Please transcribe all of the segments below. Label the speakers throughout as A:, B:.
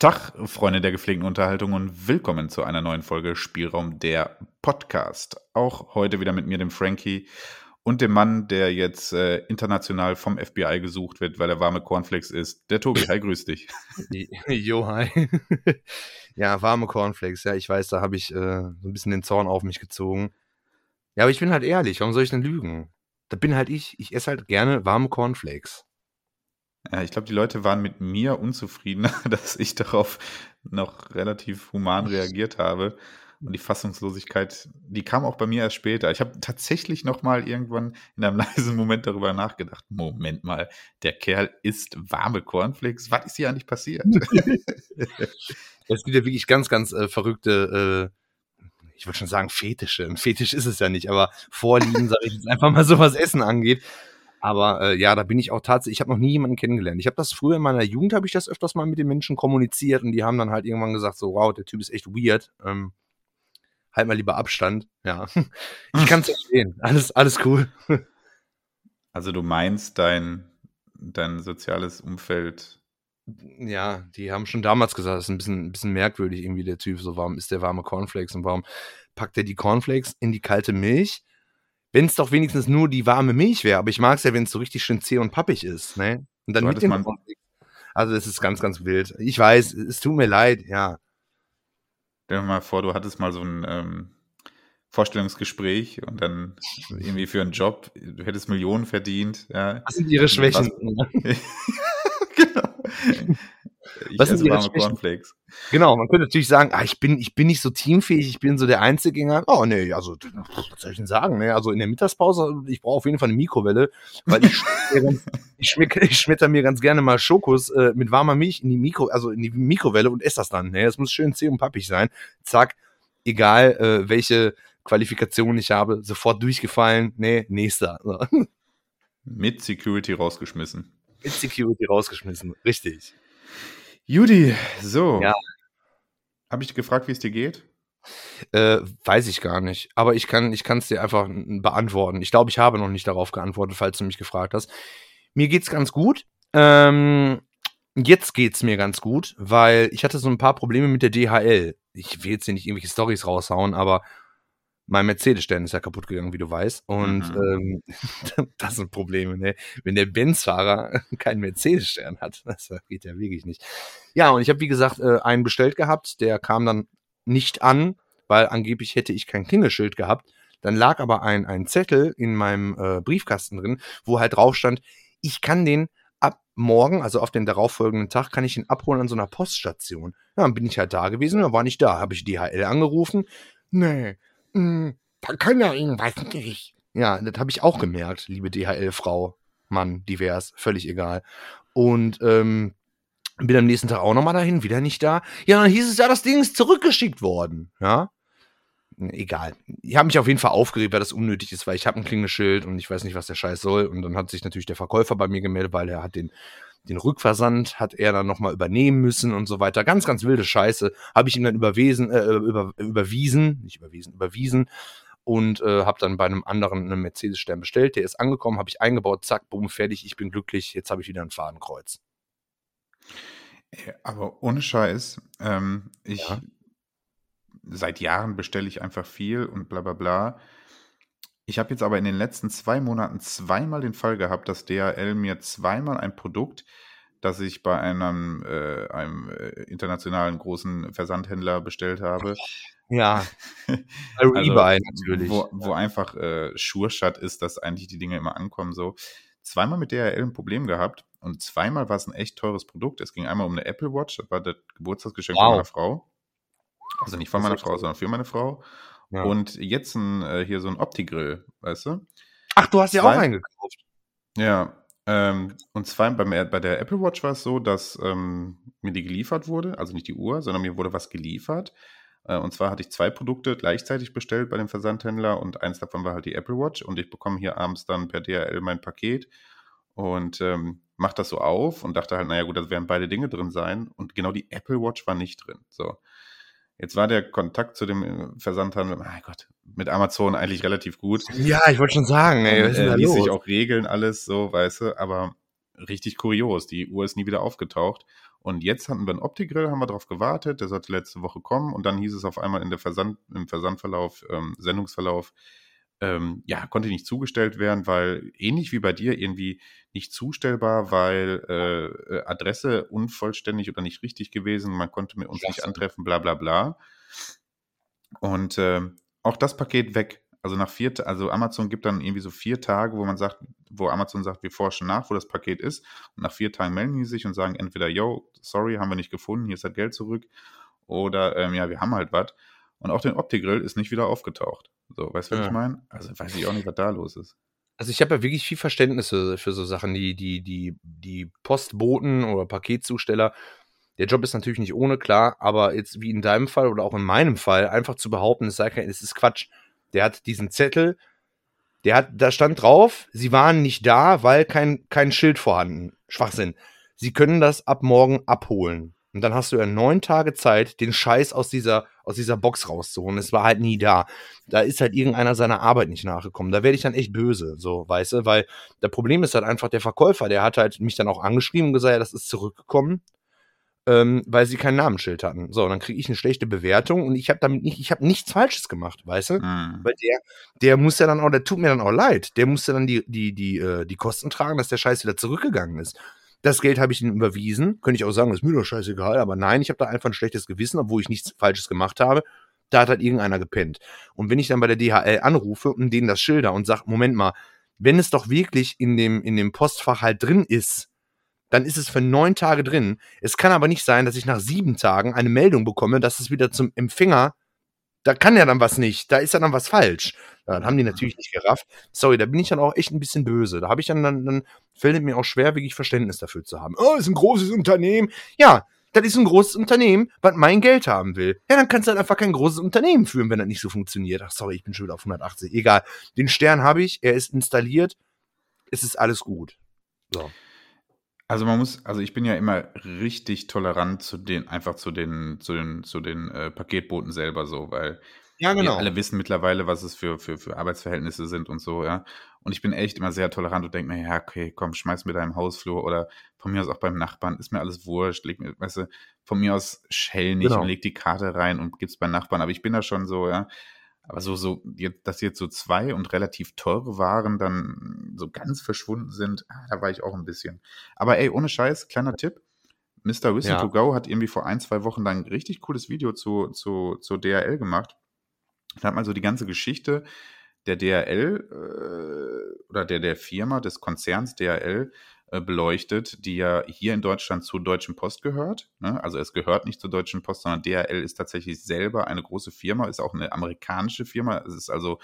A: Tag, Freunde der gepflegten Unterhaltung und willkommen zu einer neuen Folge Spielraum der Podcast. Auch heute wieder mit mir, dem Frankie und dem Mann, der jetzt äh, international vom FBI gesucht wird, weil er warme Cornflakes ist. Der Tobi, hi, grüß dich.
B: Jo, hi. ja, warme Cornflakes, ja, ich weiß, da habe ich äh, so ein bisschen den Zorn auf mich gezogen. Ja, aber ich bin halt ehrlich, warum soll ich denn lügen? Da bin halt ich, ich esse halt gerne warme Cornflakes.
A: Ja, ich glaube, die Leute waren mit mir unzufrieden, dass ich darauf noch relativ human reagiert habe. Und die Fassungslosigkeit, die kam auch bei mir erst später. Ich habe tatsächlich noch mal irgendwann in einem leisen Moment darüber nachgedacht. Moment mal, der Kerl isst warme Cornflakes. Was ist hier eigentlich passiert?
B: es gibt ja wirklich ganz, ganz äh, verrückte, äh, ich würde schon sagen Fetische. Ein Fetisch ist es ja nicht, aber Vorlieben, sage ich jetzt einfach mal so, was Essen angeht. Aber äh, ja, da bin ich auch tatsächlich, ich habe noch nie jemanden kennengelernt. Ich habe das früher in meiner Jugend, habe ich das öfters mal mit den Menschen kommuniziert und die haben dann halt irgendwann gesagt, so, wow, der Typ ist echt weird. Ähm, halt mal lieber Abstand. Ja, ich kann es verstehen. Alles, alles cool.
A: Also du meinst, dein, dein soziales Umfeld
B: ja, die haben schon damals gesagt, das ist ein bisschen, ein bisschen merkwürdig irgendwie der Typ. So, warum isst der warme Cornflakes und warum packt er die Cornflakes in die kalte Milch? Wenn es doch wenigstens nur die warme Milch wäre. Aber ich mag es ja, wenn es so richtig schön zäh und pappig ist. Ne? Und dann mit dem Also es ist ganz, ganz wild. Ich weiß, es tut mir leid, ja.
A: Stell dir mal vor, du hattest mal so ein ähm, Vorstellungsgespräch und dann irgendwie für einen Job, du hättest Millionen verdient. Ja.
B: Was sind ihre Schwächen? genau. Ich Was sind ihre warme Cornflakes. Genau, man könnte natürlich sagen, ah, ich bin, ich bin nicht so teamfähig, ich bin so der Einzelgänger. Oh nee, also was soll ich denn sagen? Ne? Also in der Mittagspause, ich brauche auf jeden Fall eine Mikrowelle, weil ich, ich, schmetter, ich schmetter mir ganz gerne mal Schokos äh, mit warmer Milch in die Mikro, also in die Mikrowelle und esse das dann. Ne? Das muss schön zäh und pappig sein. Zack, egal äh, welche Qualifikation ich habe, sofort durchgefallen. Nee, nächster.
A: Mit Security rausgeschmissen.
B: Mit Security rausgeschmissen, richtig.
A: Judy, so. Ja. Habe ich gefragt, wie es dir geht?
B: Äh, weiß ich gar nicht. Aber ich kann ich es dir einfach beantworten. Ich glaube, ich habe noch nicht darauf geantwortet, falls du mich gefragt hast. Mir geht's ganz gut. Ähm, jetzt geht's mir ganz gut, weil ich hatte so ein paar Probleme mit der DHL. Ich will jetzt hier nicht irgendwelche Stories raushauen, aber mein Mercedes-Stern ist ja kaputt gegangen, wie du weißt. Und mhm. ähm, das sind Probleme, ne? Wenn der Benz-Fahrer keinen Mercedes-Stern hat, das geht ja wirklich nicht. Ja, und ich habe, wie gesagt, äh, einen bestellt gehabt, der kam dann nicht an, weil angeblich hätte ich kein Klingelschild gehabt. Dann lag aber ein, ein Zettel in meinem äh, Briefkasten drin, wo halt drauf stand, ich kann den ab morgen, also auf den darauffolgenden Tag, kann ich ihn abholen an so einer Poststation. Ja, dann bin ich halt da gewesen, dann war nicht da, habe ich DHL angerufen. Nee, hm, da kann ja irgendwas nicht. Ja, das habe ich auch gemerkt, liebe DHL-Frau, Mann, divers, völlig egal. Und ähm, bin am nächsten Tag auch nochmal dahin, wieder nicht da. Ja, dann hieß es ja, das Ding ist zurückgeschickt worden. Ja, egal. Ich habe mich auf jeden Fall aufgeregt, weil das unnötig ist, weil ich habe ein Klingelschild und ich weiß nicht, was der Scheiß soll. Und dann hat sich natürlich der Verkäufer bei mir gemeldet, weil er hat den den Rückversand hat er dann nochmal übernehmen müssen und so weiter. Ganz, ganz wilde Scheiße. Habe ich ihm dann überwiesen, äh, über, überwiesen, nicht überwiesen, überwiesen und äh, habe dann bei einem anderen einen Mercedes-Stern bestellt. Der ist angekommen, habe ich eingebaut, zack, boom, fertig, ich bin glücklich, jetzt habe ich wieder ein Fadenkreuz.
A: Aber ohne Scheiß, ähm, ich ja. seit Jahren bestelle ich einfach viel und bla bla bla. Ich habe jetzt aber in den letzten zwei Monaten zweimal den Fall gehabt, dass DHL mir zweimal ein Produkt, das ich bei einem, äh, einem äh, internationalen großen Versandhändler bestellt habe.
B: Ja, also, eBay natürlich.
A: Wo, wo einfach äh, Schurstadt ist, dass eigentlich die Dinge immer ankommen. So zweimal mit DHL ein Problem gehabt und zweimal war es ein echt teures Produkt. Es ging einmal um eine Apple Watch, das war das Geburtstagsgeschenk wow. von meiner Frau. Also nicht von meiner Frau, sondern für meine Frau. Ja. Und jetzt ein, äh, hier so ein Opti-Grill, weißt du?
B: Ach, du hast ja auch einen gekauft.
A: Ja. Ähm, und zwar beim, bei der Apple Watch war es so, dass ähm, mir die geliefert wurde, also nicht die Uhr, sondern mir wurde was geliefert. Äh, und zwar hatte ich zwei Produkte gleichzeitig bestellt bei dem Versandhändler und eins davon war halt die Apple Watch und ich bekomme hier abends dann per DHL mein Paket und ähm, mach das so auf und dachte halt, naja gut, da werden beide Dinge drin sein und genau die Apple Watch war nicht drin. So. Jetzt war der Kontakt zu dem äh, Versandhandel, mein Gott, mit Amazon eigentlich relativ gut.
B: Ja, ich wollte schon sagen, ey,
A: was ist äh, ließ sich auch regeln, alles so, weißt du, aber richtig kurios. Die Uhr ist nie wieder aufgetaucht. Und jetzt hatten wir einen Opti-Grill, haben wir darauf gewartet, der sollte letzte Woche kommen und dann hieß es auf einmal in der Versand, im Versandverlauf, ähm, Sendungsverlauf, ähm, ja, konnte nicht zugestellt werden, weil ähnlich wie bei dir irgendwie nicht zustellbar, weil äh, äh Adresse unvollständig oder nicht richtig gewesen, man konnte mit uns Klasse. nicht antreffen, bla bla bla. Und äh, auch das Paket weg. Also nach vier, also Amazon gibt dann irgendwie so vier Tage, wo man sagt, wo Amazon sagt, wir forschen nach, wo das Paket ist. Und nach vier Tagen melden die sich und sagen entweder, yo, sorry, haben wir nicht gefunden, hier ist das Geld zurück. Oder ähm, ja, wir haben halt was. Und auch den Opti-Grill ist nicht wieder aufgetaucht. So, weißt du, was ja. ich meine? Also weiß ich auch nicht, was da los ist.
B: Also ich habe ja wirklich viel Verständnis für, für so Sachen, die, die, die, die Postboten oder Paketzusteller. Der Job ist natürlich nicht ohne, klar, aber jetzt wie in deinem Fall oder auch in meinem Fall, einfach zu behaupten, es sei kein, es ist Quatsch. Der hat diesen Zettel, der hat, da stand drauf, sie waren nicht da, weil kein, kein Schild vorhanden. Schwachsinn. Sie können das ab morgen abholen. Und dann hast du ja neun Tage Zeit, den Scheiß aus dieser, aus dieser Box rauszuholen. Es war halt nie da. Da ist halt irgendeiner seiner Arbeit nicht nachgekommen. Da werde ich dann echt böse, so, weißt du, weil der Problem ist halt einfach der Verkäufer, der hat halt mich dann auch angeschrieben und gesagt, ja, das ist zurückgekommen, ähm, weil sie kein Namensschild hatten. So, dann kriege ich eine schlechte Bewertung und ich habe damit nicht, ich habe nichts Falsches gemacht, weißt du? Mhm. Weil der, der muss ja dann auch, der tut mir dann auch leid. Der muss ja dann die, die, die, äh, die Kosten tragen, dass der Scheiß wieder zurückgegangen ist. Das Geld habe ich ihm überwiesen. Könnte ich auch sagen, das ist mir doch scheißegal. Aber nein, ich habe da einfach ein schlechtes Gewissen, obwohl ich nichts Falsches gemacht habe. Da hat halt irgendeiner gepennt. Und wenn ich dann bei der DHL anrufe und denen das schilder und sage, Moment mal, wenn es doch wirklich in dem, in dem Postfach halt drin ist, dann ist es für neun Tage drin. Es kann aber nicht sein, dass ich nach sieben Tagen eine Meldung bekomme, dass es wieder zum Empfänger da kann ja dann was nicht, da ist ja dann was falsch. Dann haben die natürlich nicht gerafft. Sorry, da bin ich dann auch echt ein bisschen böse. Da habe ich dann, dann, dann fällt es mir auch schwer, wirklich Verständnis dafür zu haben. Oh, ist ein großes Unternehmen. Ja, das ist ein großes Unternehmen, was mein Geld haben will. Ja, dann kannst du halt einfach kein großes Unternehmen führen, wenn das nicht so funktioniert. Ach, sorry, ich bin schon wieder auf 180. Egal. Den Stern habe ich, er ist installiert. Es ist alles gut. So.
A: Also man muss, also ich bin ja immer richtig tolerant zu den, einfach zu den, zu den, zu den äh, Paketboten selber so, weil ja, genau. wir alle wissen mittlerweile, was es für, für, für Arbeitsverhältnisse sind und so, ja. Und ich bin echt immer sehr tolerant und denke mir, ja, okay, komm, schmeiß mir da im Hausflur oder von mir aus auch beim Nachbarn, ist mir alles wurscht, leg mir, weißt du, von mir aus schell nicht genau. und leg die Karte rein und gib's beim Nachbarn. Aber ich bin da schon so, ja, aber so, so, dass jetzt so zwei und relativ teure Waren dann so ganz verschwunden sind, ah, da war ich auch ein bisschen. Aber ey, ohne Scheiß, kleiner Tipp. Mr. Whistle ja. to Go hat irgendwie vor ein, zwei Wochen dann ein richtig cooles Video zu, zu, zu DRL gemacht. Da hat man so die ganze Geschichte der DRL äh, oder der, der Firma, des Konzerns DRL beleuchtet, die ja hier in Deutschland zur Deutschen Post gehört. Ne? Also es gehört nicht zur Deutschen Post, sondern DHL ist tatsächlich selber eine große Firma, ist auch eine amerikanische Firma. Es ist also,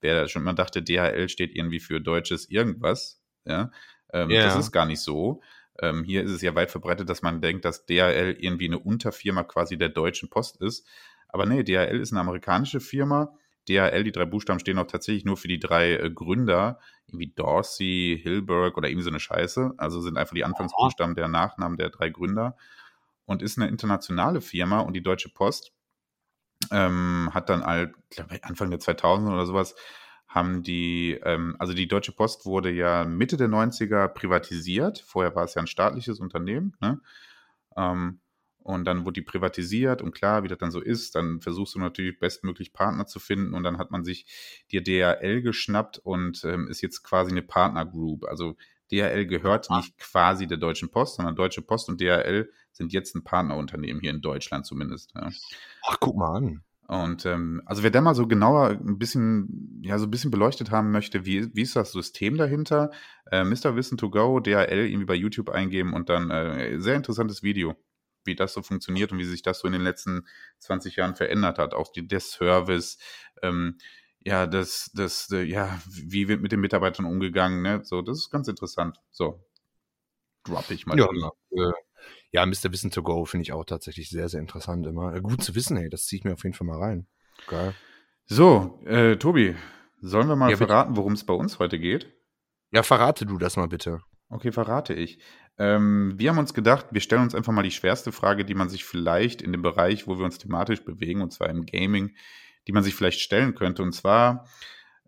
A: wer schon immer dachte, DHL steht irgendwie für deutsches irgendwas, ja, ähm, yeah. das ist gar nicht so. Ähm, hier ist es ja weit verbreitet, dass man denkt, dass DHL irgendwie eine Unterfirma quasi der Deutschen Post ist. Aber nee, DHL ist eine amerikanische Firma DHL, die drei Buchstaben stehen auch tatsächlich nur für die drei äh, Gründer, irgendwie Dorsey, Hilberg oder irgendwie so eine Scheiße. Also sind einfach die Anfangsbuchstaben der Nachnamen der drei Gründer und ist eine internationale Firma und die Deutsche Post ähm, hat dann halt, glaube Anfang der 2000 oder sowas, haben die, ähm, also die Deutsche Post wurde ja Mitte der 90er privatisiert. Vorher war es ja ein staatliches Unternehmen. Ne? Ähm, und dann wurde die privatisiert und klar, wie das dann so ist, dann versuchst du natürlich bestmöglich Partner zu finden und dann hat man sich die DHL geschnappt und ähm, ist jetzt quasi eine Partnergroup. Also DHL gehört ah. nicht quasi der Deutschen Post, sondern Deutsche Post und DHL sind jetzt ein Partnerunternehmen hier in Deutschland zumindest. Ja.
B: Ach, guck mal an.
A: Und ähm, also wer da mal so genauer ein bisschen, ja, so ein bisschen beleuchtet haben möchte, wie, wie ist das System dahinter? Äh, Mr. Wissen to Go, DHL irgendwie bei YouTube eingeben und dann äh, sehr interessantes Video wie das so funktioniert und wie sich das so in den letzten 20 Jahren verändert hat. Auch die, der Service, ähm, ja, das, das, äh, ja, wie wird mit den Mitarbeitern umgegangen, ne? So, das ist ganz interessant. So, drop ich mal.
B: Ja, äh, ja, Mr. Wissen to Go finde ich auch tatsächlich sehr, sehr interessant immer. Äh, gut zu wissen, ey, das ziehe ich mir auf jeden Fall mal rein.
A: Geil. So, äh, Tobi, sollen wir mal ja, verraten, worum es bei uns heute geht?
B: Ja, verrate du das mal bitte.
A: Okay, verrate ich. Ähm, wir haben uns gedacht, wir stellen uns einfach mal die schwerste Frage, die man sich vielleicht in dem Bereich, wo wir uns thematisch bewegen, und zwar im Gaming, die man sich vielleicht stellen könnte. Und zwar,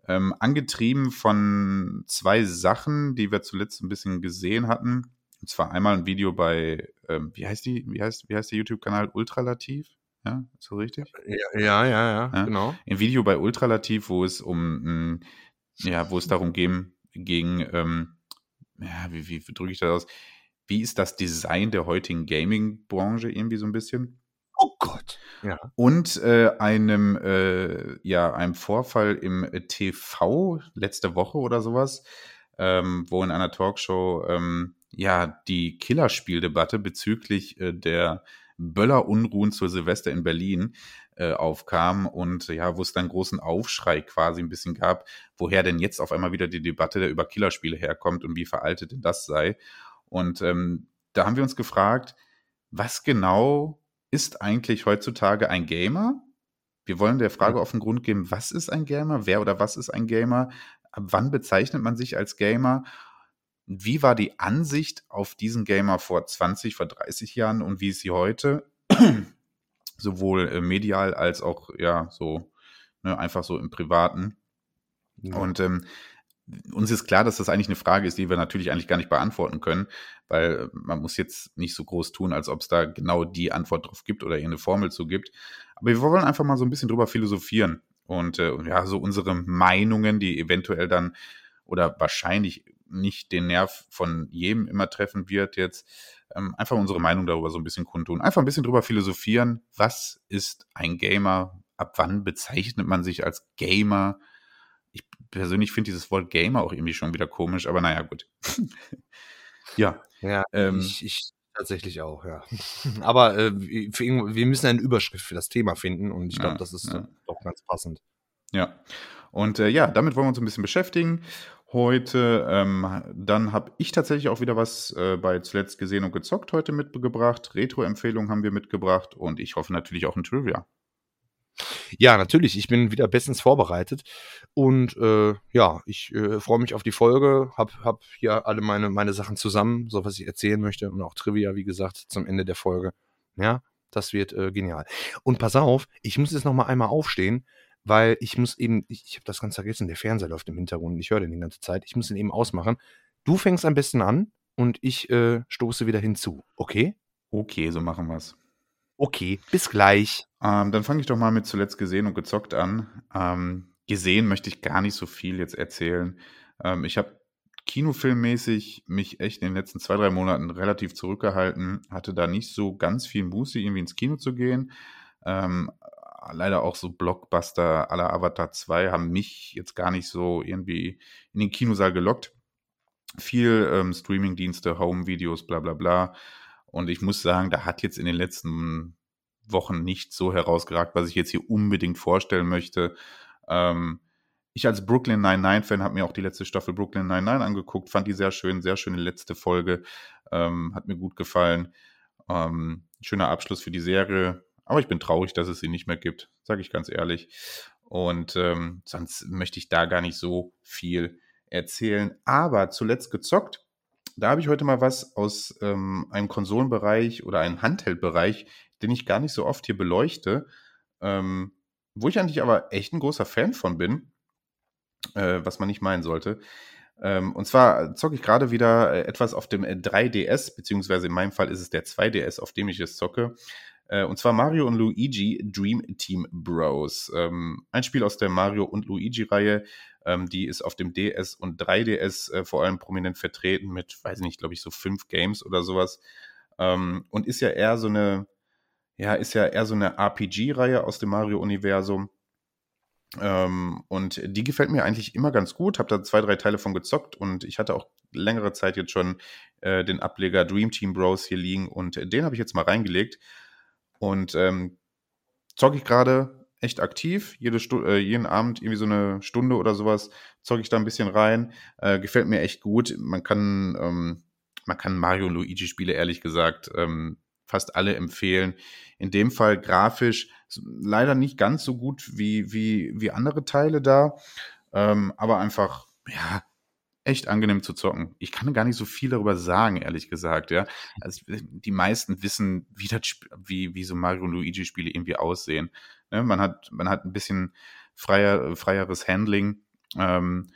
A: Ähm, angetrieben von zwei Sachen, die wir zuletzt ein bisschen gesehen hatten. Und zwar einmal ein Video bei, ähm, wie heißt die, wie heißt, wie heißt der YouTube-Kanal? Ultralativ? Ja, ist so richtig?
B: Ja, ja, ja, ja, genau.
A: Ein Video bei Ultralativ, wo es um, ähm, ja, wo es darum ging, ging, ähm, ja, wie, wie drücke ich das aus? Wie ist das Design der heutigen Gaming-Branche irgendwie so ein bisschen?
B: Oh Gott. Ja.
A: Und äh, einem, äh, ja, einem Vorfall im TV letzte Woche oder sowas, ähm, wo in einer Talkshow ähm, ja die Killerspieldebatte bezüglich äh, der Böller-Unruhen zur Silvester in Berlin äh, aufkam und ja, wo es dann großen Aufschrei quasi ein bisschen gab, woher denn jetzt auf einmal wieder die Debatte über Killerspiele herkommt und wie veraltet denn das sei. Und ähm, da haben wir uns gefragt, was genau ist eigentlich heutzutage ein Gamer? Wir wollen der Frage auf den Grund gehen, was ist ein Gamer? Wer oder was ist ein Gamer? Ab wann bezeichnet man sich als Gamer? Wie war die Ansicht auf diesen Gamer vor 20, vor 30 Jahren und wie ist sie heute? Sowohl äh, medial als auch, ja, so, ne, einfach so im Privaten.
B: Ja.
A: Und ähm, uns ist klar, dass das eigentlich eine Frage ist, die wir natürlich eigentlich gar nicht beantworten können, weil äh, man muss jetzt nicht so groß tun, als ob es da genau die Antwort drauf gibt oder eine Formel zu gibt. Aber wir wollen einfach mal so ein bisschen drüber philosophieren und äh, ja, so unsere Meinungen, die eventuell dann oder wahrscheinlich nicht den Nerv von jedem immer treffen wird, jetzt ähm, einfach unsere Meinung darüber so ein bisschen kundtun. Einfach ein bisschen drüber philosophieren, was ist ein Gamer? Ab wann bezeichnet man sich als Gamer? Ich persönlich finde dieses Wort Gamer auch irgendwie schon wieder komisch, aber naja, gut. ja.
B: Ja,
A: Ähm,
B: ich, ich tatsächlich auch, ja. Aber äh, wir- müssen eine Überschrift für das Thema finden und ich glaube,
A: Ja,
B: das ist
A: ja.
B: doch ganz passend.
A: Ja. Und äh, ja, damit wollen wir uns ein bisschen beschäftigen. Heute, ähm, dann habe ich tatsächlich auch wieder was äh, bei zuletzt gesehen und gezockt heute mitgebracht. Retro-Empfehlungen haben wir mitgebracht und ich hoffe natürlich auch ein Trivia.
B: Ja, natürlich, ich bin wieder bestens vorbereitet und äh, ja, ich äh, freue mich auf die Folge, hab, hab hier alle meine, meine Sachen zusammen, so was ich erzählen möchte und auch Trivia, wie gesagt, zum Ende der Folge. Ja, das wird äh, genial. Und pass auf, ich muss jetzt noch mal einmal aufstehen, weil ich muss eben, ich, ich habe das ganz vergessen, der Fernseher läuft im Hintergrund, ich höre den die ganze Zeit, ich muss ihn eben ausmachen. Du fängst am besten an und ich äh, stoße wieder hinzu, okay?
A: Okay, so machen wir's.
B: Okay, bis gleich.
A: Ähm, dann fange ich doch mal mit zuletzt gesehen und gezockt an. Ähm, gesehen möchte ich gar nicht so viel jetzt erzählen. Ähm, ich habe kinofilmmäßig mich echt in den letzten zwei, drei Monaten relativ zurückgehalten, hatte da nicht so ganz viel Muße, irgendwie ins Kino zu gehen. Ähm, leider auch so Blockbuster aller Avatar 2 haben mich jetzt gar nicht so irgendwie in den Kinosaal gelockt. Viel ähm, Streamingdienste, Home-Videos, bla bla bla. Und ich muss sagen, da hat jetzt in den letzten Wochen nicht so herausgeragt, was ich jetzt hier unbedingt vorstellen möchte. Ähm, ich als Brooklyn 99-Fan habe mir auch die letzte Staffel Brooklyn 99 angeguckt, fand die sehr schön, sehr schöne letzte Folge, ähm, hat mir gut gefallen. Ähm, schöner Abschluss für die Serie, aber ich bin traurig, dass es sie nicht mehr gibt, sage ich ganz ehrlich. Und ähm, sonst möchte ich da gar nicht so viel erzählen. Aber zuletzt gezockt, da habe ich heute mal was aus ähm, einem Konsolenbereich oder einem Handheld-Bereich, den ich gar nicht so oft hier beleuchte, ähm, wo ich eigentlich aber echt ein großer Fan von bin, äh, was man nicht meinen sollte. Ähm, und zwar zocke ich gerade wieder äh, etwas auf dem äh, 3DS, beziehungsweise in meinem Fall ist es der 2DS, auf dem ich es zocke. Äh, und zwar Mario und Luigi Dream Team Bros. Ähm, ein Spiel aus der Mario und Luigi-Reihe, ähm, die ist auf dem DS und 3DS äh, vor allem prominent vertreten mit, weiß ich nicht, glaube ich, so fünf Games oder sowas. Ähm, und ist ja eher so eine, ja, ist ja eher so eine RPG-Reihe aus dem Mario-Universum. Ähm, und die gefällt mir eigentlich immer ganz gut. Habe da zwei, drei Teile von gezockt und ich hatte auch längere Zeit jetzt schon äh, den Ableger Dream Team Bros hier liegen und den habe ich jetzt mal reingelegt. Und ähm, zocke ich gerade echt aktiv. Jede Stu äh, jeden Abend irgendwie so eine Stunde oder sowas zocke ich da ein bisschen rein. Äh, gefällt mir echt gut. Man kann, ähm, man kann Mario und Luigi Spiele ehrlich gesagt ähm, fast alle empfehlen. In dem Fall grafisch leider nicht ganz so gut wie, wie, wie andere Teile da, ähm, aber einfach, ja, echt angenehm zu zocken. Ich kann gar nicht so viel darüber sagen, ehrlich gesagt, ja. Also die meisten wissen, wie, das, wie, wie so Mario und Luigi-Spiele irgendwie aussehen. Ne? Man, hat, man hat ein bisschen freier, freieres Handling Ähm,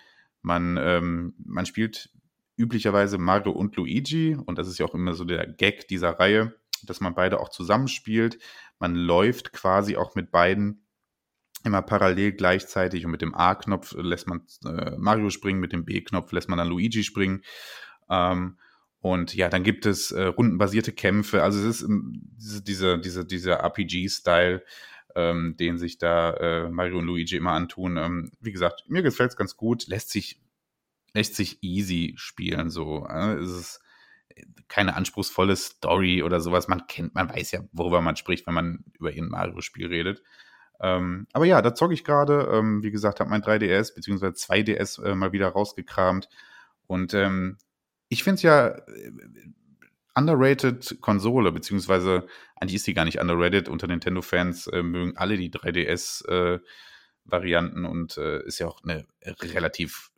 A: man, ähm, man spielt üblicherweise Mario und Luigi und das ist ja auch immer so der Gag dieser Reihe, dass man beide auch zusammenspielt. Man läuft quasi auch mit beiden immer parallel gleichzeitig und mit dem A-Knopf lässt man äh, Mario springen, mit dem B-Knopf lässt man dann Luigi springen. Ähm, und ja, dann gibt es äh, rundenbasierte Kämpfe. Also es ist ähm, diese, diese, diese, dieser RPG-Style, ähm, den sich da äh, Mario und Luigi immer antun. Ähm, wie gesagt, mir gefällt es ganz gut, lässt sich, lässt sich easy spielen. So, äh, es ist keine anspruchsvolle Story oder sowas. Man kennt, man weiß ja, worüber man spricht, wenn man über ein Mario-Spiel redet. Ähm, aber ja, da zocke ich gerade. Ähm, wie gesagt, habe mein 3DS bzw. 2DS äh, mal wieder rausgekramt. Und ähm, ich finde es ja äh, underrated Konsole, beziehungsweise eigentlich ist die gar nicht underrated. Unter Nintendo-Fans äh, mögen alle die 3DS-Varianten äh, und äh, ist ja auch eine relativ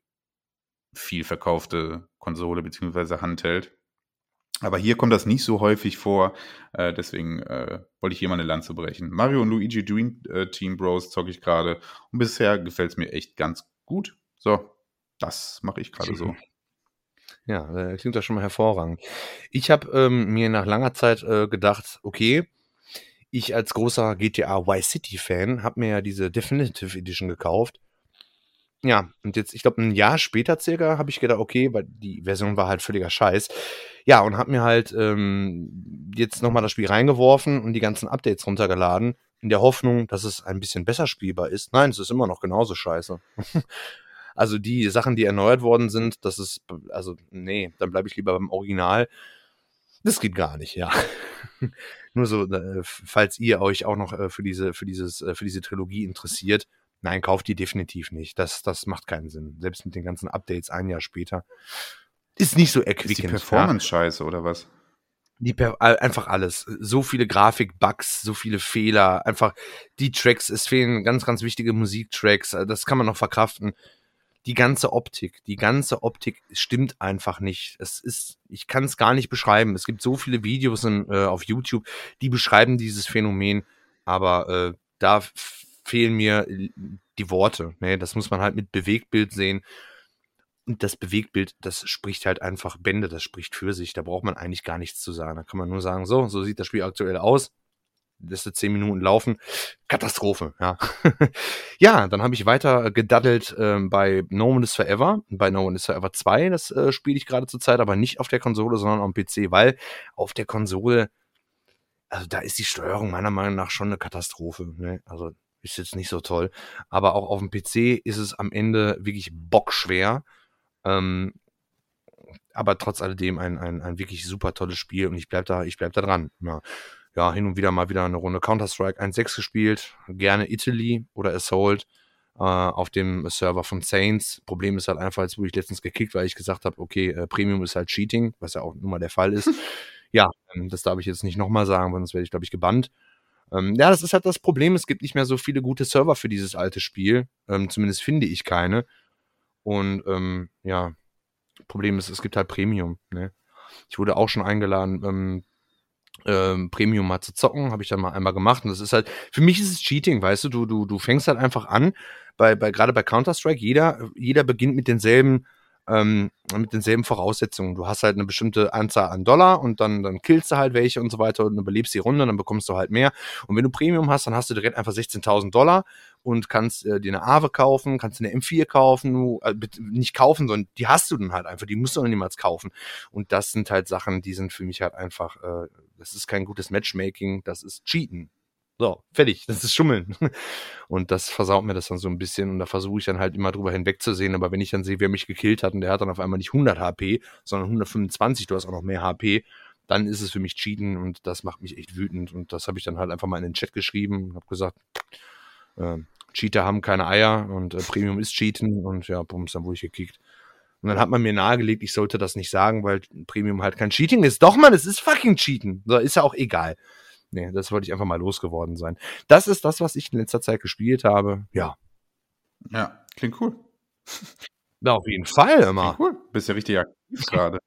A: viel verkaufte Konsole beziehungsweise Handheld. Aber hier kommt das nicht so häufig vor, äh, deswegen äh, wollte ich hier mal eine Lanze brechen. Mario und Luigi Dream äh, Team Bros zocke ich gerade und bisher gefällt es mir echt ganz gut. So, das mache ich gerade so.
B: Ja, äh, klingt doch schon mal hervorragend. Ich habe ähm, mir nach langer Zeit äh, gedacht, okay, ich als großer GTA Y City Fan habe mir ja diese Definitive Edition gekauft ja, und jetzt, ich glaube, ein Jahr später circa habe ich gedacht, okay, weil die Version war halt völliger Scheiß. Ja, und habe mir halt ähm, jetzt nochmal das Spiel reingeworfen und die ganzen Updates runtergeladen, in der Hoffnung, dass es ein bisschen besser spielbar ist. Nein, es ist immer noch genauso scheiße. also die Sachen, die erneuert worden sind, das ist, also nee, dann bleibe ich lieber beim Original. Das geht gar nicht, ja. Nur so, äh, falls ihr euch auch noch äh, für diese, für dieses, äh, für diese Trilogie interessiert, Nein, kauft die definitiv nicht. Das, das macht keinen Sinn. Selbst mit den ganzen Updates ein Jahr später. Ist nicht so erquickend. Ist die
A: Performance scheiße oder was?
B: Die per einfach alles. So viele Grafik-Bugs, so viele Fehler. Einfach die Tracks, es fehlen ganz, ganz wichtige Musiktracks. Das kann man noch verkraften. Die ganze Optik, die ganze Optik stimmt einfach nicht. Es ist, ich kann es gar nicht beschreiben. Es gibt so viele Videos in, äh, auf YouTube, die beschreiben dieses Phänomen, aber äh, da fehlen mir die Worte. Ne? Das muss man halt mit Bewegtbild sehen. Und das Bewegtbild, das spricht halt einfach Bände, das spricht für sich. Da braucht man eigentlich gar nichts zu sagen. Da kann man nur sagen, so, so sieht das Spiel aktuell aus. Lässt zehn Minuten laufen. Katastrophe, ja. ja, dann habe ich weiter gedaddelt äh, bei No One is Forever. Bei No One is Forever 2, das äh, spiele ich gerade zur Zeit, aber nicht auf der Konsole, sondern am PC, weil auf der Konsole, also da ist die Steuerung meiner Meinung nach schon eine Katastrophe. Ne? Also ist jetzt nicht so toll. Aber auch auf dem PC ist es am Ende wirklich bockschwer. Ähm, aber trotz alledem ein, ein, ein wirklich super tolles Spiel und ich bleib da, ich bleib da dran. Ja. ja, hin und wieder mal wieder eine Runde Counter-Strike 1.6 gespielt, gerne Italy oder Assault äh, auf dem Server von Saints. Problem ist halt einfach, als wurde ich letztens gekickt, weil ich gesagt habe, okay, äh, Premium ist halt Cheating, was ja auch nun mal der Fall ist. ja, ähm, das darf ich jetzt nicht nochmal sagen, sonst werde ich, glaube ich, gebannt. Ähm, ja, das ist halt das Problem. Es gibt nicht mehr so viele gute Server für dieses alte Spiel. Ähm, zumindest finde ich keine. Und ähm, ja, Problem ist, es gibt halt Premium. Ne? Ich wurde auch schon eingeladen, ähm, ähm, Premium mal zu zocken, habe ich dann mal einmal gemacht. Und das ist halt, für mich ist es Cheating, weißt du, du, du, du fängst halt einfach an, bei, bei, gerade bei Counter-Strike, jeder, jeder beginnt mit denselben ähm, mit denselben Voraussetzungen. Du hast halt eine bestimmte Anzahl an Dollar und dann, dann killst du halt welche und so weiter und überlebst die Runde, dann bekommst du halt mehr. Und wenn du Premium hast, dann hast du direkt einfach 16.000 Dollar und kannst äh, dir eine Aave kaufen, kannst dir eine M4 kaufen, du, äh, nicht kaufen, sondern die hast du dann halt einfach, die musst du dann niemals kaufen. Und das sind halt Sachen, die sind für mich halt einfach, äh, das ist kein gutes Matchmaking, das ist Cheaten. So, fertig. Das ist Schummeln. Und das versaut mir das dann so ein bisschen. Und da versuche ich dann halt immer drüber hinwegzusehen. Aber wenn ich dann sehe, wer mich gekillt hat und der hat dann auf einmal nicht 100 HP, sondern 125, du hast auch noch mehr HP, dann ist es für mich Cheaten und das macht mich echt wütend. Und das habe ich dann halt einfach mal in den Chat geschrieben und habe gesagt, äh, Cheater haben keine Eier und äh, Premium ist Cheaten. Und ja, bums, dann wurde ich gekickt. Und dann hat man mir nahegelegt, ich sollte das nicht sagen, weil Premium halt kein Cheating ist. Doch, man, es ist fucking Cheaten. So, ist ja auch egal. Nee, das wollte ich einfach mal losgeworden sein. Das ist das, was ich in letzter Zeit gespielt habe. Ja.
A: Ja, klingt cool.
B: Na, auf jeden Fall immer.
A: Cool. Bist ja richtig aktiv gerade.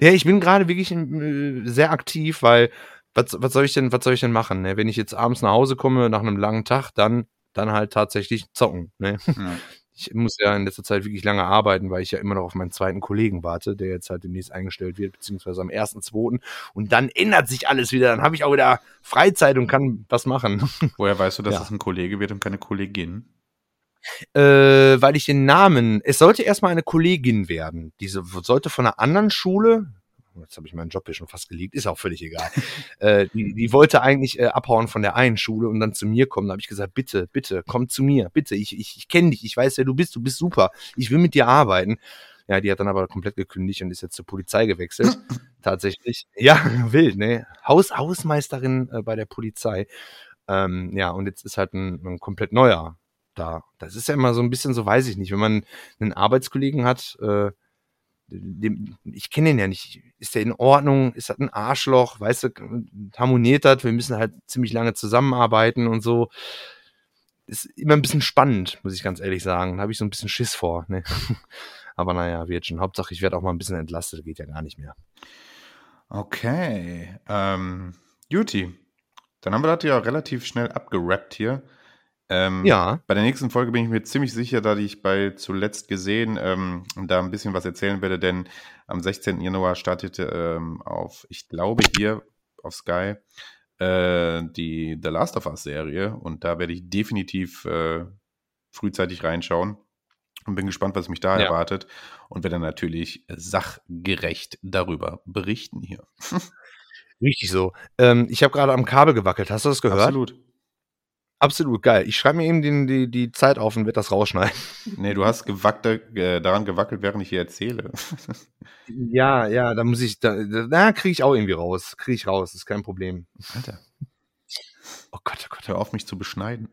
B: ja, ich bin gerade wirklich äh, sehr aktiv, weil was, was soll ich denn, was soll ich denn machen? Ne? Wenn ich jetzt abends nach Hause komme nach einem langen Tag, dann, dann halt tatsächlich zocken. Ne? Ja. Ich muss ja in letzter Zeit wirklich lange arbeiten, weil ich ja immer noch auf meinen zweiten Kollegen warte, der jetzt halt demnächst eingestellt wird, beziehungsweise am 1.2. Und dann ändert sich alles wieder. Dann habe ich auch wieder Freizeit und kann was machen.
A: Woher weißt du, dass ja. es ein Kollege wird und keine Kollegin?
B: Äh, weil ich den Namen, es sollte erstmal eine Kollegin werden. Diese sollte von einer anderen Schule, jetzt habe ich meinen Job hier schon fast geleakt, ist auch völlig egal. äh, die, die wollte eigentlich äh, abhauen von der einen Schule und dann zu mir kommen. Da habe ich gesagt, bitte, bitte, komm zu mir, bitte, ich, ich, ich kenne dich, ich weiß, wer du bist, du bist super, ich will mit dir arbeiten. Ja, die hat dann aber komplett gekündigt und ist jetzt zur Polizei gewechselt. Tatsächlich. Ja, wild, ne? Haus, Hausmeisterin äh, bei der Polizei. Ähm, ja, und jetzt ist halt ein, ein komplett neuer da. Das ist ja immer so ein bisschen so, weiß ich nicht, wenn man einen Arbeitskollegen hat, äh, dem, ich kenne ihn ja nicht. Ist der in Ordnung? Ist das ein Arschloch? Weißt du, harmoniert das? Wir müssen halt ziemlich lange zusammenarbeiten und so. Ist immer ein bisschen spannend, muss ich ganz ehrlich sagen. Da habe ich so ein bisschen Schiss vor. Ne? Aber naja, wird schon. Hauptsache, ich werde auch mal ein bisschen entlastet. Geht ja gar nicht mehr.
A: Okay. Ähm, Juti. Dann haben wir das ja relativ schnell abgerappt hier. Ähm, ja. Bei der nächsten Folge bin ich mir ziemlich sicher, da ich bei zuletzt gesehen ähm, da ein bisschen was erzählen werde, denn am 16. Januar startete ähm, auf, ich glaube hier auf Sky, äh, die The Last of Us Serie und da werde ich definitiv äh, frühzeitig reinschauen und bin gespannt, was mich da ja. erwartet und werde natürlich sachgerecht darüber berichten hier.
B: Richtig so. Ähm, ich habe gerade am Kabel gewackelt. Hast du das gehört?
A: Absolut.
B: Absolut geil. Ich schreibe mir eben die, die, die Zeit auf und werde das rausschneiden.
A: Nee, du hast gewackte, äh, daran gewackelt, während ich hier erzähle.
B: ja, ja, da muss ich, da, da kriege ich auch irgendwie raus. Kriege ich raus, ist kein Problem.
A: Alter. Oh Gott, oh Gott, hör auf, mich zu beschneiden.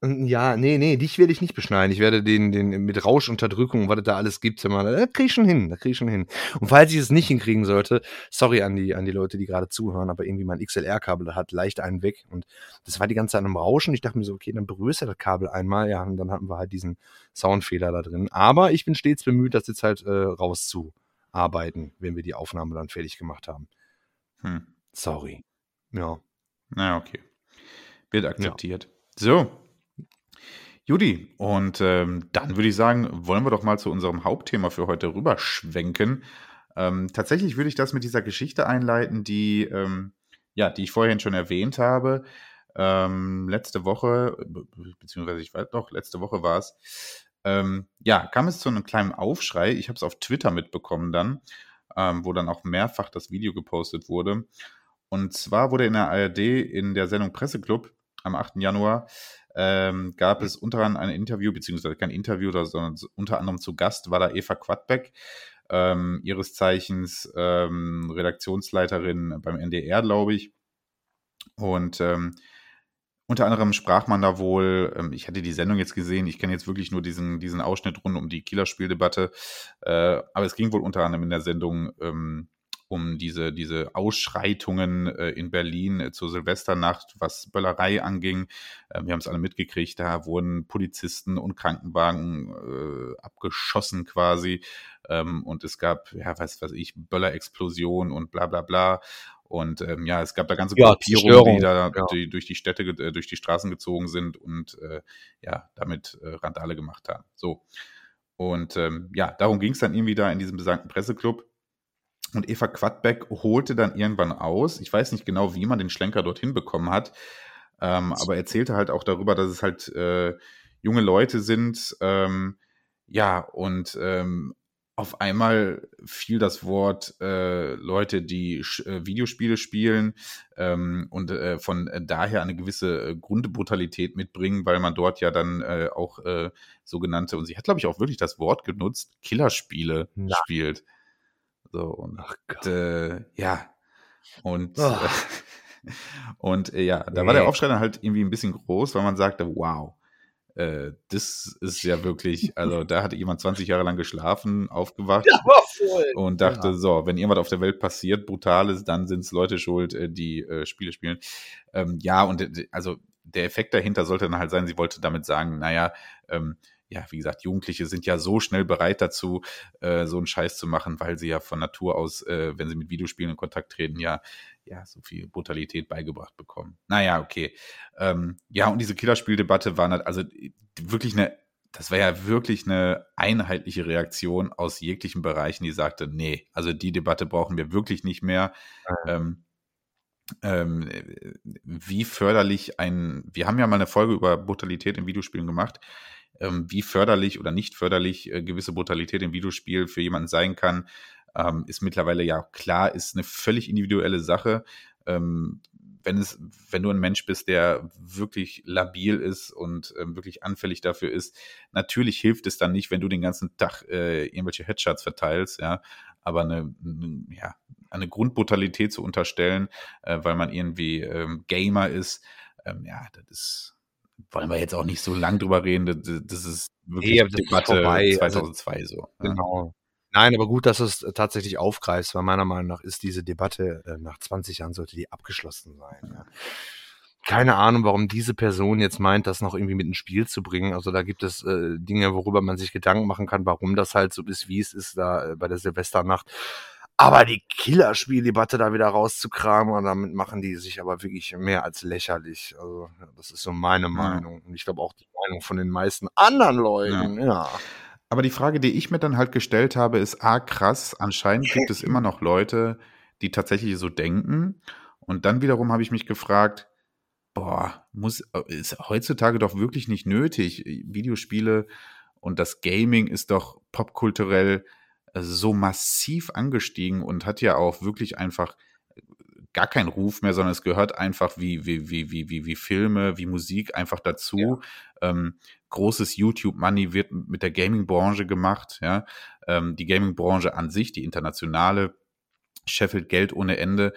B: Ja, nee, nee, dich werde ich nicht beschneiden. Ich werde den, den mit Rauschunterdrückung, was es da alles gibt, mal, da kriege ich schon hin, da kriege ich schon hin. Und falls ich es nicht hinkriegen sollte, sorry an die, an die Leute, die gerade zuhören, aber irgendwie mein XLR-Kabel hat leicht einen weg und das war die ganze Zeit am Rauschen. Ich dachte mir so, okay, dann berührst du das Kabel einmal, ja, und dann hatten wir halt diesen Soundfehler da drin. Aber ich bin stets bemüht, das jetzt halt äh, rauszuarbeiten, wenn wir die Aufnahme dann fertig gemacht haben. Hm. Sorry. Ja.
A: Na, okay. Wird akzeptiert. Ja. So, Judy, und ähm, dann würde ich sagen, wollen wir doch mal zu unserem Hauptthema für heute rüberschwenken. Ähm, tatsächlich würde ich das mit dieser Geschichte einleiten, die, ähm, ja, die ich vorhin schon erwähnt habe. Ähm, letzte Woche, beziehungsweise ich weiß doch, letzte Woche war es, ähm, ja, kam es zu einem kleinen Aufschrei. Ich habe es auf Twitter mitbekommen dann, ähm, wo dann auch mehrfach das Video gepostet wurde. Und zwar wurde in der ARD in der Sendung Presseclub am 8. Januar ähm, gab es unter anderem ein Interview, beziehungsweise kein Interview, sondern unter anderem zu Gast war da Eva Quadbeck, ähm, ihres Zeichens ähm, Redaktionsleiterin beim NDR, glaube ich. Und ähm, unter anderem sprach man da wohl, ähm, ich hatte die Sendung jetzt gesehen, ich kenne jetzt wirklich nur diesen, diesen Ausschnitt rund um die Kieler Spieldebatte, äh, aber es ging wohl unter anderem in der Sendung ähm, um diese, diese Ausschreitungen äh, in Berlin äh, zur Silvesternacht, was Böllerei anging. Äh, wir haben es alle mitgekriegt, da wurden Polizisten und Krankenwagen äh, abgeschossen quasi. Ähm, und es gab, ja, was weiß ich, Böllerexplosion und bla bla bla. Und ähm, ja, es gab da ganze ja, Gruppierungen, die da ja. die, durch die Städte, äh, durch die Straßen gezogen sind und äh, ja, damit äh, Randale gemacht haben. So. Und ähm, ja, darum ging es dann irgendwie da in diesem besagten Presseclub. Und Eva Quadbeck holte dann irgendwann aus. Ich weiß nicht genau, wie man den Schlenker dorthin bekommen hat, ähm, aber erzählte halt auch darüber, dass es halt äh, junge Leute sind. Ähm, ja, und ähm, auf einmal fiel das Wort äh, Leute, die äh, Videospiele spielen ähm, und äh, von daher eine gewisse äh, Grundbrutalität mitbringen, weil man dort ja dann äh, auch äh, sogenannte, und sie hat, glaube ich, auch wirklich das Wort genutzt, Killerspiele Na. spielt. So, und äh, ja. Und, oh. und äh, ja, da nee. war der Aufschrei dann halt irgendwie ein bisschen groß, weil man sagte, wow, äh, das ist ja wirklich, also da hatte jemand 20 Jahre lang geschlafen, aufgewacht und dachte, ja. so, wenn irgendwas auf der Welt passiert, Brutales, dann sind es Leute schuld, äh, die äh, Spiele spielen. Ähm, ja, und äh, also der Effekt dahinter sollte dann halt sein, sie wollte damit sagen, naja, ähm, ja, wie gesagt, Jugendliche sind ja so schnell bereit dazu, äh, so einen Scheiß zu machen, weil sie ja von Natur aus, äh, wenn sie mit Videospielen in Kontakt treten, ja, ja, so viel Brutalität beigebracht bekommen. Naja, okay. Ähm, ja, und diese Killerspieldebatte war halt, also wirklich eine, das war ja wirklich eine einheitliche Reaktion aus jeglichen Bereichen, die sagte, nee, also die Debatte brauchen wir wirklich nicht mehr. Ja. Ähm, ähm, wie förderlich ein, wir haben ja mal eine Folge über Brutalität in Videospielen gemacht, wie förderlich oder nicht förderlich äh, gewisse Brutalität im Videospiel für jemanden sein kann, ähm, ist mittlerweile ja klar, ist eine völlig individuelle Sache. Ähm, wenn es, wenn du ein Mensch bist, der wirklich labil ist und ähm, wirklich anfällig dafür ist, natürlich hilft es dann nicht, wenn du den ganzen Tag äh, irgendwelche Headshots verteilst, ja. Aber eine, eine, ja, eine Grundbrutalität zu unterstellen, äh, weil man irgendwie ähm, Gamer ist, ähm, ja, das ist, wollen wir jetzt auch nicht so lang drüber reden. Das, das ist wirklich
B: nee, Debatte ist vorbei.
A: 2002 also, so.
B: Genau. Nein, aber gut, dass du es tatsächlich aufgreifst, weil meiner Meinung nach ist diese Debatte äh, nach 20 Jahren sollte die abgeschlossen sein. Ja. Keine Ahnung, warum diese Person jetzt meint, das noch irgendwie mit ins Spiel zu bringen. Also da gibt es äh, Dinge, worüber man sich Gedanken machen kann, warum das halt so ist, wie es ist da äh, bei der Silvesternacht. Aber die Killerspieldebatte da wieder rauszukramen und damit machen die sich aber wirklich mehr als lächerlich. Also das ist so meine Meinung. Und ich glaube auch die Meinung von den meisten anderen Leuten, ja. ja.
A: Aber die Frage, die ich mir dann halt gestellt habe, ist, ah, krass, anscheinend gibt es immer noch Leute, die tatsächlich so denken. Und dann wiederum habe ich mich gefragt, boah, muss, ist heutzutage doch wirklich nicht nötig. Videospiele und das Gaming ist doch popkulturell äh, so massiv angestiegen und hat ja auch wirklich einfach gar keinen Ruf mehr, sondern es gehört einfach wie, wie, wie, wie, wie, wie Filme, wie Musik einfach dazu. Ja. Ähm, großes YouTube-Money wird mit der Gaming-Branche gemacht, ja. Ähm, die Gaming-Branche an sich, die internationale, scheffelt Geld ohne Ende.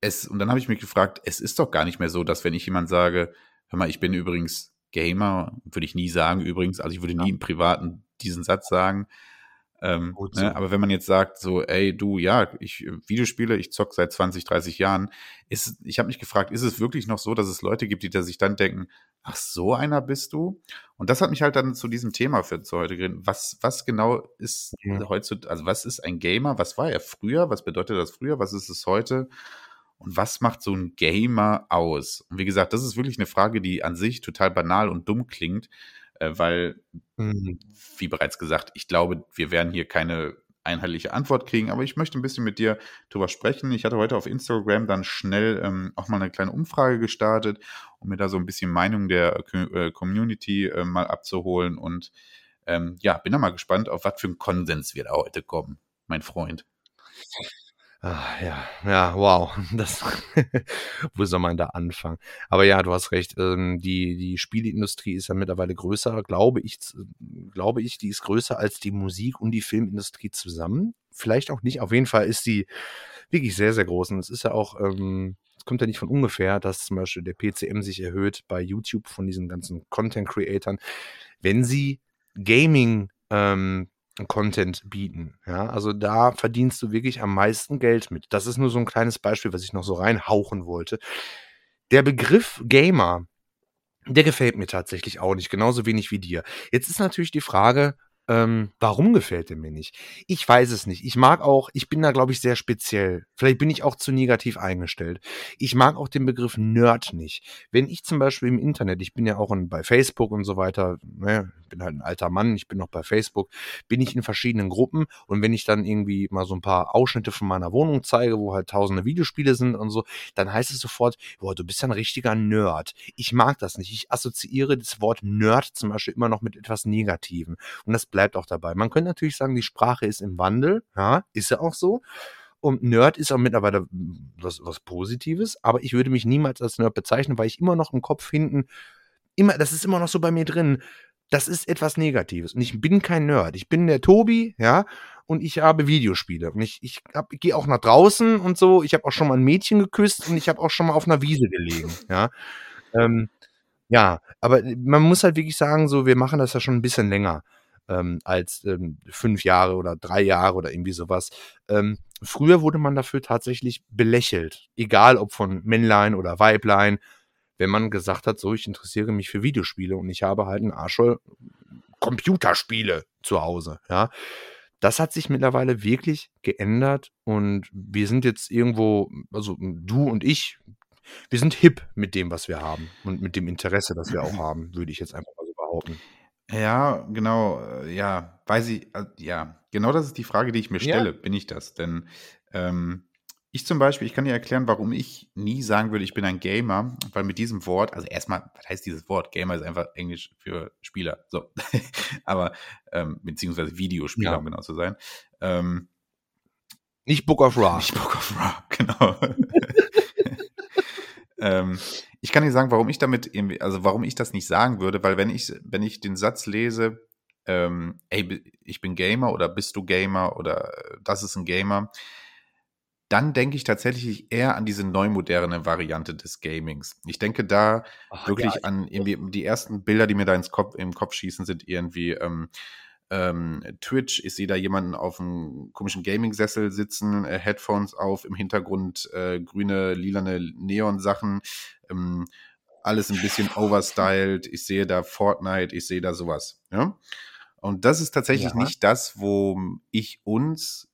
A: Es, und dann habe ich mich gefragt, es ist doch gar nicht mehr so, dass wenn ich jemand sage, hör mal, ich bin übrigens Gamer, würde ich nie sagen übrigens, also ich würde nie im Privaten diesen Satz sagen, ähm, so. ne, aber wenn man jetzt sagt, so, ey, du, ja, ich äh, Videospiele, ich zock seit 20, 30 Jahren, ist, ich habe mich gefragt, ist es wirklich noch so, dass es Leute gibt, die da sich dann denken, ach, so einer bist du? Und das hat mich halt dann zu diesem Thema für zu heute geredet. Was, was genau ist ja. heutzutage, also was ist ein Gamer? Was war er früher? Was bedeutet das früher? Was ist es heute? Und was macht so ein Gamer aus? Und wie gesagt, das ist wirklich eine Frage, die an sich total banal und dumm klingt äh, weil, mhm. wie bereits gesagt, ich glaube, wir werden hier keine einheitliche Antwort kriegen, aber ich möchte ein bisschen mit dir drüber sprechen. Ich hatte heute auf Instagram dann schnell ähm, auch mal eine kleine Umfrage gestartet, um mir da so ein bisschen Meinung der äh, Community äh, mal abzuholen und ähm, ja, bin da mal gespannt, auf was für ein Konsens wir da heute kommen, mein Freund.
B: Ah, ja, ja, wow. Das, wo soll man da anfangen? Aber ja, du hast recht. Ähm, die, die Spielindustrie ist ja mittlerweile größer, glaube ich, glaube ich, die ist größer als die Musik- und die Filmindustrie zusammen. Vielleicht auch nicht. Auf jeden Fall ist sie wirklich sehr, sehr groß. Und es ist ja auch, ähm, es kommt ja nicht von ungefähr, dass zum Beispiel der PCM sich erhöht bei YouTube von diesen ganzen Content-Creatern, wenn sie Gaming ähm, Content bieten. Ja, also da verdienst du wirklich am meisten Geld mit. Das ist nur so ein kleines Beispiel, was ich noch so reinhauchen wollte. Der Begriff Gamer, der gefällt mir tatsächlich auch nicht, genauso wenig wie dir. Jetzt ist natürlich die Frage, ähm, warum gefällt er mir nicht? Ich weiß es nicht. Ich mag auch, ich bin da, glaube ich, sehr speziell. Vielleicht bin ich auch zu negativ eingestellt. Ich mag auch den Begriff Nerd nicht. Wenn ich zum Beispiel im Internet, ich bin ja auch in, bei Facebook und so weiter, ne, bin halt ein alter Mann, ich bin noch bei Facebook, bin ich in verschiedenen Gruppen und wenn ich dann irgendwie mal so ein paar Ausschnitte von meiner Wohnung zeige, wo halt tausende Videospiele sind und so, dann heißt es sofort, boah, du bist ja ein richtiger Nerd. Ich mag das nicht. Ich assoziiere das Wort Nerd zum Beispiel immer noch mit etwas Negativem. Und das bleibt auch dabei. Man könnte natürlich sagen, die Sprache ist im Wandel. Ja, ist ja auch so. Und Nerd ist auch mittlerweile was, was Positives, aber ich würde mich niemals als Nerd bezeichnen, weil ich immer noch im Kopf hinten, immer, das ist immer noch so bei mir drin. Das ist etwas Negatives. Und ich bin kein Nerd. Ich bin der Tobi, ja, und ich habe Videospiele. Und ich, ich, ich gehe auch nach draußen und so. Ich habe auch schon mal ein Mädchen geküsst und ich habe auch schon mal auf einer Wiese gelegen, ja. Ähm, ja, aber man muss halt wirklich sagen, so, wir machen das ja schon ein bisschen länger ähm, als ähm, fünf Jahre oder drei Jahre oder irgendwie sowas. Ähm, früher wurde man dafür tatsächlich belächelt, egal ob von Männlein oder Weiblein, wenn man gesagt hat, so, ich interessiere mich für Videospiele und ich habe halt ein Arschel Computerspiele zu Hause, ja. Das hat sich mittlerweile wirklich geändert und wir sind jetzt irgendwo, also du und ich, wir sind hip mit dem, was wir haben und mit dem Interesse, das wir auch haben, würde ich jetzt einfach mal so behaupten.
A: Ja, genau, äh, ja, weiß ich, äh, ja, genau das ist die Frage, die ich mir
B: Ja.
A: stelle. Bin ich das? Denn ähm, ich zum Beispiel, ich kann dir erklären, warum ich nie sagen würde, ich bin ein Gamer, weil mit diesem Wort, also erstmal, was heißt dieses Wort? Gamer ist einfach Englisch für Spieler, so. Aber, ähm, beziehungsweise Videospieler,
B: Ja.
A: um genau zu sein. Ähm,
B: Nicht Book of Ra.
A: nicht Book of Ra, genau. ähm, ich kann dir sagen, warum ich damit irgendwie, also warum ich das nicht sagen würde, weil wenn ich, wenn ich den Satz lese, ähm, ey, ich bin Gamer oder bist du Gamer oder äh, das ist ein Gamer, dann denke ich tatsächlich eher an diese neumoderne Variante des Gamings. Ich denke da
B: Ach,
A: wirklich
B: ja,
A: an irgendwie die ersten Bilder, die mir da ins Kopf, im Kopf schießen, sind irgendwie ähm, ähm, Twitch. Ich sehe da jemanden auf einem komischen Gaming-Sessel sitzen, äh, Headphones auf, im Hintergrund äh, grüne, lilane Neon-Sachen. Ähm, alles ein bisschen overstyled. Ich sehe da Fortnite, ich sehe da sowas. Ja? Und das ist tatsächlich
B: Ja.
A: nicht das, wo ich uns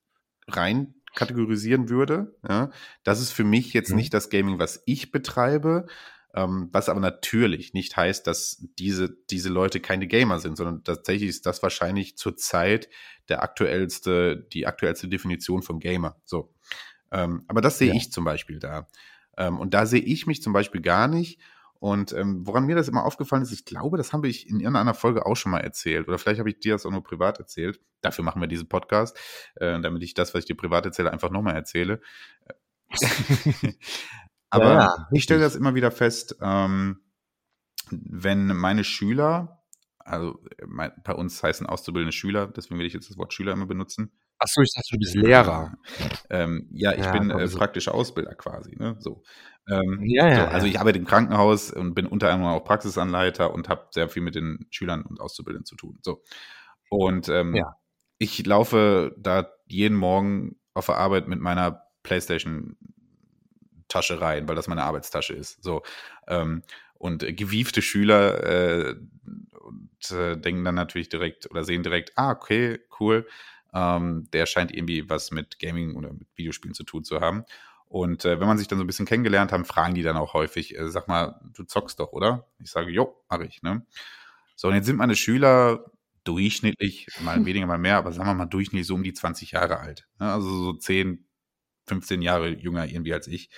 A: rein kategorisieren würde. Ja? Das ist für mich jetzt
B: Mhm.
A: nicht das Gaming, was ich betreibe, ähm, was aber natürlich nicht heißt, dass diese, diese Leute keine Gamer sind, sondern tatsächlich ist das wahrscheinlich zurzeit der aktuellste, die aktuellste Definition von Gamer. So. Ähm, aber das sehe
B: Ja.
A: ich zum Beispiel da. Ähm, und da sehe ich mich zum Beispiel gar nicht. Und ähm, woran mir das immer aufgefallen ist, ich glaube, das habe ich in irgendeiner Folge auch schon mal erzählt. Oder vielleicht habe ich dir das auch nur privat erzählt. Dafür machen wir diesen Podcast, äh, damit ich das, was ich dir privat erzähle, einfach nochmal erzähle. Aber
B: Ja, ja,
A: ich stelle das immer wieder fest, ähm, wenn meine Schüler, also mein, bei uns heißen auszubildende Schüler, deswegen will ich jetzt das Wort Schüler immer benutzen.
B: Achso, ich dachte, du bist Lehrer.
A: Ähm, ja, ich
B: Ja,
A: bin äh,
B: so-
A: praktischer Ausbilder quasi. Ne? So. Ähm,
B: Ja, ja,
A: so, also
B: ja.
A: ich arbeite im Krankenhaus und bin unter anderem auch Praxisanleiter und habe sehr viel mit den Schülern und Auszubildenden zu tun. So. Und ähm,
B: Ja.
A: ich laufe da jeden Morgen auf der Arbeit mit meiner Playstation Tasche rein, weil das meine Arbeitstasche ist. So. Ähm, und äh, gewiefte Schüler äh, und, äh, denken dann natürlich direkt oder sehen direkt, ah, okay, cool. Ähm, der scheint irgendwie was mit Gaming oder mit Videospielen zu tun zu haben. Und äh, wenn man sich dann so ein bisschen kennengelernt haben, fragen die dann auch häufig, äh, sag mal, du zockst doch, oder? Ich sage, jo, mache ich, ne? So, und jetzt sind meine Schüler durchschnittlich, mal weniger, mal mehr, aber sagen wir mal durchschnittlich so um die 20 Jahre alt. Ne? Also so 10, 15 Jahre jünger irgendwie als ich.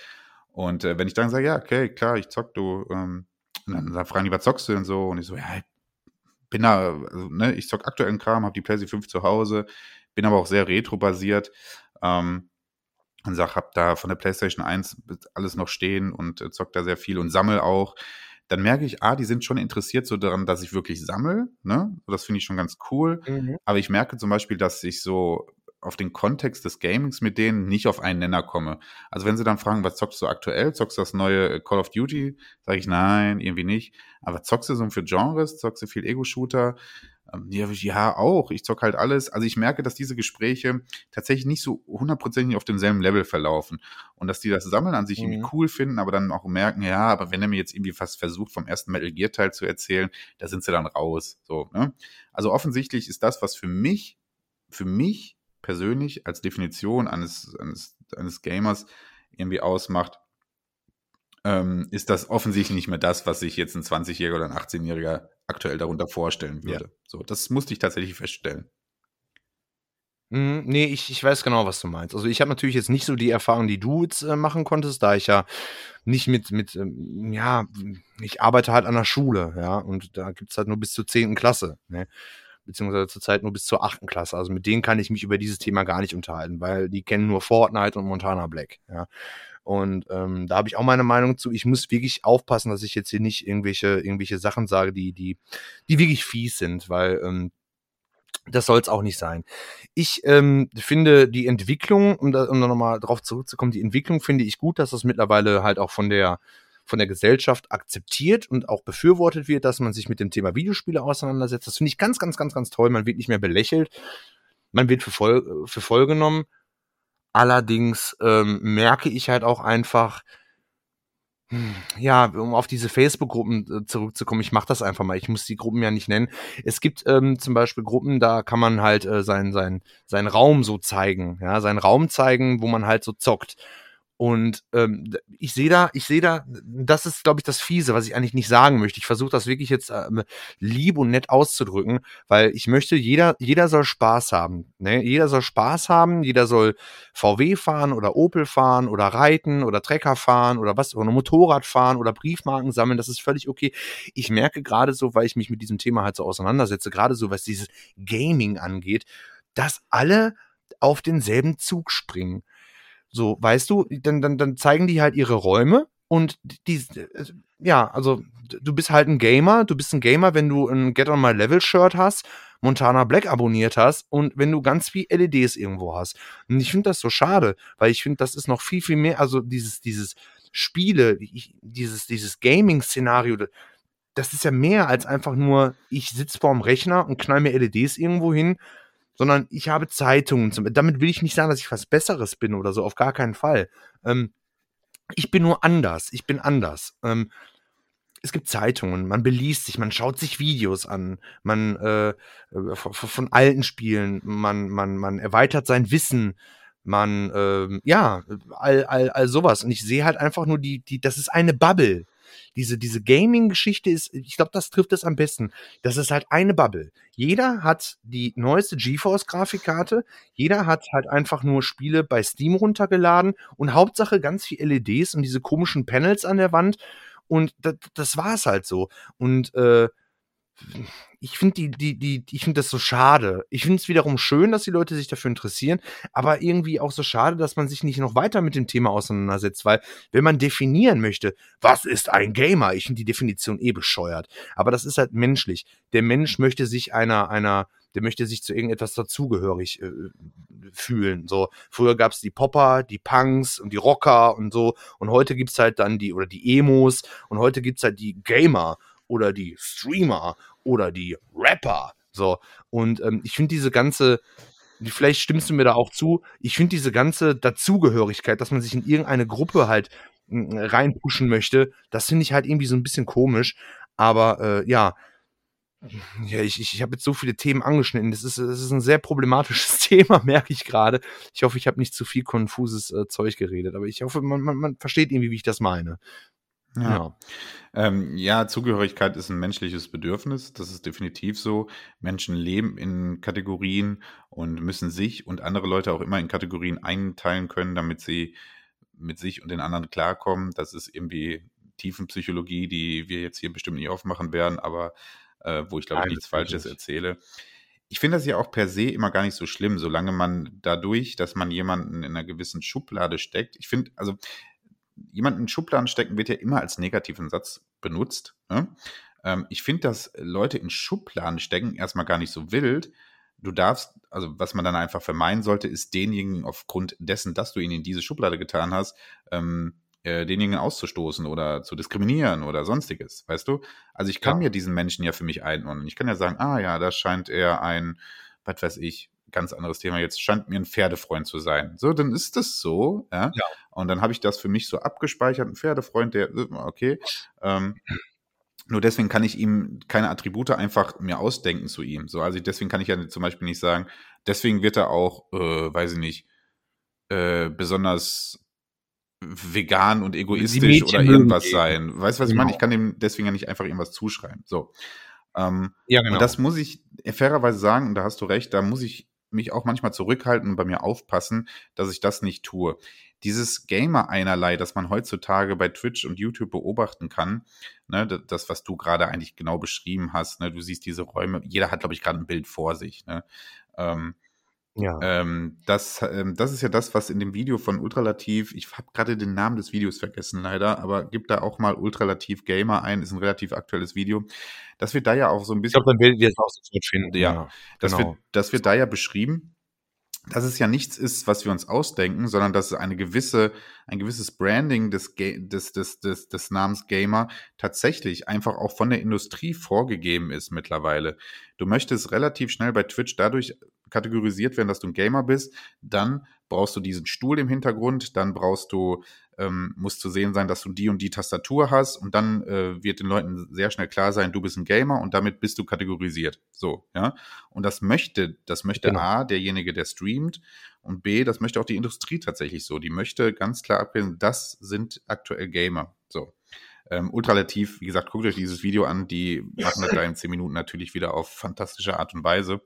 A: Und äh, wenn ich dann sage, ja, okay, klar, ich zock, du, ähm, und dann, dann fragen die, was zockst du denn so? Und ich so, ja, ich bin da, also, ne, ich zock aktuellen Kram, habe die PlayStation 5 zu Hause, bin aber auch sehr retro-basiert. Ähm, und sag, hab da von der PlayStation 1 alles noch stehen und äh, zock da sehr viel und sammel auch. Dann merke ich, ah, die sind schon interessiert so daran, dass ich wirklich sammel. Ne? Das finde ich schon ganz cool.
B: Mhm.
A: Aber ich merke zum Beispiel, dass ich so auf den Kontext des Gamings mit denen nicht auf einen Nenner komme. Also wenn sie dann fragen, was zockst du aktuell? Zockst du das neue äh, Call of Duty? Sage ich nein, irgendwie nicht. Aber zockst du so für Genres? Zockst du viel Ego-Shooter? Ähm, Ja, ja, auch. Ich zock halt alles. Also ich merke, dass diese Gespräche tatsächlich nicht so hundertprozentig auf demselben Level verlaufen. Und dass die das Sammeln an sich irgendwie
B: Mhm.
A: cool finden, aber dann auch merken, ja, aber wenn er mir jetzt irgendwie fast versucht, vom ersten Metal Gear Teil zu erzählen, da sind sie dann raus. So, ne? Also offensichtlich ist das, was für mich, für mich persönlich als Definition eines, eines, eines Gamers irgendwie ausmacht, ähm, ist das offensichtlich nicht mehr das, was sich jetzt ein 20-Jähriger oder ein 18-Jähriger aktuell darunter vorstellen würde. So, das musste ich tatsächlich feststellen.
B: Mhm, nee, ich, ich weiß genau, was du meinst. Also ich habe natürlich jetzt nicht so die Erfahrung, die du jetzt äh, machen konntest, da ich ja nicht mit, mit, ähm, ja, ich arbeite halt an der Schule, ja, und da gibt's halt nur bis zur zehnten Klasse, ne? Beziehungsweise zurzeit nur bis zur achten Klasse. Also mit denen kann ich mich über dieses Thema gar nicht unterhalten, weil die kennen nur Fortnite und Montana Black, ja. Und ähm, da habe ich auch meine Meinung zu. Ich muss wirklich aufpassen, dass ich jetzt hier nicht irgendwelche, irgendwelche Sachen sage, die, die, die wirklich fies sind, weil ähm, das soll es auch nicht sein. Ich ähm, finde die Entwicklung, um da, um da nochmal drauf zurückzukommen, die Entwicklung finde ich gut, dass das mittlerweile halt auch von der von der Gesellschaft akzeptiert und auch befürwortet wird, dass man sich mit dem Thema Videospiele auseinandersetzt. Das finde ich ganz, ganz, ganz, ganz toll. Man wird nicht mehr belächelt. Man wird für voll, für voll genommen. Allerdings ähm, merke ich halt auch einfach, hm, ja, um auf diese Facebook-Gruppen äh, zurückzukommen, ich mache das einfach mal. Ich muss die Gruppen ja nicht nennen. Es gibt ähm, zum Beispiel Gruppen, da kann man halt äh, seinen sein, sein Raum so zeigen, ja, seinen Raum zeigen, wo man halt so zockt. Und ähm, ich sehe da, ich sehe da, das ist, glaube ich, das Fiese, was ich eigentlich nicht sagen möchte. Ich versuche das wirklich jetzt ähm, lieb und nett auszudrücken, weil ich möchte, jeder, jeder soll Spaß haben. Ne? Jeder soll Spaß haben, jeder soll VW fahren oder Opel fahren oder reiten oder Trecker fahren oder was, oder Motorrad fahren oder Briefmarken sammeln. Das ist völlig okay. Ich merke gerade so, weil ich mich mit diesem Thema halt so auseinandersetze, gerade so, was dieses Gaming angeht, dass alle auf denselben Zug springen. So, weißt du, dann, dann, dann zeigen die halt ihre Räume und die, ja, also du bist halt ein Gamer, du bist ein Gamer, wenn du ein Get on My Level Shirt hast, Montana Black abonniert hast und wenn du ganz viel LEDs irgendwo hast. Und ich finde das so schade, weil ich finde, das ist noch viel, viel mehr, also dieses, dieses Spiele, dieses, dieses Gaming-Szenario, das ist ja mehr als einfach nur, ich sitze vorm Rechner und knall mir LEDs irgendwo hin sondern ich habe Zeitungen. Zum, damit will ich nicht sagen, dass ich was Besseres bin oder so, auf gar keinen Fall. Ähm, ich bin nur anders. Ich bin anders. Ähm, es gibt Zeitungen, man beliest sich, man schaut sich Videos an, man äh, von, von, alten Spielen, man, man, man erweitert sein Wissen, man, äh, ja, all, all, all sowas. Und ich sehe halt einfach nur die, die, das ist eine Bubble diese, diese Gaming-Geschichte ist, ich glaube, das trifft es am besten. Das ist halt eine Bubble. Jeder hat die neueste GeForce-Grafikkarte, jeder hat halt einfach nur Spiele bei Steam runtergeladen und Hauptsache ganz viel LEDs und diese komischen Panels an der Wand. Und das, das war es halt so. Und äh, ich finde die, die, die, ich finde das so schade. Ich finde es wiederum schön, dass die Leute sich dafür interessieren, aber irgendwie auch so schade, dass man sich nicht noch weiter mit dem Thema auseinandersetzt, weil wenn man definieren möchte, was ist ein Gamer? Ich finde die Definition eh bescheuert. Aber das ist halt menschlich. Der Mensch möchte sich einer, einer, der möchte sich zu irgendetwas dazugehörig äh, fühlen. So, früher gab es die Popper, die Punks und die Rocker und so. Und heute gibt's halt dann die, oder die Emos und heute gibt's halt die Gamer oder die Streamer oder die Rapper. So, und ähm, ich finde diese ganze, vielleicht stimmst du mir da auch zu, ich finde diese ganze Dazugehörigkeit, dass man sich in irgendeine Gruppe halt äh, reinpushen möchte, das finde ich halt irgendwie so ein bisschen komisch. Aber äh, ja, ja, ich, ich, ich habe jetzt so viele Themen angeschnitten. Das ist, das ist ein sehr problematisches Thema, merke ich gerade. Ich hoffe, ich habe nicht zu viel konfuses äh, Zeug geredet, aber ich hoffe, man, man, man versteht irgendwie, wie ich das meine.
A: Ja. Ja. Ähm, ja, Zugehörigkeit ist ein menschliches Bedürfnis. Das ist definitiv so. Menschen leben in Kategorien und müssen sich und andere Leute auch immer in Kategorien einteilen können, damit sie mit sich und den anderen klarkommen. Das ist irgendwie Tiefenpsychologie, die wir jetzt hier bestimmt nicht aufmachen werden, aber äh, wo ich glaube ich nichts Falsches erzähle. Ich finde das ja auch per se immer gar nicht so schlimm, solange man dadurch, dass man jemanden in einer gewissen Schublade steckt. Ich finde, also jemanden in Schubladen stecken wird ja immer als negativen Satz benutzt. Ne? Ähm, ich finde, dass Leute in Schubladen stecken erstmal gar nicht so wild. Du darfst, also was man dann einfach vermeiden sollte, ist denjenigen aufgrund dessen, dass du ihn in diese Schublade getan hast, ähm, äh, denjenigen auszustoßen oder zu diskriminieren oder sonstiges, weißt du? Also ich kann ja. mir diesen Menschen ja für mich einordnen. Ich kann ja sagen, ah ja, da scheint er ein, was weiß ich, ganz anderes Thema jetzt, scheint mir ein Pferdefreund zu sein. So, dann ist das so, ja. ja. Und dann habe ich das für mich so abgespeichert, ein Pferdefreund, der, okay. Ähm, nur deswegen kann ich ihm keine Attribute einfach mir ausdenken zu ihm. So, also deswegen kann ich ja zum Beispiel nicht sagen, deswegen wird er auch, äh, weiß ich nicht, äh, besonders vegan und egoistisch oder irgendwas sein. Weißt du, was genau. ich meine? Ich kann ihm deswegen ja nicht einfach irgendwas zuschreiben. So. Ähm, ja, genau. Und das muss ich fairerweise sagen, und da hast du recht, da muss ich mich auch manchmal zurückhalten und bei mir aufpassen, dass ich das nicht tue. Dieses Gamer-Einerlei, das man heutzutage bei Twitch und YouTube beobachten kann, ne, das, was du gerade eigentlich genau beschrieben hast, ne, du siehst diese Räume, jeder hat, glaube ich, gerade ein Bild vor sich. Ne, ähm, ja. Ähm, das, ähm, das ist ja das, was in dem Video von Ultralativ, ich habe gerade den Namen des Videos vergessen leider, aber gib da auch mal Ultralativ Gamer ein, ist ein relativ aktuelles Video. Das wird da ja auch so ein bisschen. Ich glaube, dann werdet ihr es auch sofort finden. Ja, ja das, genau. wird, das wird da ja beschrieben, dass es ja nichts ist, was wir uns ausdenken, sondern dass eine gewisse, ein gewisses Branding des, des, des, des, des Namens Gamer tatsächlich einfach auch von der Industrie vorgegeben ist mittlerweile. Du möchtest relativ schnell bei Twitch dadurch kategorisiert werden, dass du ein Gamer bist, dann brauchst du diesen Stuhl im Hintergrund, dann brauchst du, ähm, muss zu sehen sein, dass du die und die Tastatur hast und dann äh, wird den Leuten sehr schnell klar sein, du bist ein Gamer und damit bist du kategorisiert. So, ja. Und das möchte, das möchte genau. A, derjenige, der streamt und B, das möchte auch die Industrie tatsächlich so. Die möchte ganz klar abgrenzen, das sind aktuell Gamer. So. Ähm, ultralativ, wie gesagt, guckt euch dieses Video an, die machen das da in 10 Minuten natürlich wieder auf fantastische Art und Weise.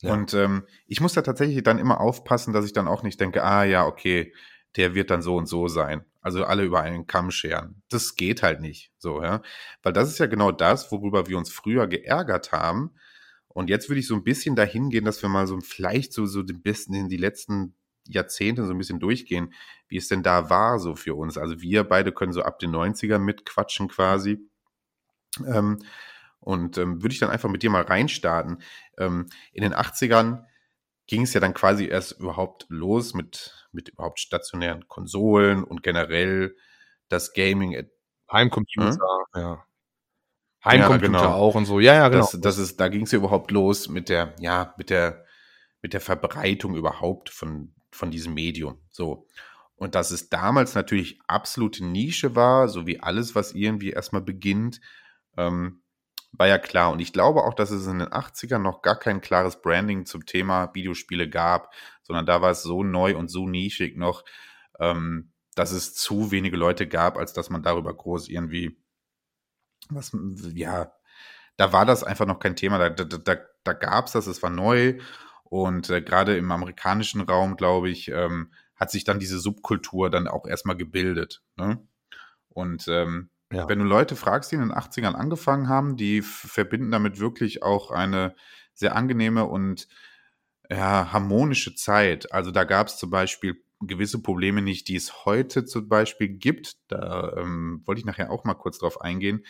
A: Ja. Und ähm, ich muss da tatsächlich dann immer aufpassen, dass ich dann auch nicht denke, ah ja, okay, der wird dann so und so sein. Also alle über einen Kamm scheren. Das geht halt nicht so, ja. Weil das ist ja genau das, worüber wir uns früher geärgert haben. Und jetzt würde ich so ein bisschen dahin gehen, dass wir mal so vielleicht so, so den besten in die letzten Jahrzehnte so ein bisschen durchgehen, wie es denn da war so für uns. Also wir beide können so ab den 90ern mitquatschen quasi. Ähm, und ähm, würde ich dann einfach mit dir mal reinstarten. Ähm, in den 80ern ging es ja dann quasi erst überhaupt los mit, mit überhaupt stationären Konsolen und generell das Gaming.
B: Heimcomputer, hm? ja. Heimcomputer ja, genau. auch und so. Ja, ja,
A: genau. Das, das ist, da ging es ja überhaupt los mit der, ja, mit der, mit der Verbreitung überhaupt von, von diesem Medium. So. Und dass es damals natürlich absolute Nische war, so wie alles, was irgendwie erstmal beginnt, ähm, war ja klar. Und ich glaube auch, dass es in den 80ern noch gar kein klares Branding zum Thema Videospiele gab, sondern da war es so neu und so nischig noch, ähm, dass es zu wenige Leute gab, als dass man darüber groß irgendwie, was, ja, da war das einfach noch kein Thema. Da, da, da, da gab es das, es war neu. Und äh, gerade im amerikanischen Raum, glaube ich, ähm, hat sich dann diese Subkultur dann auch erstmal gebildet. Ne? Und ähm, ja. Wenn du Leute fragst, die in den 80ern angefangen haben, die verbinden damit wirklich auch eine sehr angenehme und ja, harmonische Zeit. Also da gab es zum Beispiel gewisse Probleme nicht, die es heute zum Beispiel gibt. Da ähm, wollte ich nachher auch mal kurz drauf eingehen,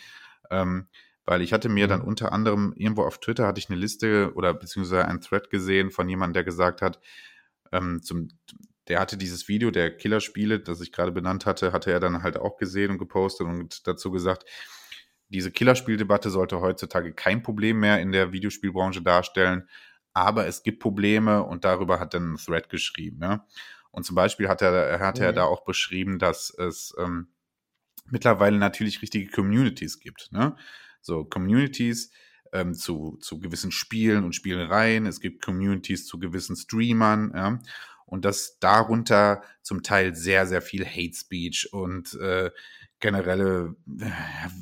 A: ähm, weil ich hatte mir dann mhm. unter anderem irgendwo auf Twitter hatte ich eine Liste oder beziehungsweise einen Thread gesehen von jemandem, der gesagt hat, ähm, zum, der hatte dieses Video der Killerspiele, das ich gerade benannt hatte, hatte er dann halt auch gesehen und gepostet und dazu gesagt, diese Killerspieldebatte sollte heutzutage kein Problem mehr in der Videospielbranche darstellen, aber es gibt Probleme und darüber hat er einen Thread geschrieben. Ja? Und zum Beispiel hat er, hat er mhm. da auch beschrieben, dass es ähm, mittlerweile natürlich richtige Communities gibt. Ne? So Communities ähm, zu, zu gewissen Spielen und Spielereien, es gibt Communities zu gewissen Streamern, ja und dass darunter zum Teil sehr, sehr viel Hate Speech und äh, generelle, äh,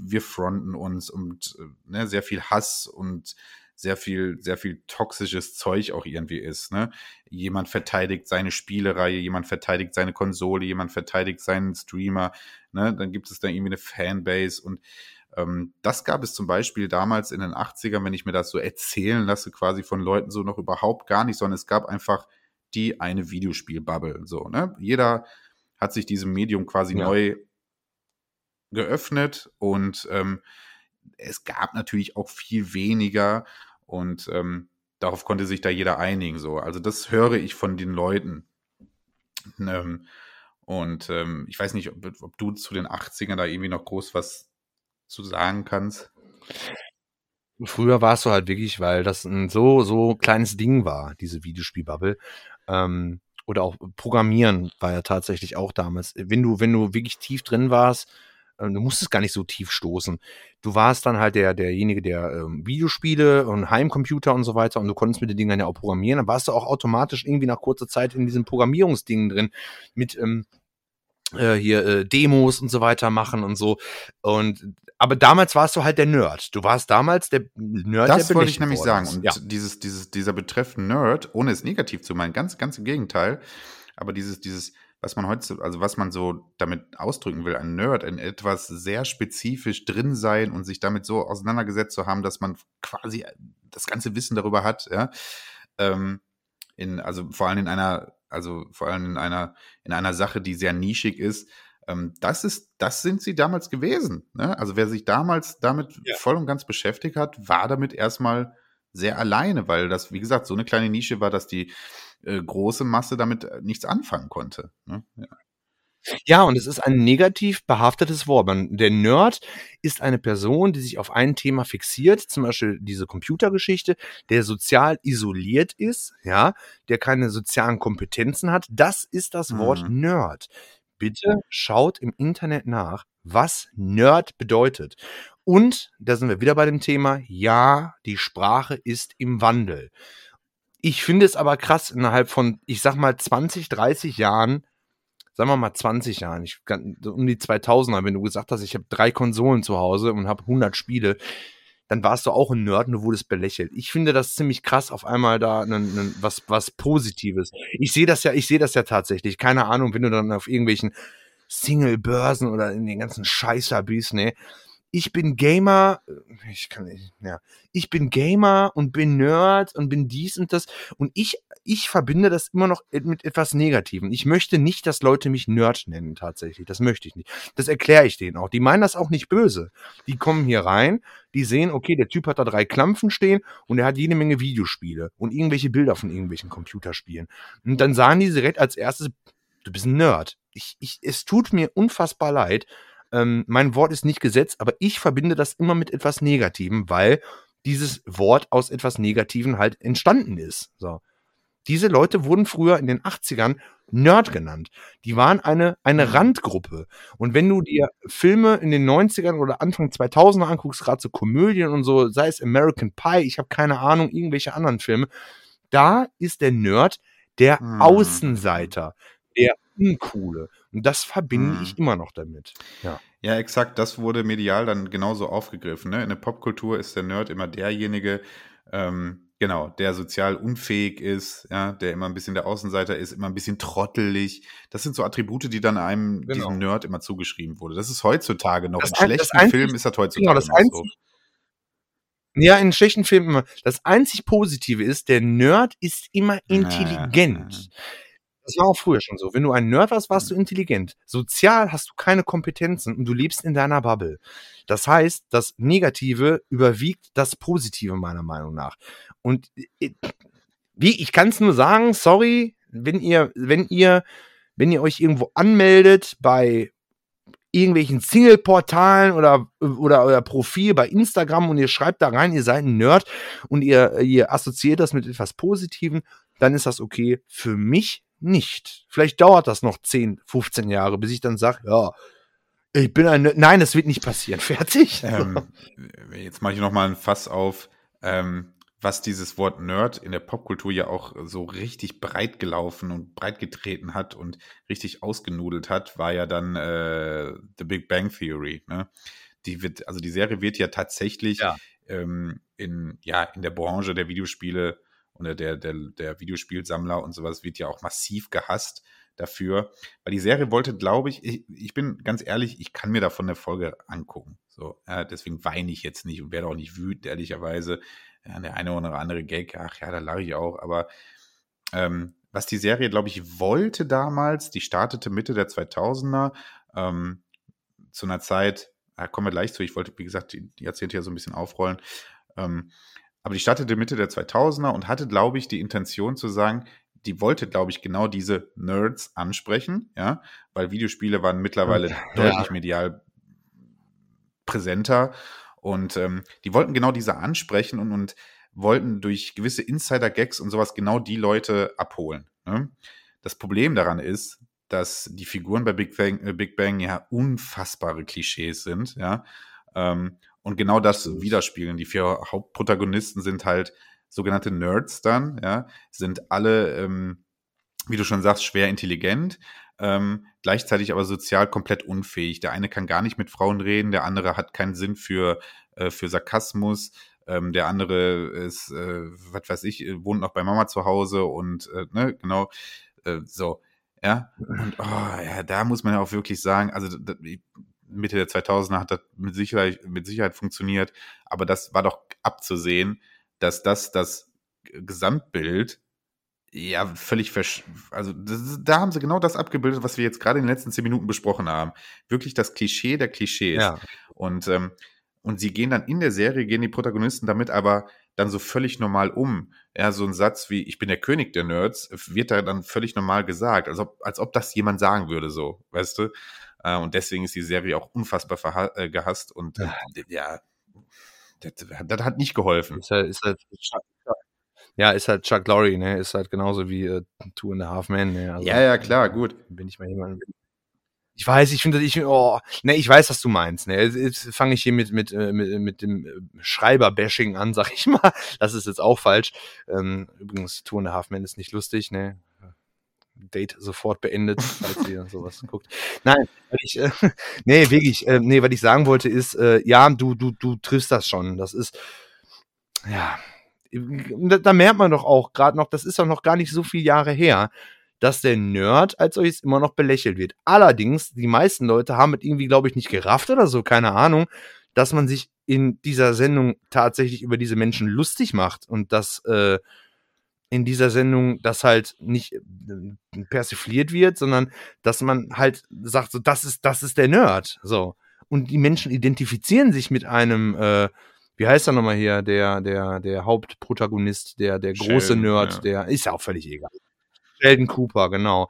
A: wir fronten uns und äh, ne, sehr viel Hass und sehr viel, sehr viel toxisches Zeug auch irgendwie ist. Ne? Jemand verteidigt seine Spielereihe, jemand verteidigt seine Konsole, jemand verteidigt seinen Streamer. Ne? Dann gibt es da irgendwie eine Fanbase und ähm, das gab es zum Beispiel damals in den 80ern, wenn ich mir das so erzählen lasse, quasi von Leuten so noch überhaupt gar nicht, sondern es gab einfach die eine Videospielbubble. So, ne? Jeder hat sich diesem Medium quasi ja. neu geöffnet und ähm, es gab natürlich auch viel weniger und ähm, darauf konnte sich da jeder einigen. So, also das höre ich von den Leuten. Ähm, und ähm, ich weiß nicht, ob, ob, du zu den 80ern da irgendwie noch groß was zu sagen kannst.
B: Früher war es so halt wirklich, weil das ein so, so kleines Ding war, diese Videospielbubble. Ähm, oder auch Programmieren war ja tatsächlich auch damals. Wenn du, wenn du wirklich tief drin warst, äh, du musstest gar nicht so tief stoßen. Du warst dann halt der, derjenige, der ähm, Videospiele und Heimcomputer und so weiter und du konntest mit den Dingen ja auch programmieren. Dann warst du auch automatisch irgendwie nach kurzer Zeit in diesen Programmierungsdingen drin mit ähm, äh, hier äh, Demos und so weiter machen und so. Und aber damals warst du halt der Nerd. Du warst damals der Nerd.
A: Das der wollte ich nämlich sagen. Und ja. dieses, dieses, dieser Betreff Nerd, ohne es negativ zu meinen, ganz, ganz im Gegenteil. Aber dieses, dieses, was man heute, also was man so damit ausdrücken will, ein Nerd, in etwas sehr spezifisch drin sein und sich damit so auseinandergesetzt zu haben, dass man quasi das ganze Wissen darüber hat, ja. Ähm, in, also vor allem in einer, also vor allem in einer, in einer Sache, die sehr nischig ist, ähm, das ist, das sind sie damals gewesen. Ne? Also wer sich damals damit ja. voll und ganz beschäftigt hat, war damit erstmal sehr alleine, weil das, wie gesagt, so eine kleine Nische war, dass die äh, große Masse damit äh, nichts anfangen konnte. Ne? Ja.
B: Ja, und es ist ein negativ behaftetes Wort. Man, der Nerd ist eine Person, die sich auf ein Thema fixiert, zum Beispiel diese Computergeschichte, der sozial isoliert ist, ja, der keine sozialen Kompetenzen hat. Das ist das Wort
A: Mhm.
B: Nerd. Bitte schaut im Internet nach, was Nerd bedeutet. Und da sind wir wieder bei dem Thema, ja, die Sprache ist im Wandel. Ich finde es aber krass, innerhalb von, ich sag mal, 20, 30 Jahren, sagen wir mal 20 Jahren, ich, um die 2000er, wenn du gesagt hast, ich habe drei Konsolen zu Hause und habe 100 Spiele, dann warst du auch ein Nerd und du wurdest belächelt. Ich finde das ziemlich krass, auf einmal da nen, nen, was, was Positives. Ich sehe das ja, ich sehe das ja tatsächlich. Keine Ahnung, wenn du dann auf irgendwelchen Single-Börsen oder in den ganzen Scheißer bist, ne? Ich bin Gamer, ich kann nicht, ja. Ich bin Gamer und bin Nerd und bin dies und das und ich, ich verbinde das immer noch mit etwas Negativem. Ich möchte nicht, dass Leute mich Nerd nennen, tatsächlich. Das möchte ich nicht. Das erkläre ich denen auch. Die meinen das auch nicht böse. Die kommen hier rein, die sehen, okay, der Typ hat da drei Klampfen stehen und er hat jede Menge Videospiele und irgendwelche Bilder von irgendwelchen Computerspielen. Und dann sagen die direkt als erstes, du bist ein Nerd. Ich, ich, es tut mir unfassbar leid. Ähm, mein Wort ist nicht Gesetz, aber ich verbinde das immer mit etwas Negativem, weil dieses Wort aus etwas Negativen halt entstanden ist. So. Diese Leute wurden früher in den 80ern Nerd genannt. Die waren eine, eine
A: Mhm.
B: Randgruppe. Und wenn du dir Filme in den 90ern oder Anfang 2000er anguckst, gerade so Komödien und so, sei es American Pie, ich habe keine Ahnung, irgendwelche anderen Filme, da ist der Nerd der
A: Mhm.
B: Außenseiter, der Uncoole. Und das verbinde
A: Mhm.
B: ich immer noch damit.
A: Ja, exakt. Das wurde medial dann genauso aufgegriffen. Ne? In der Popkultur ist der Nerd immer derjenige, ähm, genau, der sozial unfähig ist, ja, der immer ein bisschen der Außenseiter ist, immer ein bisschen trottelig. Das sind so Attribute, die dann einem
B: Genau.
A: diesem Nerd immer zugeschrieben wurde. Das ist heutzutage noch.
B: Das
A: in schlechten
B: einzig-
A: Filmen ist das heutzutage
B: Genau, das
A: noch so.
B: einzig, ja, in schlechten Filmen immer. Das einzig Positive ist, der Nerd ist immer intelligent. Das war auch früher schon so. Wenn du ein Nerd warst, warst du intelligent. Sozial hast du keine Kompetenzen und du lebst in deiner Bubble. Das heißt, das Negative überwiegt das Positive meiner Meinung nach. Und wie, ich kann es nur sagen, sorry, wenn ihr, wenn ihr, wenn ihr euch irgendwo anmeldet bei irgendwelchen Single-Portalen oder, oder euer Profil bei Instagram und ihr schreibt da rein, ihr seid ein Nerd und ihr, ihr assoziiert das mit etwas Positivem, dann ist das okay. Für mich nicht. Vielleicht dauert das noch 10, 15 Jahre, bis ich dann sage, ja, ich bin ein. Nein, das wird nicht passieren. Fertig.
A: Ähm, jetzt mache ich noch mal ein Fass auf, ähm, was dieses Wort Nerd in der Popkultur ja auch so richtig breit gelaufen und breit getreten hat und richtig ausgenudelt hat, war ja dann äh, The Big Bang Theory. Ne? Die wird, also die Serie wird ja tatsächlich
B: Ja.
A: ähm, in, ja, in der Branche der Videospiele oder der, der, der Videospielsammler und sowas wird ja auch massiv gehasst dafür. Weil die Serie wollte, glaube ich, ich, ich bin ganz ehrlich, ich kann mir davon eine Folge angucken. So, ja, deswegen weine ich jetzt nicht und werde auch nicht wütend, ehrlicherweise. Ja, der eine oder andere Gag, ach ja, da lache ich auch, aber ähm, was die Serie, glaube ich, wollte damals, die startete Mitte der 2000er, ähm, zu einer Zeit, da kommen wir gleich zu, ich wollte, wie gesagt, die, die Jahrzehnte ja so ein bisschen aufrollen, ähm, aber die startete Mitte der 2000er und hatte, glaube ich, die Intention zu sagen, die wollte, glaube ich, genau diese Nerds ansprechen, ja, weil Videospiele waren mittlerweile
B: Ja.
A: deutlich medial präsenter und ähm, die wollten genau diese ansprechen und, und wollten durch gewisse Insider-Gags und sowas genau die Leute abholen. Ne? Das Problem daran ist, dass die Figuren bei Big Bang, äh, Big Bang ja unfassbare Klischees sind, ja. Ähm, und genau das widerspiegeln. Die vier Hauptprotagonisten sind halt sogenannte Nerds dann, ja, sind alle, ähm, wie du schon sagst, schwer intelligent, ähm, gleichzeitig aber sozial komplett unfähig. Der eine kann gar nicht mit Frauen reden, der andere hat keinen Sinn für, äh, für Sarkasmus, ähm, der andere ist, äh, was weiß ich, wohnt noch bei Mama zu Hause und, äh, ne, genau, äh, so, ja. Und, oh, ja, da muss man ja auch wirklich sagen, also, Mitte der 2000er hat das mit Sicherheit, mit Sicherheit funktioniert, aber das war doch abzusehen, dass das das Gesamtbild ja völlig versch also das, da haben sie genau das abgebildet, was wir jetzt gerade in den letzten zehn Minuten besprochen haben. Wirklich das Klischee der Klischees.
B: Ja.
A: Und, ähm, und sie gehen dann in der Serie, gehen die Protagonisten damit aber dann so völlig normal um. Ja, so ein Satz wie, ich bin der König der Nerds, wird da dann völlig normal gesagt, als ob, als ob das jemand sagen würde, so, weißt du? Äh, und deswegen ist die Serie auch unfassbar äh, gehasst und äh, ja, das, das, hat nicht geholfen.
B: Ist halt, ist halt, ja, ist halt Chuck Lorre, ne? Ist halt genauso wie äh, Two and a Half Men, ne?
A: Also, ja, ja, klar, gut.
B: Bin ich mal jemand. Ich weiß, ich finde, ich, oh, ne, ich weiß, was du meinst. Ne, jetzt fange ich hier mit mit äh, mit, mit dem äh, Schreiber-Bashing an, sag ich mal. Das ist jetzt auch falsch. Ähm, übrigens, Two and a Half Men ist nicht lustig, ne? Date sofort beendet, falls ihr sowas guckt. Nein, weil ich, äh, nee, wirklich, äh, nee, was ich sagen wollte ist, äh, ja, du, du, du triffst das schon. Das ist, ja, da, da merkt man doch auch gerade noch, das ist doch noch gar nicht so viele Jahre her dass der Nerd als solches immer noch belächelt wird. Allerdings, die meisten Leute haben mit irgendwie, glaube ich, nicht gerafft oder so, keine Ahnung, dass man sich in dieser Sendung tatsächlich über diese Menschen lustig macht und dass äh, in dieser Sendung das halt nicht äh, persifliert wird, sondern dass man halt sagt, so das ist das ist der Nerd, so und die Menschen identifizieren sich mit einem äh, wie heißt er nochmal hier, der, der, der Hauptprotagonist, der, der große Sheldon, Nerd, ja. der ist ja auch völlig egal. Sheldon Cooper, genau.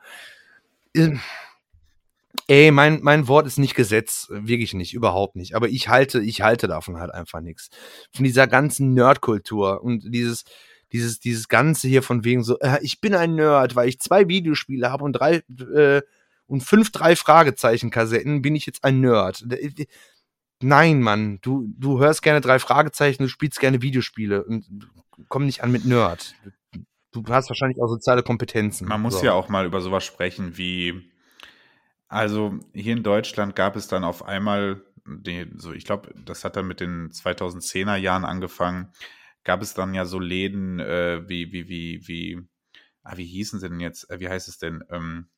B: Ey, mein, mein Wort ist nicht Gesetz, wirklich nicht, überhaupt nicht. Aber ich halte, ich halte davon halt einfach nichts. Von dieser ganzen Nerdkultur und dieses, dieses, dieses Ganze hier von wegen so, äh, ich bin ein Nerd, weil ich zwei Videospiele habe und drei äh, und fünf drei Fragezeichen Kassetten, bin ich jetzt ein Nerd. Nein, Mann, du, du hörst gerne drei Fragezeichen, du spielst gerne Videospiele und komm nicht an mit Nerd du hast wahrscheinlich auch soziale Kompetenzen.
A: Man muss so. ja auch mal über sowas sprechen wie, also hier in Deutschland gab es dann auf einmal, die, so ich glaube, das hat dann mit den 2010er Jahren angefangen, gab es dann ja so Läden äh, wie, wie, wie, wie, ah, wie hießen sie denn jetzt, äh, wie heißt es denn, ähm,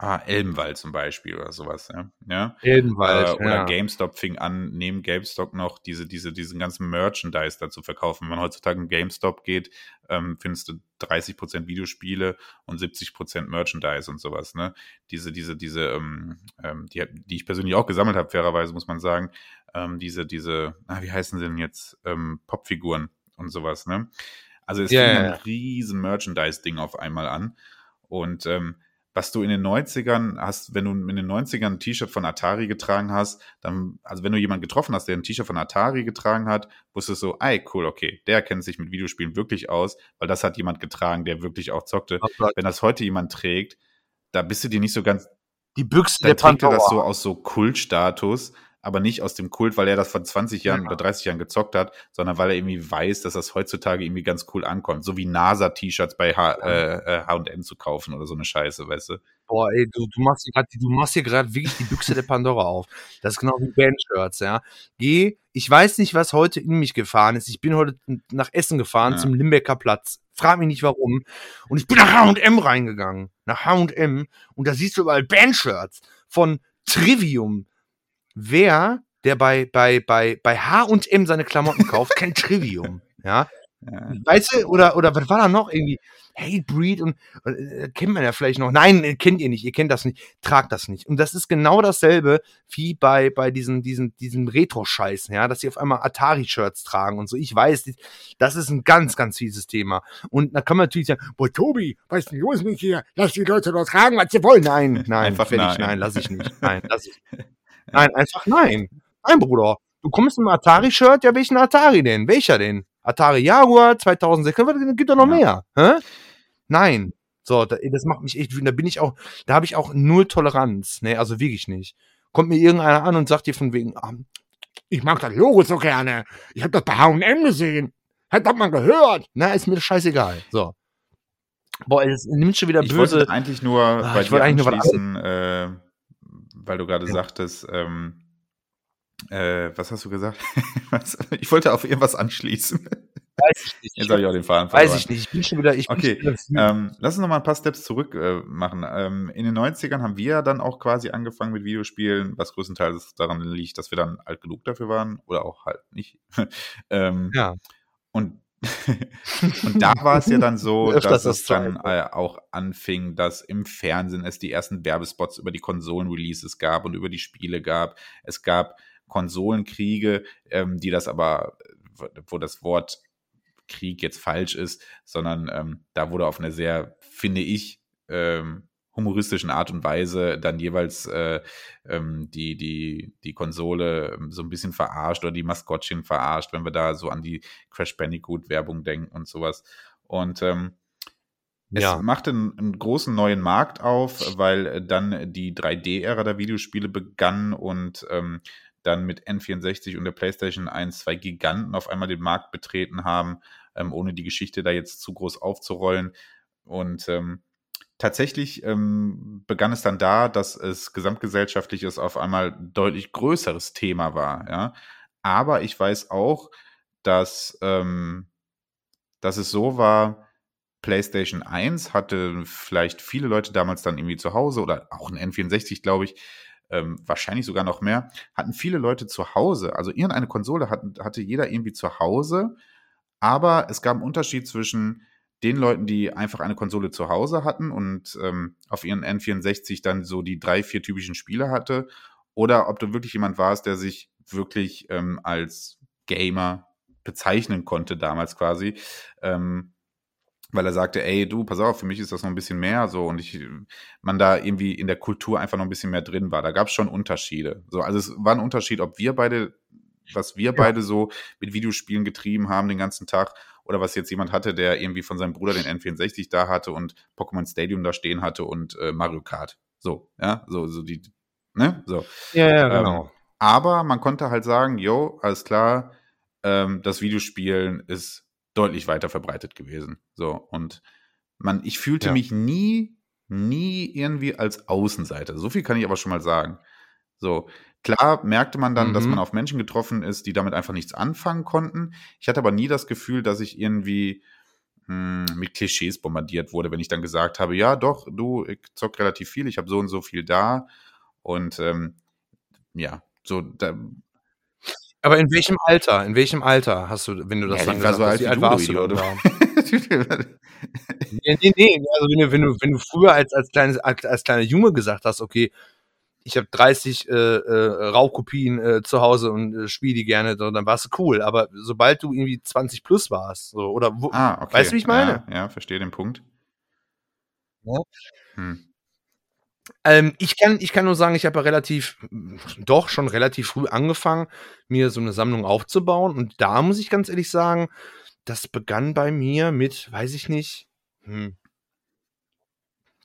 A: Ah, Elbenwald zum Beispiel oder sowas, ja. ja?
B: Elbenwald.
A: Äh, oder ja. GameStop fing an, neben GameStop noch diese, diese, diesen ganzen Merchandise da zu verkaufen. Wenn man heutzutage in GameStop geht, ähm, findest du 30% Videospiele und 70% Merchandise und sowas, ne? Diese, diese, diese, ähm, ähm, die, die ich persönlich auch gesammelt habe, fairerweise muss man sagen, ähm, diese, diese, ah, wie heißen sie denn jetzt? Ähm, Popfiguren und sowas, ne? Also es yeah, fing ein riesen Merchandise-Ding auf einmal an. Und ähm, was du in den 90ern hast, wenn du in den 90ern ein T-Shirt von Atari getragen hast, dann, also wenn du jemanden getroffen hast, der ein T-Shirt von Atari getragen hat, wusstest du so, ey, cool, okay, der kennt sich mit Videospielen wirklich aus, weil das hat jemand getragen, der wirklich auch zockte. Okay. Wenn das heute jemand trägt, da bist du dir nicht so ganz.
B: Die Büchse
A: der trägt er das so aus so Kultstatus aber nicht aus dem Kult, weil er das vor 20 Jahren ja. oder 30 Jahren gezockt hat, sondern weil er irgendwie weiß, dass das heutzutage irgendwie ganz cool ankommt. So wie NASA-T-Shirts bei H&M äh, zu kaufen oder so eine Scheiße, weißt du?
B: Boah, ey, du, du machst hier gerade, du machst hier gerade wirklich die Büchse der Pandora auf. Das ist genau wie Bandshirts, ja. Geh, ich weiß nicht, was heute in mich gefahren ist. Ich bin heute nach Essen gefahren ja. zum Limbecker Platz. Frag mich nicht warum. Und ich bin nach H&M reingegangen. Nach H&M. Und da siehst du überall Bandshirts von Trivium, wer, der bei, bei, bei, bei H&M seine Klamotten kauft, kennt Trivium, ja. ja. Weißt du, oder, oder was war da noch irgendwie? Hatebreed und äh, kennt man ja vielleicht noch. Nein, äh, kennt ihr nicht, ihr kennt das nicht, tragt das nicht. Und das ist genau dasselbe wie bei, bei diesen, diesen, diesen Retro-Scheiß, ja, dass sie auf einmal Atari-Shirts tragen und so. Ich weiß, das ist ein ganz, ganz fieses Thema. Und da kann man natürlich sagen, boah, Tobi, was ist denn los mit hier? Lass die Leute doch tragen, was sie wollen. Nein, nein, Einfach nein. Ich, nein, lass ich nicht. Nein, lass ich. Nein, einfach nein. Nein, Bruder. Du kommst im Atari-Shirt, ja, welchen Atari denn? Welcher denn? Atari Jaguar 2006, gibt doch noch mehr. Hä? Nein. So, das macht mich echt wütend. Da bin ich auch, da habe ich auch null Toleranz. Ne, also wirklich nicht. Kommt mir irgendeiner an und sagt dir von wegen, ah, ich mag das Logo so gerne. Ich habe das bei H&M gesehen. Hat das mal gehört. Na, ist mir scheißegal. So. Boah, es nimmt schon wieder böse. Ich
A: wollte eigentlich nur Ach, bei ich dir eigentlich nur äh, weil du gerade ja. sagtest, ähm, äh, was hast du gesagt? ich wollte auf irgendwas anschließen.
B: Weiß ich nicht.
A: Jetzt habe ich auch den Faden
B: verloren. Weiß ich nicht. Ich bin schon wieder. Ich
A: okay. ähm, lass uns noch mal ein paar Steps zurück äh, machen. Ähm, in den 90ern haben wir ja dann auch quasi angefangen mit Videospielen, was größtenteils daran liegt, dass wir dann alt genug dafür waren oder auch halt nicht. ähm,
B: ja.
A: Und und da war es ja dann so, dass es dann äh, auch anfing, dass im Fernsehen es die ersten Werbespots über die Konsolen-Releases gab und über die Spiele gab. Es gab Konsolenkriege, ähm, die das aber, wo das Wort Krieg jetzt falsch ist, sondern ähm, da wurde auf eine sehr, finde ich, ähm, humoristischen Art und Weise dann jeweils äh, ähm, die, die, die Konsole ähm, so ein bisschen verarscht oder die Maskottchen verarscht, wenn wir da so an die Crash Bandicoot-Werbung denken und sowas. Und ähm, es ja. machte einen, einen, großen neuen Markt auf, weil dann die 3D-Ära der Videospiele begann und ähm, dann mit N64 und der PlayStation 1 zwei Giganten auf einmal den Markt betreten haben, ähm, ohne die Geschichte da jetzt zu groß aufzurollen. Und ähm, tatsächlich ähm, begann es dann da, dass es gesamtgesellschaftliches auf einmal deutlich größeres Thema war. Ja? Aber ich weiß auch, dass, ähm, dass es so war, PlayStation 1 hatte vielleicht viele Leute damals dann irgendwie zu Hause oder auch ein N64, glaube ich, ähm, wahrscheinlich sogar noch mehr, hatten viele Leute zu Hause. Also irgendeine Konsole hat, hatte jeder irgendwie zu Hause, aber es gab einen Unterschied zwischen den Leuten, die einfach eine Konsole zu Hause hatten und ähm, auf ihren N64 dann so die drei, vier typischen Spiele hatte, oder ob du wirklich jemand warst, der sich wirklich ähm, als Gamer bezeichnen konnte damals quasi, ähm, weil er sagte, ey, du, pass auf, für mich ist das noch ein bisschen mehr so und ich, man da irgendwie in der Kultur einfach noch ein bisschen mehr drin war. Da gab es schon Unterschiede. So, also es war ein Unterschied, ob wir beide, was wir ja. beide so mit Videospielen getrieben haben den ganzen Tag oder was jetzt jemand hatte, der irgendwie von seinem Bruder den N64 da hatte und Pokémon Stadium da stehen hatte und äh, Mario Kart. So, ja, so, so die, ne, so.
B: Ja, ja, ähm, genau.
A: Ähm, aber man konnte halt sagen, yo, alles klar, ähm, das Videospielen ist deutlich weiter verbreitet gewesen. So, und man, ich fühlte ja. mich nie, nie irgendwie als Außenseiter. So viel kann ich aber schon mal sagen. So, Klar merkte man dann, mhm. dass man auf Menschen getroffen ist, die damit einfach nichts anfangen konnten. Ich hatte aber nie das Gefühl, dass ich irgendwie mh, hm, mit Klischees bombardiert wurde, wenn ich dann gesagt habe, ja doch, du, ich zock relativ viel, ich habe so und so viel da. Und ähm, ja, so da,
B: aber in welchem Alter? In welchem Alter hast du, wenn du das
A: ja, dann gesagt hast, wie alt warst du, oder?
B: nee, nee, nee. Also wenn du, wenn du, wenn du früher als, als, kleines, als kleiner Junge gesagt hast, okay, ich habe 30 äh, äh, Raubkopien äh, zu Hause und äh, spiele die gerne, so, dann warst du cool. Aber sobald du irgendwie 20 plus warst, so, oder wo,
A: ah, okay.
B: weißt du, wie ich meine?
A: Ja, ja verstehe den Punkt.
B: Ja. Hm. Ähm, ich, kann, ich kann nur sagen, ich habe ja relativ, doch schon relativ früh angefangen, mir so eine Sammlung aufzubauen. Und da muss ich ganz ehrlich sagen, das begann bei mir mit, weiß ich nicht, hm,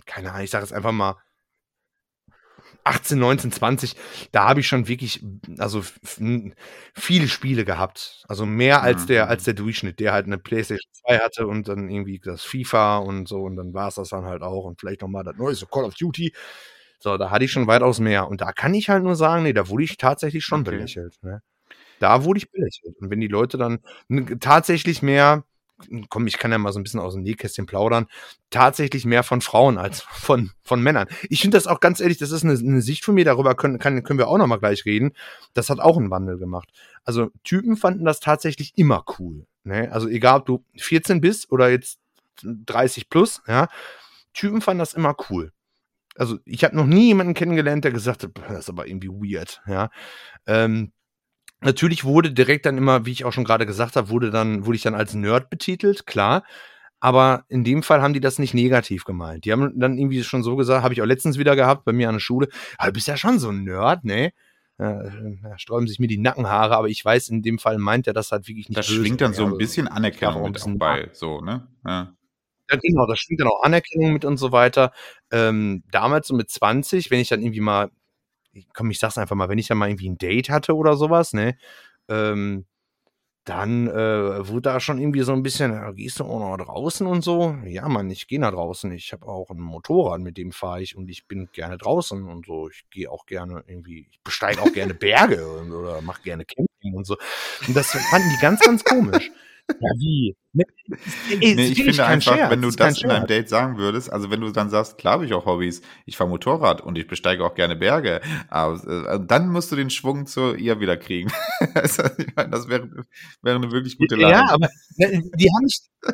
B: keine Ahnung, ich sage es einfach mal 18, 19, 20, da habe ich schon wirklich, also viele Spiele gehabt. Also mehr als der, als mhm. der Durchschnitt, der halt eine PlayStation 2 hatte und dann irgendwie das FIFA und so und dann war es das dann halt auch und vielleicht nochmal das neueste Call of Duty. So, da hatte ich schon weitaus mehr. Und da kann ich halt nur sagen, nee, da wurde ich tatsächlich schon okay. belächelt. Ne? Da wurde ich belächelt. Und wenn die Leute dann tatsächlich mehr komm, ich kann ja mal so ein bisschen aus dem Nähkästchen plaudern, tatsächlich mehr von Frauen als von, von Männern. Ich finde das auch ganz ehrlich, das ist eine, eine Sicht von mir, darüber können, kann, können wir auch nochmal gleich reden. Das hat auch einen Wandel gemacht. Also Typen fanden das tatsächlich immer cool. Ne? Also egal, ob du 14 bist oder jetzt 30 plus, ja, Typen fanden das immer cool. Also ich habe noch nie jemanden kennengelernt, der gesagt hat, das ist aber irgendwie weird, ja. Ähm, Natürlich wurde direkt dann immer, wie ich auch schon gerade gesagt habe, wurde dann, wurde ich dann als Nerd betitelt, klar. Aber in dem Fall haben die das nicht negativ gemeint. Die haben dann irgendwie schon so gesagt, habe ich auch letztens wieder gehabt bei mir an der Schule, ah, du bist ja schon so ein Nerd, ne? Da sträuben sich mir die Nackenhaare, aber ich weiß, in dem Fall meint er das halt wirklich nicht.
A: Das böse, schwingt dann so ein bisschen Anerkennung mit ein bei, so, ne? Ja.
B: Ja, genau, da schwingt dann auch Anerkennung mit und so weiter. Ähm, damals so mit 20, wenn ich dann irgendwie mal komm, ich sag's einfach mal, wenn ich dann mal irgendwie ein Date hatte oder sowas, ne, ähm, dann äh, wurde da schon irgendwie so ein bisschen, gehst du auch noch draußen und so? Ja, Mann, ich gehe nach draußen. Ich habe auch ein Motorrad, mit dem fahre ich und ich bin gerne draußen und so. Ich gehe auch gerne irgendwie, ich besteige auch gerne Berge und, oder mache gerne Camping und so. Und das fanden die ganz, ganz komisch. Ja, wie?
A: Ne, nee, nee, ich finde einfach, Scherz, wenn du das in einem Date sagen würdest, also wenn du dann sagst, klar habe ich auch Hobbys, ich fahre Motorrad und ich besteige auch gerne Berge, aber äh, dann musst du den Schwung zu ihr wieder kriegen. also, ich meine, das wäre, wäre eine wirklich gute Lage.
B: Ja, aber ne, die haben nicht.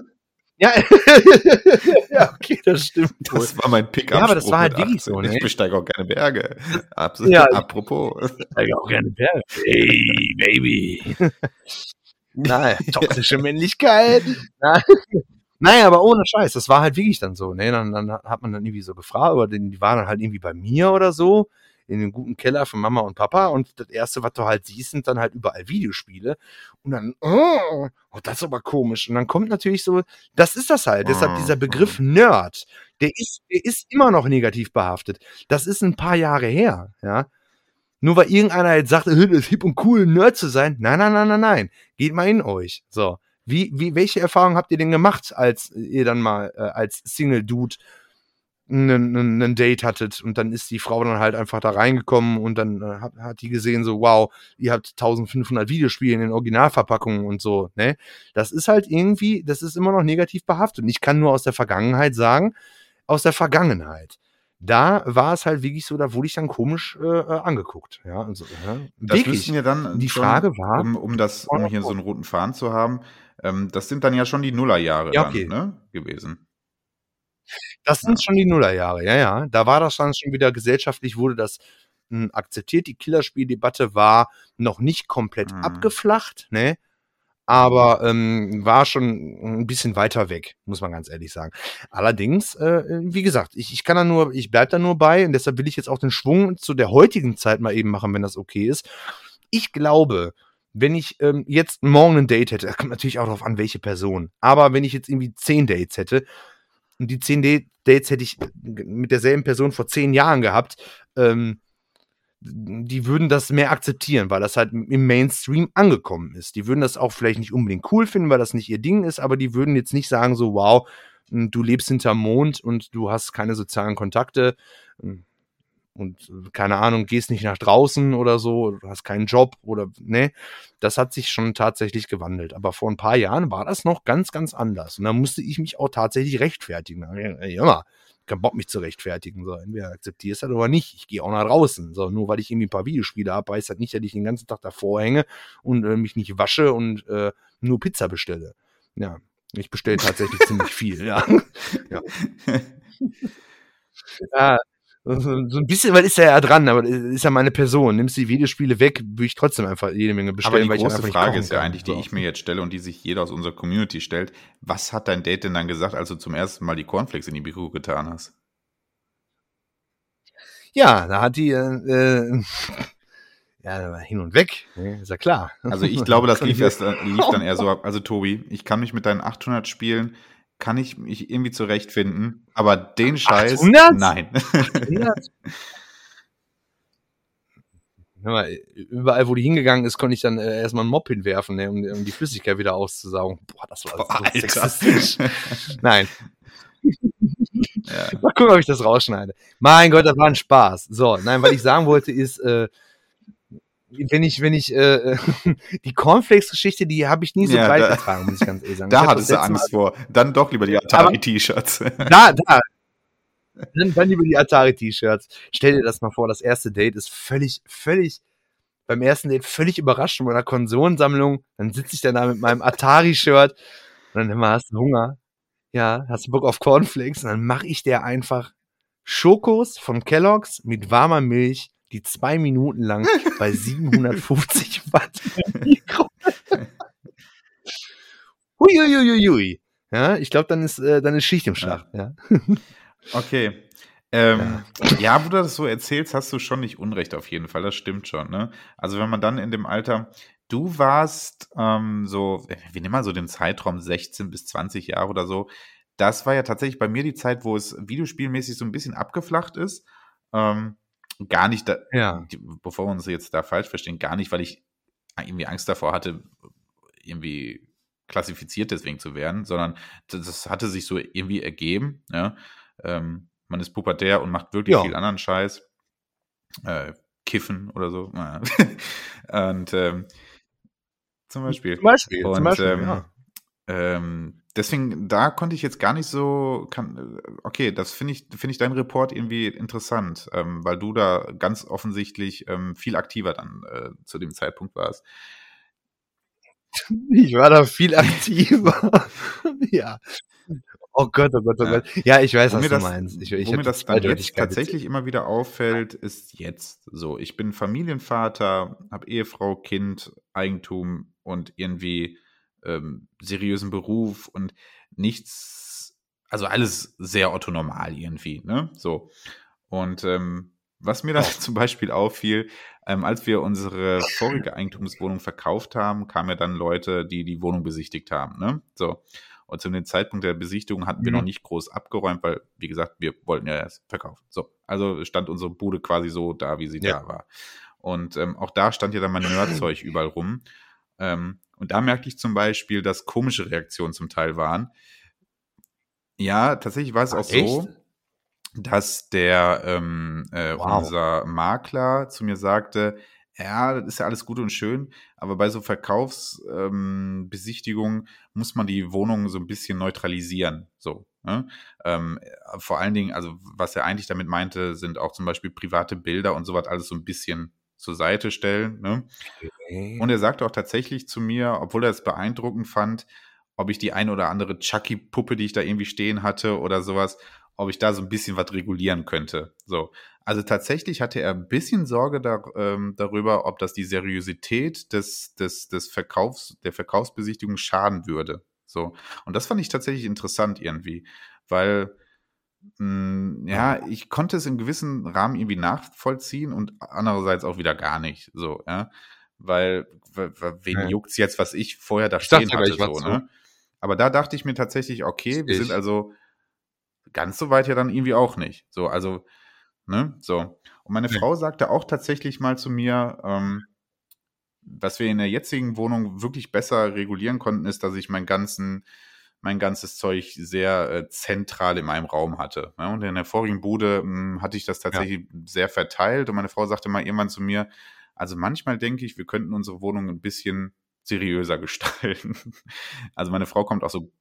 B: Ja, ja, okay, das stimmt.
A: Das war mein Pickup.
B: Ja, aber das war halt wirklich so.
A: Ne? Ich besteige auch gerne Berge. Absolut. Ja, Apropos.
B: Ich besteige auch gerne Berge. Hey, Baby. Nein, toxische Männlichkeit. Nein. Nein, aber ohne Scheiß, das war halt wirklich dann so. Ne? Dann, dann hat man dann irgendwie so gefragt, oder die waren dann halt irgendwie bei mir oder so in den guten Keller von Mama und Papa und das erste, was du halt siehst, sind dann halt überall Videospiele und dann, oh, oh das ist aber komisch und dann kommt natürlich so, das ist das halt, deshalb dieser mhm. Begriff Nerd, der ist, der ist immer noch negativ behaftet. Das ist ein paar Jahre her, ja. Nur weil irgendeiner jetzt sagt, es ist hip und cool, Nerd zu sein. Nein, nein, nein, nein, nein. Geht mal in euch. So. Wie, wie, welche Erfahrungen habt ihr denn gemacht, als ihr dann mal äh, als Single Dude ein Date hattet und dann ist die Frau dann halt einfach da reingekommen und dann äh, hat, hat die gesehen so, wow, ihr habt 1500 Videospiele in den Originalverpackungen und so, ne? Das ist halt irgendwie, das ist immer noch negativ behaftet und ich kann nur aus der Vergangenheit sagen, aus der Vergangenheit. Da war es halt wirklich so, da wurde ich dann komisch äh, äh angeguckt. Ja, also, ja,
A: das müssen wir dann
B: die Frage war,
A: um, um das, um hier so einen roten Faden zu haben, ähm, das sind dann ja schon die Nullerjahre ja, okay. dann, ne, gewesen.
B: Das sind schon die Nullerjahre, ja, ja. Da war das dann schon wieder gesellschaftlich, wurde das mh, hm, akzeptiert. Die Killerspieldebatte war noch nicht komplett mhm. abgeflacht, ne? Aber ähm, war schon ein bisschen weiter weg, muss man ganz ehrlich sagen. Allerdings, äh, wie gesagt, ich, ich kann da nur, ich bleib da nur bei und deshalb will ich jetzt auch den Schwung zu der heutigen Zeit mal eben machen, wenn das okay ist. Ich glaube, wenn ich ähm, jetzt morgen ein Date hätte, das kommt natürlich auch darauf an, welche Person, aber wenn ich jetzt irgendwie zehn Dates hätte, und die zehn Dates hätte ich mit derselben Person vor zehn Jahren gehabt, ähm, die würden das mehr akzeptieren, weil das halt im Mainstream angekommen ist. Die würden das auch vielleicht nicht unbedingt cool finden, weil das nicht ihr Ding ist, aber die würden jetzt nicht sagen so, wow, du lebst hinterm Mond und du hast keine sozialen Kontakte und keine Ahnung, gehst nicht nach draußen oder so, hast keinen Job oder ne, das hat sich schon tatsächlich gewandelt. Aber vor ein paar Jahren war das noch ganz, ganz anders. Und da musste ich mich auch tatsächlich rechtfertigen. Ja, mal, kein Bock, mich zu rechtfertigen. So, entweder akzeptierst du das oder nicht. Ich gehe auch nach draußen. So, nur weil ich irgendwie ein paar Videospiele habe, heißt das nicht, dass ich den ganzen Tag davor hänge und äh, mich nicht wasche und äh, nur Pizza bestelle. Ja, ich bestelle tatsächlich ziemlich viel, ja. ja. ja. So ein bisschen, weil ist er ja dran, aber ist ja meine Person. Nimmst die Videospiele weg, würde ich trotzdem einfach jede Menge bestellen.
A: Aber die große Frage ist ja eigentlich, die ich mir jetzt stelle und die sich jeder aus unserer Community stellt. Was hat dein Date denn dann gesagt, als du zum ersten Mal die Cornflakes in die Mikro getan hast?
B: Ja, da hat die, äh, ja, hin und weg, ne, ist ja klar.
A: Also ich glaube, das lief, erst, äh, lief dann eher so ab. Also Tobi, ich kann mich mit deinen 800 Spielen kann ich mich irgendwie zurechtfinden. Aber den Scheiß, 800? nein. 800?
B: Überall, wo die hingegangen ist, konnte ich dann äh, erstmal einen Mob hinwerfen, ne, um, um, die Flüssigkeit wieder auszusaugen. Boah, das war Boah, so sexistisch. Nein. Ja. Mal gucken, ob ich das rausschneide. Mein Gott, das war ein Spaß. So, nein, was ich sagen wollte ist, äh, wenn ich, wenn ich, äh, die Cornflakes-Geschichte, die habe ich nie so ja, breit da, getragen, muss ich ganz ehrlich sagen.
A: Da hattest du Angst Mal, vor. Dann doch lieber die Atari-T-Shirts.
B: Da, da. Dann, dann lieber die Atari-T-Shirts. Stell dir das mal vor, das erste Date ist völlig, völlig, beim ersten Date völlig überrascht von meiner Konsolensammlung. Dann sitze ich dann da mit meinem Atari-Shirt und dann immer hast du Hunger. Ja, hast du Bock auf Cornflakes? Und dann mache ich dir einfach Schokos von Kellogg's mit warmer Milch die zwei Minuten lang bei 750 Watt. Huiuiuiui. Ja, ich glaube, dann ist, äh, dann ist Schicht im Schacht. Ja.
A: Okay. Ähm, ja. ja, wo du das so erzählst, hast du schon nicht Unrecht auf jeden Fall. Das stimmt schon. Ne? Also wenn man dann in dem Alter, du warst ähm, so, wir nehmen mal so den Zeitraum 16 bis 20 Jahre oder so. Das war ja tatsächlich bei mir die Zeit, wo es videospielmäßig so ein bisschen abgeflacht ist. Ähm, gar nicht, da, ja. bevor wir uns jetzt da falsch verstehen, gar nicht, weil ich irgendwie Angst davor hatte, irgendwie klassifiziert deswegen zu werden, sondern das, hatte sich so irgendwie ergeben. Ja? Ähm, man ist pubertär und macht wirklich ja. viel anderen Scheiß. Äh, Kiffen oder so. und ähm, zum Beispiel.
B: Zum Beispiel,
A: und,
B: zum Beispiel
A: ähm, ja. Deswegen, da konnte ich jetzt gar nicht so, kann, okay, das finde ich, finde ich deinen Report irgendwie interessant, ähm, weil du da ganz offensichtlich ähm, viel aktiver dann äh, zu dem Zeitpunkt warst.
B: Ich war da viel aktiver. ja. Oh Gott, oh Gott, oh Gott. Ja, ich weiß, wo was du das, meinst. Ich,
A: ich wo mir das dann jetzt tatsächlich immer wieder auffällt, ist jetzt so. Ich bin Familienvater, habe Ehefrau, Kind, Eigentum und irgendwie ähm, seriösen Beruf und nichts, also alles sehr orthonormal irgendwie, ne? So. Und ähm, was mir da zum Beispiel auffiel, ähm, als wir unsere vorige Eigentumswohnung verkauft haben, kamen ja dann Leute, die die Wohnung besichtigt haben, ne? So. Und zu dem Zeitpunkt der Besichtigung hatten wir mhm. noch nicht groß abgeräumt, weil, wie gesagt, wir wollten ja erst verkaufen. So, also stand unsere Bude quasi so da, wie sie ja. da war. Und ähm, auch da stand ja dann mein Nerdzeug überall rum. Ähm, und da merkte ich zum Beispiel, dass komische Reaktionen zum Teil waren. Ja, tatsächlich war es Ach, auch echt? so, dass der ähm, äh, wow. unser Makler zu mir sagte, ja, das ist ja alles gut und schön, aber bei so Verkaufsbesichtigungen ähm, muss man die Wohnung so ein bisschen neutralisieren. So. Ne? Ähm, vor allen Dingen, also was er eigentlich damit meinte, sind auch zum Beispiel private Bilder und sowas alles so ein bisschen zur Seite stellen. Ne? Okay. Und er sagte auch tatsächlich zu mir, obwohl er es beeindruckend fand, ob ich die eine oder andere Chucky-Puppe, die ich da irgendwie stehen hatte oder sowas, ob ich da so ein bisschen was regulieren könnte. So. Also tatsächlich hatte er ein bisschen Sorge da, ähm, darüber, ob das die Seriosität des, des, des Verkaufs, der Verkaufsbesichtigung schaden würde. So. Und das fand ich tatsächlich interessant irgendwie, weil ja, ich konnte es in gewissen Rahmen irgendwie nachvollziehen und andererseits auch wieder gar nicht. So, ja. Weil, wen ja. juckt's jetzt, was ich vorher da ich stehen hatte, so, ne? Aber da dachte ich mir tatsächlich, okay, wir sind also ganz so weit ja dann irgendwie auch nicht. So, also, ne, so. Und meine ja. Frau sagte auch tatsächlich mal zu mir, ähm, was wir in der jetzigen Wohnung wirklich besser regulieren konnten, ist, dass ich mein ganzen, mein ganzes Zeug sehr äh, zentral in meinem Raum hatte. Ja, und in der vorigen Bude mh, hm, hatte ich das tatsächlich ja. sehr verteilt. Und meine Frau sagte mal irgendwann zu mir, also manchmal denke ich, wir könnten unsere Wohnung ein bisschen seriöser gestalten. Also meine Frau kommt auch so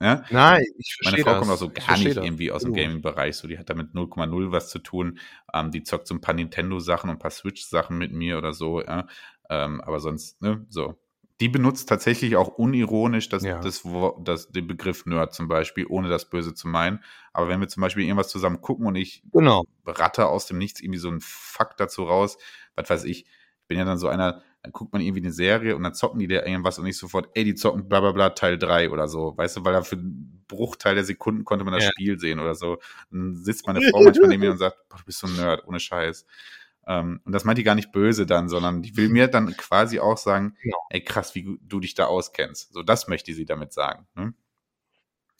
A: ja? Nein, ich verstehe Meine Frau das. kommt auch so gar nicht das. irgendwie aus dem Gaming-Bereich. So, die hat damit 0,0 was zu tun. Ähm, die zockt so ein paar Nintendo-Sachen und ein paar Switch-Sachen mit mir oder so. Ja? Ähm, aber sonst, ne, so. Die benutzt tatsächlich auch unironisch das, ja. das, das, den Begriff Nerd zum Beispiel, ohne das Böse zu meinen. Aber wenn wir zum Beispiel irgendwas zusammen gucken und ich genau. ratte aus dem Nichts irgendwie so einen Fakt dazu raus, was weiß ich, ich bin ja dann so einer, dann guckt man irgendwie eine Serie und dann zocken die da irgendwas und nicht sofort, ey, die zocken bla bla bla Teil 3 oder so, weißt du, weil da für einen Bruchteil der Sekunden konnte man das ja. Spiel sehen oder so. Dann sitzt meine Frau manchmal neben mir und sagt, boah, du bist so ein Nerd, ohne Scheiß. Ähm, und das meint die gar nicht böse dann, sondern die will mir dann quasi auch sagen, ja. ey, krass, wie du dich da auskennst. So, das möchte sie damit sagen. Ne?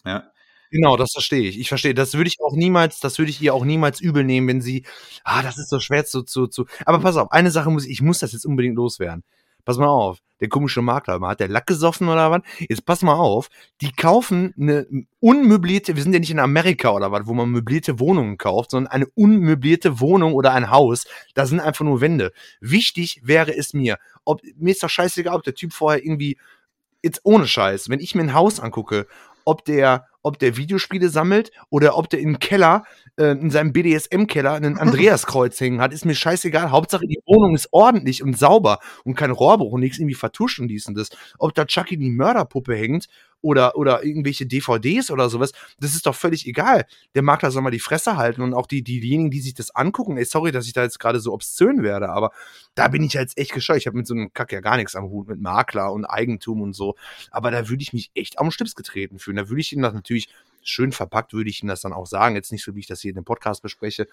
B: Ja. Genau, das verstehe ich. Ich verstehe. Das würde ich auch niemals, das würde ich ihr auch niemals übel nehmen, wenn sie, ah, das ist so schwer zu, zu, zu. Aber pass auf, eine Sache muss ich, ich muss das jetzt unbedingt loswerden. Pass mal auf, der komische Makler, hat der Lack gesoffen oder was? Jetzt pass mal auf, die kaufen eine unmöblierte, wir sind ja nicht in Amerika oder was, wo man möblierte Wohnungen kauft, sondern eine unmöblierte Wohnung oder ein Haus, da sind einfach nur Wände. Wichtig wäre es mir, ob, mir ist doch scheißegal, ob der Typ vorher irgendwie, jetzt ohne Scheiß, wenn ich mir ein Haus angucke, ob der ob der Videospiele sammelt oder ob der im Keller, äh, in seinem BDSM-Keller, ein Andreaskreuz hängen hat, ist mir scheißegal. Hauptsache, die Wohnung ist ordentlich und sauber und kein Rohrbruch und nichts irgendwie vertuscht und dies und das. Ob da Chucky die Mörderpuppe hängt oder, oder irgendwelche DVDs oder sowas, das ist doch völlig egal. Der Makler soll mal die Fresse halten und auch die, die, diejenigen, die sich das angucken, ey, sorry, dass ich da jetzt gerade so obszön werde, aber da bin ich jetzt echt gescheut. Ich habe mit so einem Kack ja gar nichts am Hut, mit Makler und Eigentum und so. Aber da würde ich mich echt am Stips getreten fühlen. Da würde ich ihnen das natürlich schön verpackt, würde ich ihnen das dann auch sagen. Jetzt nicht so, wie ich das hier in dem Podcast bespreche,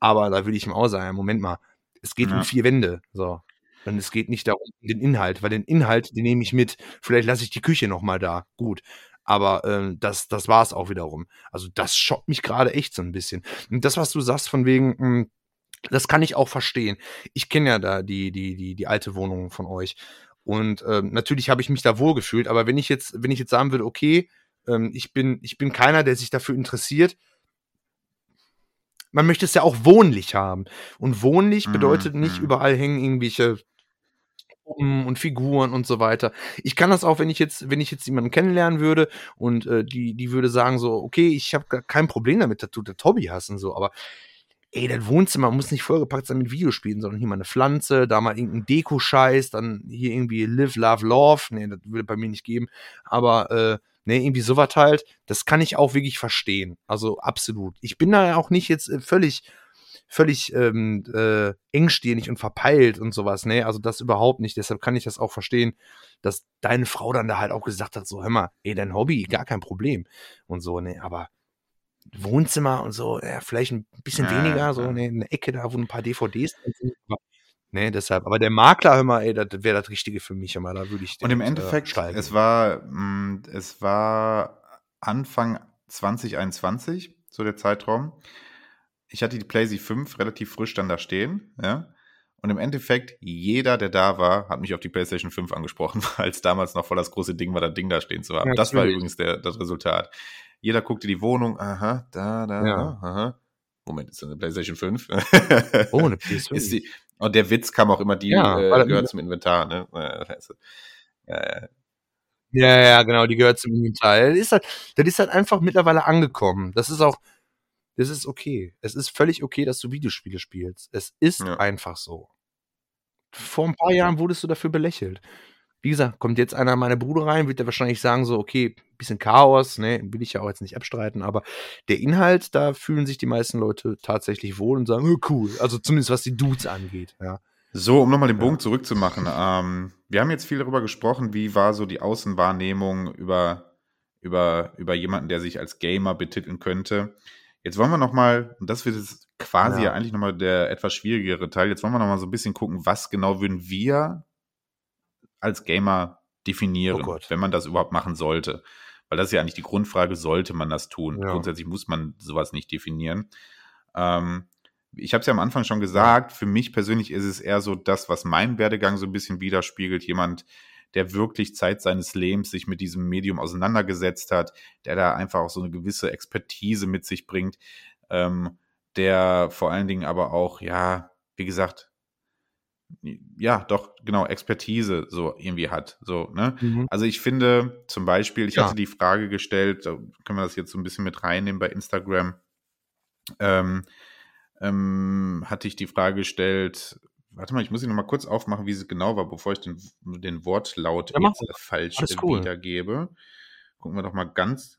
B: aber da würde ich ihm auch sagen, Moment mal, es geht ja. um vier Wände. So. Und es geht nicht darum, den Inhalt, weil den Inhalt, den nehme ich mit. Vielleicht lasse ich die Küche nochmal da. Gut. Aber ähm, das, das war es auch wiederum. Also das schockt mich gerade echt so ein bisschen. Und das, was du sagst, von wegen, mh, hm, das kann ich auch verstehen. Ich kenne ja da die, die, die, die alte Wohnung von euch. Und ähm, natürlich habe ich mich da wohl gefühlt. Aber wenn ich jetzt, wenn ich jetzt sagen würde, okay, ähm, ich, bin, ich bin keiner, der sich dafür interessiert, man möchte es ja auch wohnlich haben. Und wohnlich mhm, bedeutet nicht mhm. überall hängen irgendwelche Puppen und Figuren und so weiter. Ich kann das auch, wenn ich jetzt, wenn ich jetzt jemanden kennenlernen würde und äh, die, die würde sagen so, okay, ich habe kein Problem damit, dass du das Hobby hast und so, aber ey, das Wohnzimmer muss nicht vollgepackt sein mit Videospielen, sondern hier mal eine Pflanze, da mal irgendein Deko-Scheiß, dann hier irgendwie Live, Love, Love. Nee, das würde bei mir nicht geben. Aber äh, ne, irgendwie sowas halt, das kann ich auch wirklich verstehen. Also absolut. Ich bin da auch nicht jetzt äh, völlig völlig ähm, äh, engstirnig und verpeilt und sowas, ne? Also das überhaupt nicht. Deshalb kann ich das auch verstehen, dass deine Frau dann da halt auch gesagt hat, so, hör mal, ey, dein Hobby, gar kein Problem. Und so, ne? Aber Wohnzimmer und so, ja, vielleicht ein bisschen
A: Ja,
B: weniger, so
A: ja.
B: ne, eine Ecke da, wo ein paar DVDs sind. Aber, ne, deshalb. Aber der Makler, hör mal, ey, das wäre das Richtige für mich, mal, da würde ich
A: Und im
B: äh,
A: Endeffekt,
B: steigen.
A: es war, mh, es war Anfang 2021, so der Zeitraum. Ich hatte die PlayStation 5 relativ frisch dann da stehen, ja. Und im Endeffekt, jeder, der da war, hat mich auf die PlayStation 5 angesprochen, weil es damals noch voll das große Ding war, das Ding da stehen zu haben.
B: Ja,
A: das war übrigens der, das Resultat. Jeder guckte die Wohnung, aha, da, da,
B: Ja.
A: aha. Moment, ist das eine PlayStation 5?
B: Oh, eine PS5.
A: ist die, und der Witz kam auch immer, die
B: Ja,
A: äh, gehört zum Inventar, ne? Äh,
B: Ja, ja, genau, die gehört zum Inventar. Das ist halt, das ist halt einfach mittlerweile angekommen. Das ist auch, das ist okay. Es ist völlig okay, dass du Videospiele spielst. Es ist
A: Ja.
B: einfach so. Vor ein paar Jahren wurdest du dafür belächelt. Wie gesagt, kommt jetzt einer meiner Brüder rein, wird der wahrscheinlich sagen so, okay, bisschen Chaos, ne, will ich ja auch jetzt nicht abstreiten, aber der Inhalt, da fühlen sich die meisten Leute tatsächlich wohl und sagen, oh, cool. Also zumindest was die Dudes angeht, ja.
A: So, um nochmal den
B: Ja.
A: Bogen zurückzumachen. Ähm, wir haben jetzt viel darüber gesprochen, wie war so die Außenwahrnehmung über, über, über jemanden, der sich als Gamer betiteln könnte. Jetzt wollen wir nochmal, und das wird jetzt quasi
B: Ja.
A: ja. eigentlich nochmal der etwas schwierigere Teil, jetzt wollen wir nochmal so ein bisschen gucken, was genau würden wir als Gamer definieren,
B: Oh
A: wenn man das überhaupt machen sollte. Weil das ist ja eigentlich die Grundfrage, sollte man das tun?
B: Ja.
A: Grundsätzlich muss man sowas nicht definieren. Ähm, ich habe es ja am Anfang schon gesagt, für mich persönlich ist es eher so das, was meinen Werdegang so ein bisschen widerspiegelt. Jemand, der wirklich Zeit seines Lebens sich mit diesem Medium auseinandergesetzt hat, der da einfach auch so eine gewisse Expertise mit sich bringt, ähm, der vor allen Dingen aber auch, ja, wie gesagt, ja, doch, genau, Expertise so irgendwie hat. So, ne?
B: Mhm.
A: Also ich finde zum Beispiel, ich
B: Ja.
A: hatte die Frage gestellt, da können wir das jetzt so ein bisschen mit reinnehmen bei Instagram, ähm, ähm, hatte ich die Frage gestellt, warte mal, ich muss sie noch mal kurz aufmachen, wie sie genau war, bevor ich den, den Wortlaut
B: Ja,
A: jetzt falsch
B: cool.
A: wiedergebe. Gucken wir doch mal ganz.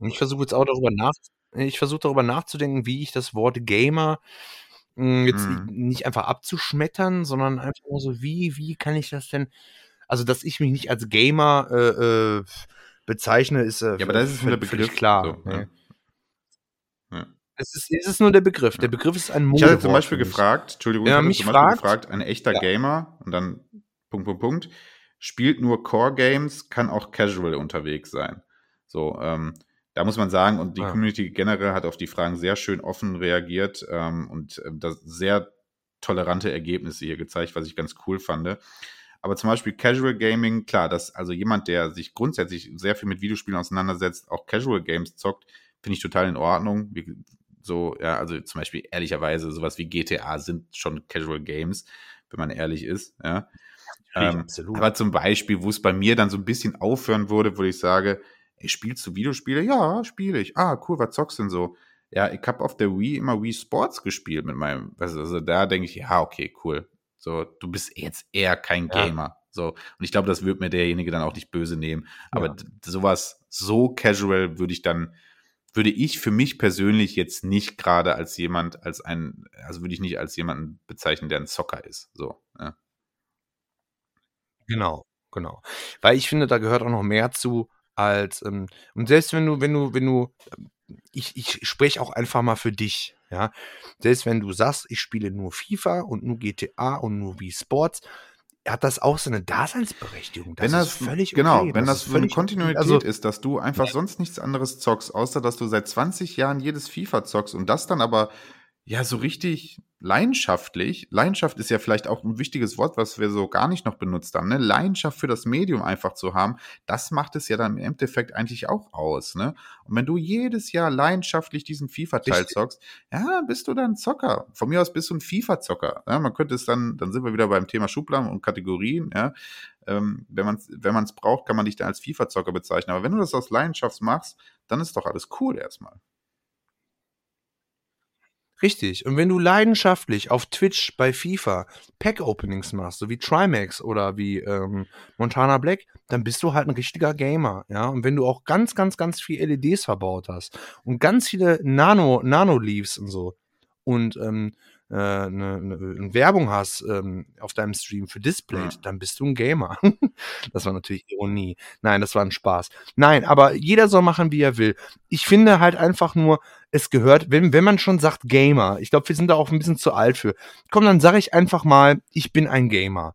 B: Ich versuche jetzt auch darüber nach, ich versuche darüber nachzudenken, wie ich das Wort Gamer mh, jetzt
A: Mhm.
B: nicht einfach abzuschmettern, sondern einfach nur so, wie, wie kann ich das denn, also dass ich mich nicht als Gamer äh, äh, bezeichne, ist äh,
A: Ja, aber das ist der Begriff.
B: klar.
A: So,
B: ne?
A: ne? Ja.
B: Es ist, es ist nur der Begriff. Der. Begriff ist ein
A: Ich
B: Modewort
A: hatte zum Beispiel gefragt, Entschuldigung,
B: Ja,
A: ich hatte
B: mich
A: zum Beispiel
B: fragt-
A: gefragt, ein echter
B: Ja.
A: Gamer und dann Punkt, Punkt, Punkt, spielt nur Core-Games, kann auch casual unterwegs sein. So, ähm, da muss man sagen, und die
B: Ja.
A: Community generell hat auf die Fragen sehr schön offen reagiert ähm, und äh, das sehr tolerante Ergebnisse hier gezeigt, was ich ganz cool fand. Aber zum Beispiel Casual Gaming, klar, dass also jemand, der sich grundsätzlich sehr viel mit Videospielen auseinandersetzt, auch Casual Games zockt, finde ich total in Ordnung. Wie, so, ja, also zum Beispiel ehrlicherweise, sowas wie GTA sind schon Casual Games, wenn man ehrlich ist, ja. Ähm,
B: absolut.
A: aber zum Beispiel, wo es bei mir dann so ein bisschen aufhören würde, wo ich sage, ey, spielst du Videospiele? Ja, spiele ich. Ah, cool, was zockst denn so? Ja, ich habe auf der Wii immer Wii Sports gespielt mit meinem, also, also da denke ich, ja, okay, cool. So, du bist jetzt eher kein
B: Ja.
A: Gamer. So, und ich glaube, das wird mir derjenige dann auch nicht böse nehmen. Aber
B: Ja.
A: sowas so casual würde ich dann, würde ich für mich persönlich jetzt nicht gerade als jemand, als ein, also würde ich nicht als jemanden bezeichnen, der ein Zocker ist. So, ja.
B: Genau, genau. Weil ich finde, da gehört auch noch mehr zu als ähm, und selbst wenn du, wenn du, wenn du, ähm, ich, ich spreche auch einfach mal für dich, ja. Selbst wenn du sagst, ich spiele nur FIFA und nur GTA und nur Wii Sports, hat das auch so eine Daseinsberechtigung. Das
A: wenn das
B: ist völlig
A: genau,
B: okay.
A: wenn das,
B: ist
A: so eine. Kontinuität
B: Also,
A: ist, dass du einfach sonst nichts anderes zockst, außer dass du seit 20 Jahren jedes FIFA zockst und das dann aber ja so richtig leidenschaftlich. Leidenschaft ist ja vielleicht auch ein wichtiges Wort, was wir so gar nicht noch benutzt haben. Ne? Leidenschaft für das Medium einfach zu haben, das macht es ja dann im Endeffekt eigentlich auch aus. Ne? Und wenn du jedes Jahr leidenschaftlich diesen FIFA-Teil zockst, ja, bist du dann Zocker. Von mir aus bist du ein FIFA-Zocker. Ja, man könnte es dann, dann sind wir wieder beim Thema Schubladen und Kategorien, ja. Ähm, wenn man es wenn man's braucht, kann man dich dann als FIFA-Zocker bezeichnen. Aber wenn du das aus Leidenschaft machst, dann ist doch alles cool erstmal.
B: Richtig. Und wenn du leidenschaftlich auf Twitch bei FIFA Pack-Openings machst, so wie Trimax oder wie ähm, Montana Black, dann bist du halt ein richtiger Gamer, ja. Und wenn du auch ganz, ganz, ganz viel LEDs verbaut hast und ganz viele Nano, Nano-Leaves und so, und ähm, äh, eine, eine Werbung hast ähm, auf deinem Stream für Display, ja. dann bist du ein Gamer. das war natürlich Ironie. Nein, das war ein Spaß. Nein, aber jeder soll machen, wie er will. Ich finde halt einfach nur, es gehört, wenn, wenn man schon sagt Gamer, ich glaube, wir sind da auch ein bisschen zu alt für. Komm, dann sage ich einfach mal, ich bin ein Gamer.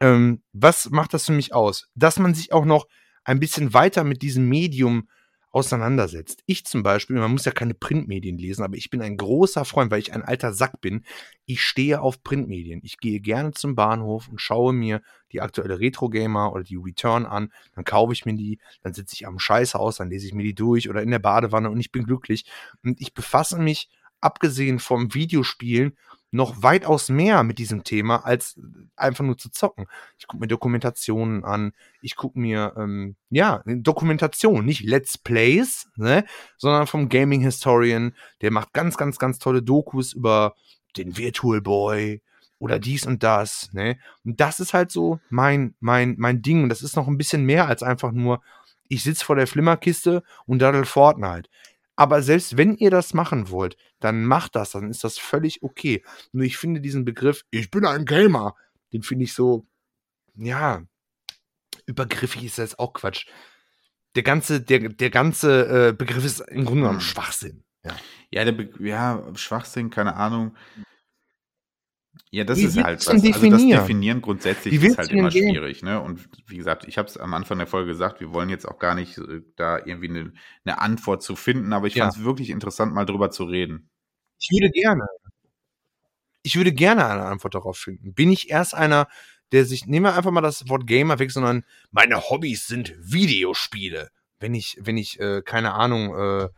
B: Ähm, was macht das für mich aus? Dass man sich auch noch ein bisschen weiter mit diesem Medium auseinandersetzt. Ich zum Beispiel, man muss ja keine Printmedien lesen, aber ich bin ein großer Freund, weil ich ein alter Sack bin. Ich stehe auf Printmedien. Ich gehe gerne zum Bahnhof und schaue mir die aktuelle Retro Gamer oder die Return an. Dann kaufe ich mir die, dann sitze ich am Scheißhaus, dann lese ich mir die durch oder in der Badewanne und ich bin glücklich. Und ich befasse mich, abgesehen vom Videospielen, noch weitaus mehr mit diesem Thema, als einfach nur zu zocken. Ich gucke mir Dokumentationen an, ich gucke mir, ähm, ja, Dokumentation, nicht Let's Plays, ne, sondern vom Gaming Historian, der macht ganz, ganz, ganz tolle Dokus über den Virtual Boy oder dies und das, ne. Und das ist halt so mein, mein, mein Ding. Und das ist noch ein bisschen mehr als einfach nur, ich sitze vor der Flimmerkiste und daddel Fortnite. Aber selbst wenn ihr das machen wollt, dann macht das, dann ist das völlig okay. Nur ich finde diesen Begriff, ich bin ein Gamer, den finde ich so, ja, übergriffig ist das auch Quatsch. Der ganze, der, der ganze äh, Begriff ist im Grunde genommen hm. Schwachsinn. Ja,
A: ja, der ja, Schwachsinn, keine Ahnung. Ja, das wie ist halt was. Also das Definieren grundsätzlich ist halt immer gehen? schwierig. Ne? Und wie gesagt, ich habe es am Anfang der Folge gesagt, wir wollen jetzt auch gar nicht äh, da irgendwie eine, eine Antwort zu finden, aber ich ja. fand es wirklich interessant, mal drüber zu reden.
B: Ich würde gerne. Ich würde gerne eine Antwort darauf finden. Bin ich erst einer, der sich, nehmen wir einfach mal das Wort Gamer weg, sondern meine Hobbys sind Videospiele. Wenn ich, wenn ich, äh, keine Ahnung, äh,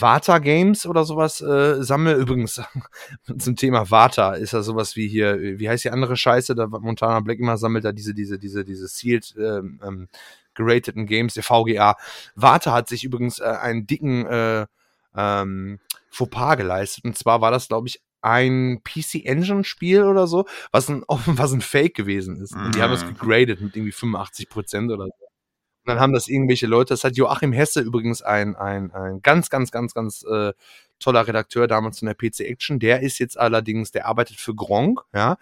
B: Vata Games oder sowas äh, sammle. Übrigens, zum Thema Vata ist ja sowas wie hier, wie heißt die andere Scheiße, da Montana Black immer sammelt da diese, diese, diese, diese sealed ähm, ähm, gerateten Games, der VGA. Vata hat sich übrigens äh, einen dicken äh, ähm, Fauxpas geleistet. Und zwar war das, glaube ich, ein PC Engine Spiel oder so, was ein, was ein Fake gewesen ist. Und die haben das mhm. gegradet mit irgendwie 85 Prozent oder so. Und dann haben das irgendwelche Leute, das hat Joachim Hesse übrigens ein, ein, ein ganz, ganz, ganz, ganz äh, toller Redakteur damals von der PC Action. Der ist jetzt allerdings, der arbeitet für Gronk, ja.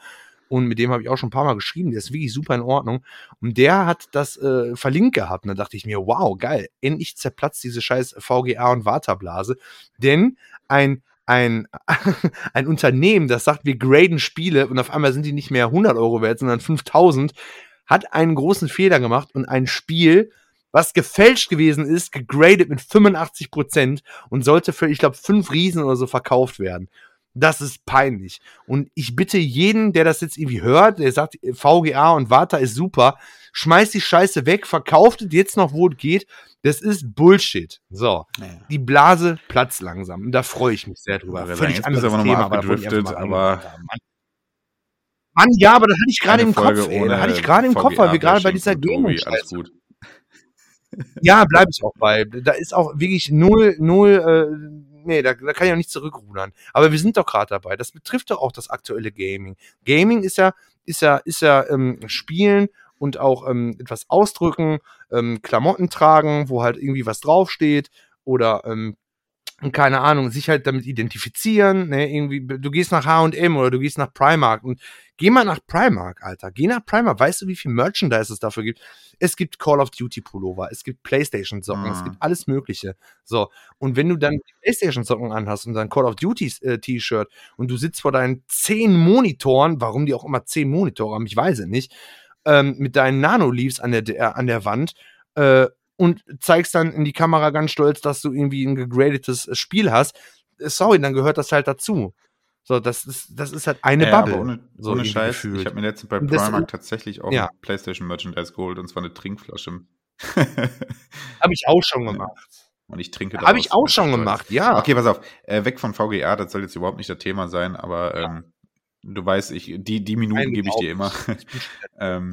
B: Und mit dem habe ich auch schon ein paar Mal geschrieben. Der ist wirklich super in Ordnung. Und der hat das äh, verlinkt gehabt. Und da dachte ich mir, wow, geil. Endlich zerplatzt diese scheiß VGA und Waterblase. Denn ein ein, ein Unternehmen, das sagt, wir graden Spiele und auf einmal sind die nicht mehr 100 Euro wert, sondern 5000, hat einen großen Fehler gemacht und ein Spiel, was gefälscht gewesen ist, gegradet mit 85 Prozent und sollte für, ich glaube, fünf Riesen oder so verkauft werden. Das ist peinlich. Und ich bitte jeden, der das jetzt irgendwie hört, der sagt, VGA und Vata ist super, schmeißt die Scheiße weg, verkauft es jetzt noch, wo es geht. Das ist Bullshit. So. Naja. Die Blase platzt langsam. Und da freue ich mich sehr drüber.
A: Völlig anderes aber Thema, abgedriftet, aber,
B: Mann, ja, aber das hatte ich gerade im Kopf, ey. Das hatte ich gerade im Kopf, weil wir gerade bei dieser Gaming Alles gut. Ja, bleibe ich auch bei. Da ist auch wirklich null, null, äh, nee, da, da kann ich auch nicht zurückrudern. Aber wir sind doch gerade dabei. Das betrifft doch auch das aktuelle Gaming. Gaming ist ja, ist ja, ist ja ähm, Spielen und auch ähm, etwas ausdrücken, ähm, Klamotten tragen, wo halt irgendwie was draufsteht oder ähm, keine Ahnung, sich halt damit identifizieren, ne, irgendwie, du gehst nach H&M oder du gehst nach Primark und geh mal nach Primark, Alter, geh nach Primark, weißt du, wie viel Merchandise es dafür gibt? Es gibt Call of Duty Pullover, es gibt Playstation Socken, mhm. es gibt alles mögliche, so, und wenn du dann Playstation Socken anhast und dann Call of Duty äh, T-Shirt und du sitzt vor deinen zehn Monitoren, warum die auch immer zehn Monitore haben, ich weiß es nicht, ähm, mit deinen Nano-Leaves an der, äh, an der Wand, äh, und zeigst dann in die Kamera ganz stolz, dass du irgendwie ein gegradetes äh, Spiel hast. Äh, sorry, dann gehört das halt dazu. So, das ist, das ist halt eine ja, Bubble.
A: ohne, so ohne Scheiß, gefühlt. ich habe mir letztens bei Primark tatsächlich auch ja. PlayStation Merchandise geholt und zwar eine Trinkflasche.
B: habe ich auch schon gemacht.
A: Und ich trinke
B: Habe ich auch schon gemacht, ja.
A: Okay, pass auf. Äh, weg von VGA, das soll jetzt überhaupt nicht das Thema sein, aber ähm, du weißt, ich, die, die Minuten gebe ich dir immer. ähm,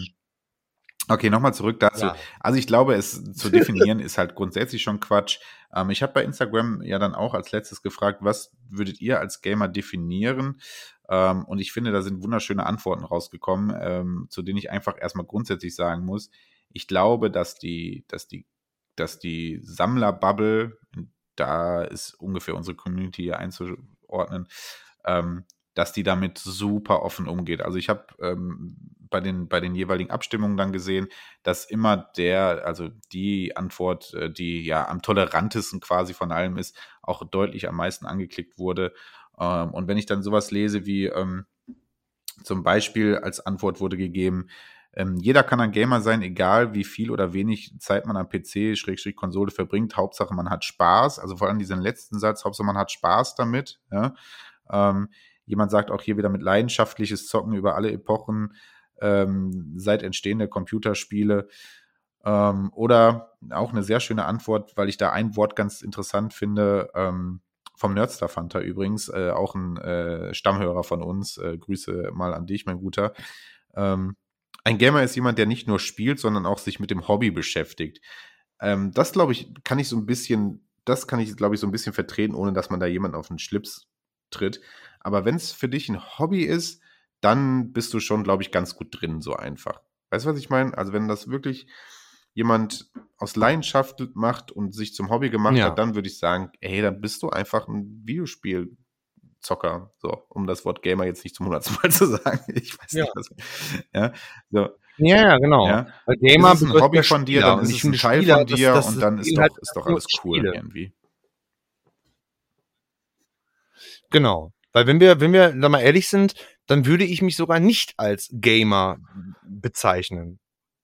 A: Okay, nochmal zurück dazu. Ja. Also ich glaube, es zu definieren ist halt grundsätzlich schon Quatsch. Ähm, ich habe bei Instagram ja dann auch als letztes gefragt, was würdet ihr als Gamer definieren? Ähm, und ich finde, da sind wunderschöne Antworten rausgekommen, ähm, zu denen ich einfach erstmal grundsätzlich sagen muss. Ich glaube, dass die, dass die, dass die Sammlerbubble, da ist ungefähr unsere Community einzu einordnen, ähm, dass die damit super offen umgeht. Also ich habe ähm, bei, den, bei den jeweiligen Abstimmungen dann gesehen, dass immer der, also die Antwort, äh, die ja am tolerantesten quasi von allem ist, auch deutlich am meisten angeklickt wurde. Ähm, und wenn ich dann sowas lese wie ähm, zum Beispiel als Antwort wurde gegeben, ähm, jeder kann ein Gamer sein, egal wie viel oder wenig Zeit man am PC, Schrägstrich Konsole verbringt. Hauptsache man hat Spaß. Also vor allem diesen letzten Satz, Hauptsache man hat Spaß damit. Ja? Jemand sagt auch hier wieder mit leidenschaftliches Zocken über alle Epochen ähm, seit Entstehen der Computerspiele. Ähm, oder auch eine sehr schöne Antwort, weil ich da ein Wort ganz interessant finde, ähm, vom Nerdstar Fanta übrigens, äh, auch ein äh, Stammhörer von uns. Äh, Grüße mal an dich, mein Guter. Ähm, ein Gamer ist jemand, der nicht nur spielt, sondern auch sich mit dem Hobby beschäftigt. Ähm, das, glaube ich, kann ich so ein bisschen, das kann ich, glaube ich, so ein bisschen vertreten, ohne dass man da jemanden auf den Schlips tritt. Aber wenn es für dich ein Hobby ist, dann bist du schon, glaube ich, ganz gut drin, so einfach. Weißt du, was ich meine? Also, wenn das wirklich jemand aus Leidenschaft macht und sich zum Hobby gemacht ja. hat, dann würde ich sagen, ey, dann bist du einfach ein Videospielzocker, so, um das Wort Gamer jetzt nicht zum hundertsten Mal zu sagen. Ich weiß
B: ja.
A: nicht, was. Ja, so.
B: ja, ja genau.
A: Ja. Gamer ist ein Hobby von dir, dann ist es ein Teil Spieler, von dir das, das und dann ist doch, halt ist doch alles cool Spiele. irgendwie.
B: Genau. Weil wenn wir, wenn wir da mal ehrlich sind, dann würde ich mich sogar nicht als Gamer bezeichnen.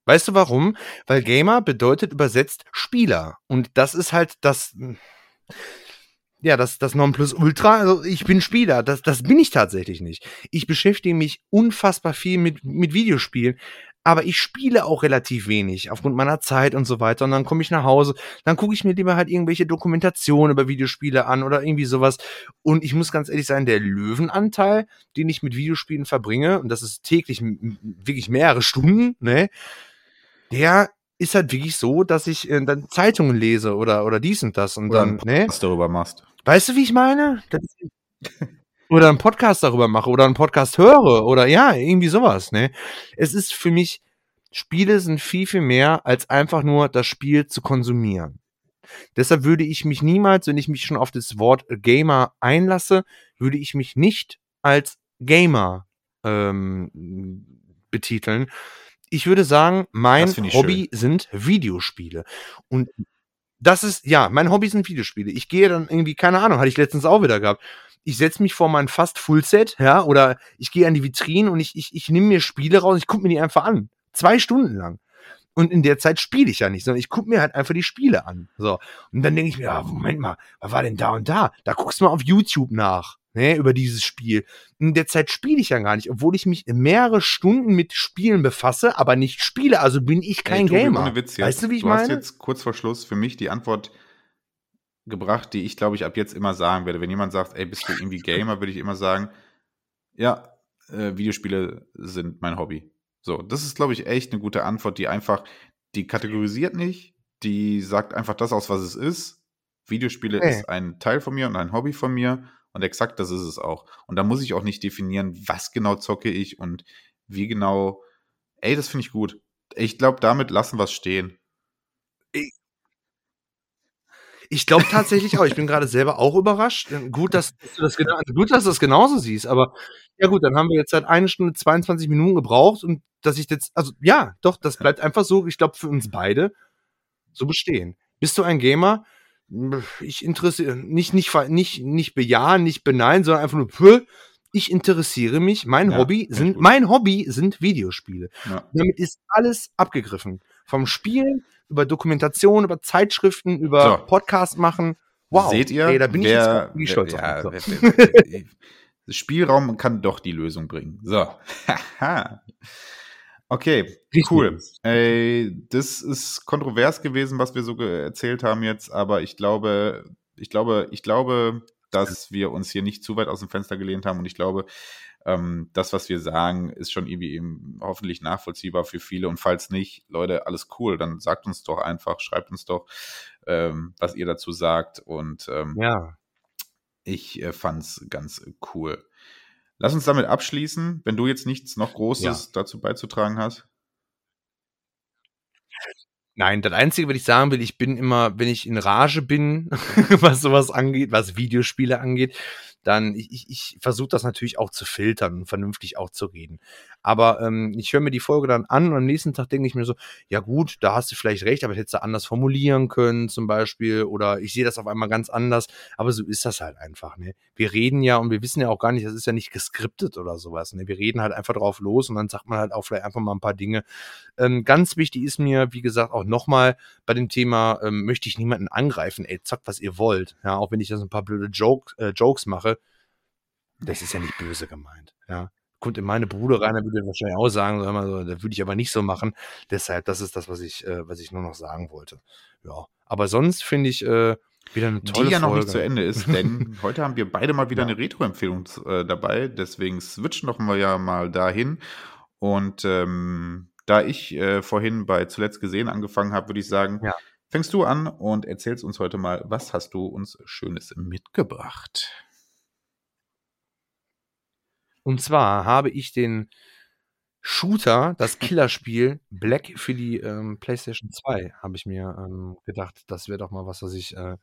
B: Weißt du warum? Weil Gamer bedeutet übersetzt Spieler. Und das ist halt das, ja, das, das Nonplusultra. Also ich bin Spieler. Das, das bin ich tatsächlich nicht. Ich beschäftige mich unfassbar viel mit, mit Videospielen aber ich spiele auch relativ wenig aufgrund meiner Zeit und so weiter. Und dann komme ich nach Hause, dann gucke ich mir lieber halt irgendwelche Dokumentationen über Videospiele an oder irgendwie sowas. Und ich muss ganz ehrlich sein, der Löwenanteil, den ich mit Videospielen verbringe, und das ist täglich wirklich mehrere Stunden, ne, der ist halt wirklich so, dass ich äh, dann Zeitungen lese oder, oder dies und das und oder dann, ne?
A: Was darüber machst.
B: Weißt du, wie ich meine? oder einen Podcast darüber mache oder einen Podcast höre oder ja, irgendwie sowas, ne? Es ist für mich, Spiele sind viel, viel mehr als einfach nur das Spiel zu konsumieren. Deshalb würde ich mich niemals, wenn ich mich schon auf das Wort Gamer einlasse, würde ich mich nicht als Gamer ähm, betiteln. Ich würde sagen, mein Hobby schön. sind Videospiele. Und das ist, ja, mein Hobby sind Videospiele. Ich gehe dann irgendwie, keine Ahnung, hatte ich letztens auch wieder gehabt ich setze mich vor mein fast Fullset, ja, oder ich gehe an die Vitrinen und ich, ich, ich nehme mir Spiele raus, ich gucke mir die einfach an. Zwei Stunden lang. Und in der Zeit spiele ich ja nicht, sondern ich gucke mir halt einfach die Spiele an. So. Und dann denke ich mir, ja, Moment mal, was war denn da und da? Da guckst du mal auf YouTube nach, ne, über dieses Spiel. In der Zeit spiele ich ja gar nicht, obwohl ich mich mehrere Stunden mit Spielen befasse, aber nicht spiele. Also bin ich kein Ey, Gamer.
A: Witz jetzt. Weißt du, wie ich du meine? Du hast jetzt kurz vor Schluss für mich die Antwort gebracht, die ich, glaube ich, ab jetzt immer sagen werde. Wenn jemand sagt, ey, bist du irgendwie Gamer, würde ich immer sagen, ja, äh, Videospiele sind mein Hobby. So, das ist, glaube ich, echt eine gute Antwort, die einfach, die kategorisiert nicht, die sagt einfach das aus, was es ist. Videospiele hey. ist ein Teil von mir und ein Hobby von mir und exakt das ist es auch. Und da muss ich auch nicht definieren, was genau zocke ich und wie genau. Ey, das finde ich gut. Ich glaube, damit lassen wir es stehen.
B: Ich glaube tatsächlich auch. Ich bin gerade selber auch überrascht. Gut, dass, du das genau, gut, dass du das genauso siehst. Aber ja gut, dann haben wir jetzt seit eine Stunde 22 Minuten gebraucht und dass ich jetzt, also ja, doch, das bleibt einfach so. Ich glaube für uns beide so bestehen. Bist du ein Gamer? Ich interessiere nicht nicht nicht nicht bejahen, nicht beneiden, sondern einfach nur pö, ich interessiere mich. Mein ja, Hobby sind mein Hobby sind Videospiele. Ja. Damit ist alles abgegriffen. Vom Spielen über Dokumentation, über Zeitschriften, über so. Podcast machen.
A: Wow. Seht ihr? Ey,
B: da bin wer, ich jetzt stolz
A: wer, auf. So. Wer, Spielraum kann doch die Lösung bringen. So. okay, cool. Ey, das ist kontrovers gewesen, was wir so erzählt haben jetzt, aber ich glaube, ich glaube, ich glaube, dass wir uns hier nicht zu weit aus dem Fenster gelehnt haben und ich glaube, ähm, das, was wir sagen, ist schon irgendwie eben hoffentlich nachvollziehbar für viele. Und falls nicht, Leute, alles cool, dann sagt uns doch einfach, schreibt uns doch, ähm, was ihr dazu sagt. Und ähm,
B: ja.
A: Ich äh, fand's ganz cool. Lass uns damit abschließen, wenn du jetzt nichts noch Großes ja. dazu beizutragen hast.
B: Nein, das Einzige, was ich sagen will, ich bin immer, wenn ich in Rage bin, was sowas angeht, was Videospiele angeht, dann ich, ich, ich versuche das natürlich auch zu filtern und vernünftig auch zu reden. Aber ähm, ich höre mir die Folge dann an und am nächsten Tag denke ich mir so, ja gut, da hast du vielleicht recht, aber hättest du anders formulieren können zum Beispiel oder ich sehe das auf einmal ganz anders. Aber so ist das halt einfach. Ne? Wir reden ja und wir wissen ja auch gar nicht, das ist ja nicht geskriptet oder sowas. Ne? Wir reden halt einfach drauf los und dann sagt man halt auch vielleicht einfach mal ein paar Dinge. Ähm, ganz wichtig ist mir, wie gesagt, auch nochmal bei dem Thema, ähm, möchte ich niemanden angreifen. Ey, zockt, was ihr wollt. Ja, auch wenn ich das ein paar blöde Joke, äh, Jokes mache. Das ist ja nicht böse gemeint. Ja kommt in meine Bude rein, dann würde wahrscheinlich auch sagen, so, so, das würde ich aber nicht so machen. Deshalb, das ist das, was ich, äh, was ich nur noch sagen wollte. Ja, aber sonst finde ich äh, wieder eine tolle
A: Die ja
B: Folge.
A: noch nicht zu Ende ist, denn heute haben wir beide mal wieder ja. eine Retro-Empfehlung äh, dabei. Deswegen switchen doch wir ja mal dahin. Und ähm, da ich äh, vorhin bei zuletzt gesehen angefangen habe, würde ich sagen, ja. fängst du an und erzählst uns heute mal, was hast du uns Schönes mitgebracht?
B: Und zwar habe ich den Shooter, das Killerspiel Black für die ähm, PlayStation 2, habe ich mir ähm, gedacht, das wäre doch mal was, was ich, äh,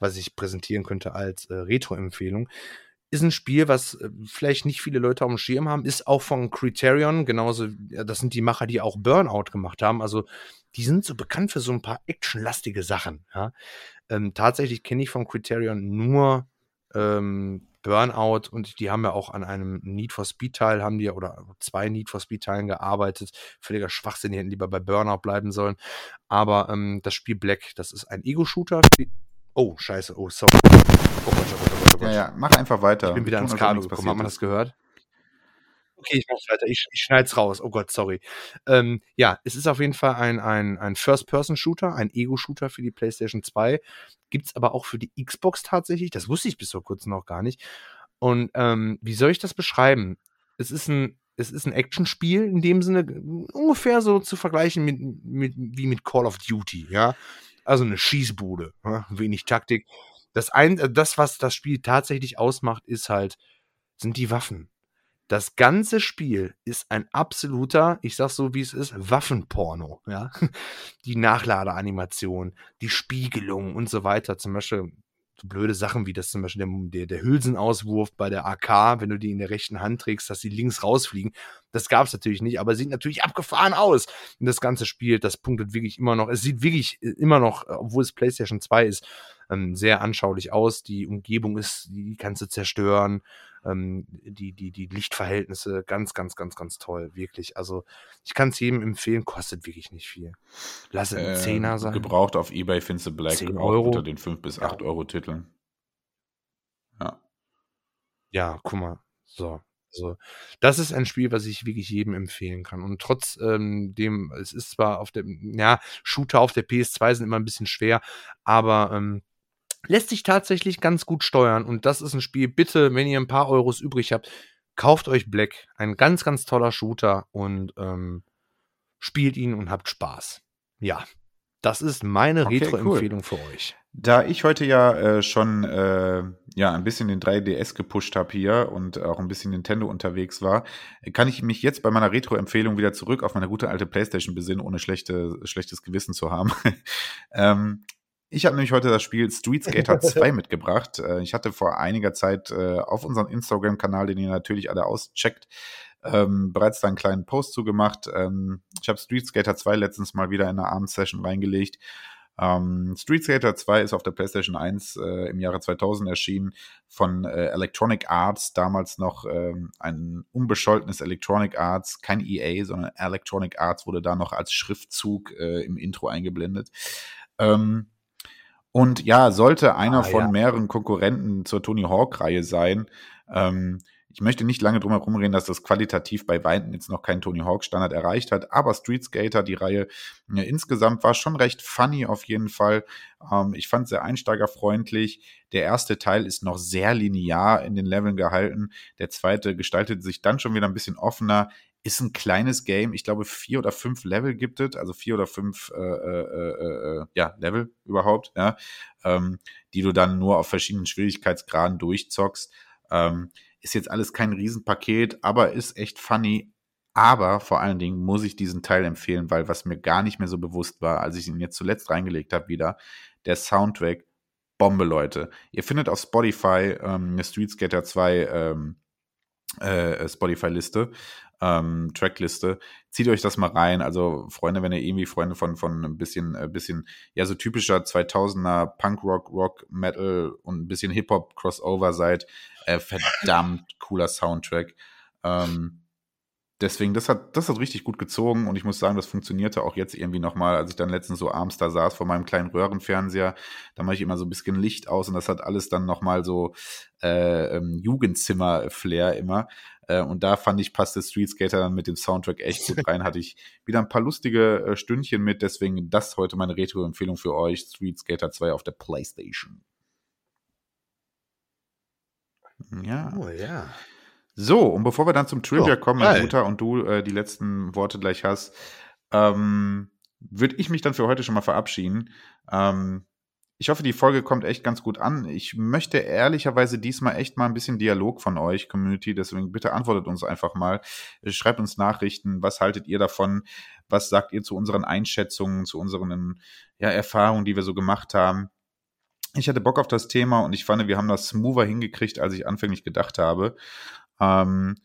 B: was ich präsentieren könnte als äh, Retro-Empfehlung. Ist ein Spiel, was äh, vielleicht nicht viele Leute auf dem Schirm haben, ist auch von Criterion, genauso, ja, das sind die Macher, die auch Burnout gemacht haben. Also die sind so bekannt für so ein paar actionlastige Sachen. Ja? Ähm, tatsächlich kenne ich von Criterion nur ähm, Burnout und die haben ja auch an einem Need for Speed Teil haben die oder zwei Need for Speed Teilen gearbeitet. Völliger Schwachsinn, die hätten lieber bei Burnout bleiben sollen. Aber ähm, das Spiel Black, das ist ein Ego-Shooter. Oh, scheiße, oh, sorry. Oh Gott, oh
A: Gott, oh Gott, Ja, ja, mach einfach weiter.
B: Ich bin wieder ans Kabel gekommen, haben wir das gehört? Okay, ich mach's weiter. Ich, ich schneid's raus. Oh Gott, sorry. Ähm, ja, es ist auf jeden Fall ein, ein, ein First-Person-Shooter, ein Ego-Shooter für die PlayStation 2. Gibt's aber auch für die Xbox tatsächlich. Das wusste ich bis vor kurzem noch gar nicht. Und ähm, wie soll ich das beschreiben? Es ist ein, es ist ein Actionspiel in dem Sinne ungefähr so zu vergleichen mit, mit, wie mit Call of Duty, ja. Also eine Schießbude, ja? wenig Taktik. Das, ein, das, was das Spiel tatsächlich ausmacht, ist halt, sind die Waffen. Das ganze Spiel ist ein absoluter, ich sag so wie es ist, Waffenporno. Ja? Die Nachladeanimation, die Spiegelung und so weiter. Zum Beispiel so blöde Sachen wie das zum Beispiel der, der, der Hülsenauswurf bei der AK, wenn du die in der rechten Hand trägst, dass sie links rausfliegen. Das gab es natürlich nicht, aber sieht natürlich abgefahren aus. Und das ganze Spiel, das punktet wirklich immer noch. Es sieht wirklich äh, immer noch, obwohl es PlayStation 2 ist, ähm, sehr anschaulich aus. Die Umgebung ist, die kannst du zerstören ähm, die, die, die Lichtverhältnisse ganz, ganz, ganz, ganz toll, wirklich. Also ich kann es jedem empfehlen, kostet wirklich nicht viel. Lass es ein äh, Zehner sein.
A: Gebraucht auf Ebay findest du Black 10 Euro. unter den 5 bis 8 ja. Euro Titeln. Ja.
B: Ja, guck mal. So. Also, das ist ein Spiel, was ich wirklich jedem empfehlen kann. Und trotz ähm, dem, es ist zwar auf dem, ja, Shooter auf der PS2 sind immer ein bisschen schwer, aber ähm, lässt sich tatsächlich ganz gut steuern. Und das ist ein Spiel, bitte, wenn ihr ein paar Euros übrig habt, kauft euch Black. Ein ganz, ganz toller Shooter und ähm, spielt ihn und habt Spaß. Ja, das ist meine okay, Retro-Empfehlung cool. für euch.
A: Da ich heute ja äh, schon äh, ja ein bisschen den 3DS gepusht habe hier und auch ein bisschen Nintendo unterwegs war, kann ich mich jetzt bei meiner Retro-Empfehlung wieder zurück auf meine gute alte PlayStation besinnen, ohne schlechte, schlechtes Gewissen zu haben. ähm, ich habe nämlich heute das Spiel Street Skater 2 mitgebracht. Äh, ich hatte vor einiger Zeit äh, auf unserem Instagram-Kanal, den ihr natürlich alle auscheckt, ähm, bereits da einen kleinen Post zugemacht. Ähm, ich habe Street Skater 2 letztens mal wieder in eine Abendsession reingelegt. Ähm, Street Skater 2 ist auf der PlayStation 1 äh, im Jahre 2000 erschienen von äh, Electronic Arts, damals noch ähm, ein unbescholtenes Electronic Arts, kein EA, sondern Electronic Arts wurde da noch als Schriftzug äh, im Intro eingeblendet. Ähm, und ja, sollte einer ah, von ja. mehreren Konkurrenten zur Tony Hawk-Reihe sein. Ähm, ich möchte nicht lange drum herum reden, dass das qualitativ bei Weitem jetzt noch keinen Tony Hawk-Standard erreicht hat, aber Street Skater, die Reihe ja, insgesamt war schon recht funny auf jeden Fall. Ähm, ich fand sehr einsteigerfreundlich. Der erste Teil ist noch sehr linear in den Leveln gehalten. Der zweite gestaltet sich dann schon wieder ein bisschen offener ist ein kleines Game. Ich glaube, vier oder fünf Level gibt es, also vier oder fünf äh, äh, äh, äh, ja, Level überhaupt, ja, ähm, die du dann nur auf verschiedenen Schwierigkeitsgraden durchzockst. Ähm, ist jetzt alles kein Riesenpaket, aber ist echt funny. Aber vor allen Dingen muss ich diesen Teil empfehlen, weil was mir gar nicht mehr so bewusst war, als ich ihn jetzt zuletzt reingelegt habe wieder, der Soundtrack Bombe, Leute. Ihr findet auf Spotify ähm, eine Street Skater 2 ähm, äh, Spotify-Liste, ähm, Trackliste. Zieht euch das mal rein. Also, Freunde, wenn ihr irgendwie Freunde von, von ein bisschen, ein äh, bisschen, ja, so typischer 2000er Punk-Rock, Rock, Metal und ein bisschen Hip-Hop-Crossover seid, äh, verdammt cooler Soundtrack. Ähm, deswegen, das hat, das hat richtig gut gezogen und ich muss sagen, das funktionierte auch jetzt irgendwie nochmal, als ich dann letztens so abends da saß vor meinem kleinen Röhrenfernseher, da mache ich immer so ein bisschen Licht aus und das hat alles dann nochmal so äh, ähm, Jugendzimmer-Flair immer. Äh, und da fand ich, passte Street Skater dann mit dem Soundtrack echt gut rein. Hatte ich wieder ein paar lustige äh, Stündchen mit, deswegen das heute meine Retro-Empfehlung für euch, Street Skater 2 auf der Playstation. Ja. Oh ja. So, und bevor wir dann zum Trivia oh, kommen, mein Guter, und du äh, die letzten Worte gleich hast, ähm, würde ich mich dann für heute schon mal verabschieden. Ähm, ich hoffe, die Folge kommt echt ganz gut an. Ich möchte ehrlicherweise diesmal echt mal ein bisschen Dialog von euch, Community. Deswegen bitte antwortet uns einfach mal. Schreibt uns Nachrichten. Was haltet ihr davon? Was sagt ihr zu unseren Einschätzungen, zu unseren ja, Erfahrungen, die wir so gemacht haben? Ich hatte Bock auf das Thema und ich fand, wir haben das smoother hingekriegt, als ich anfänglich gedacht habe. Ähm,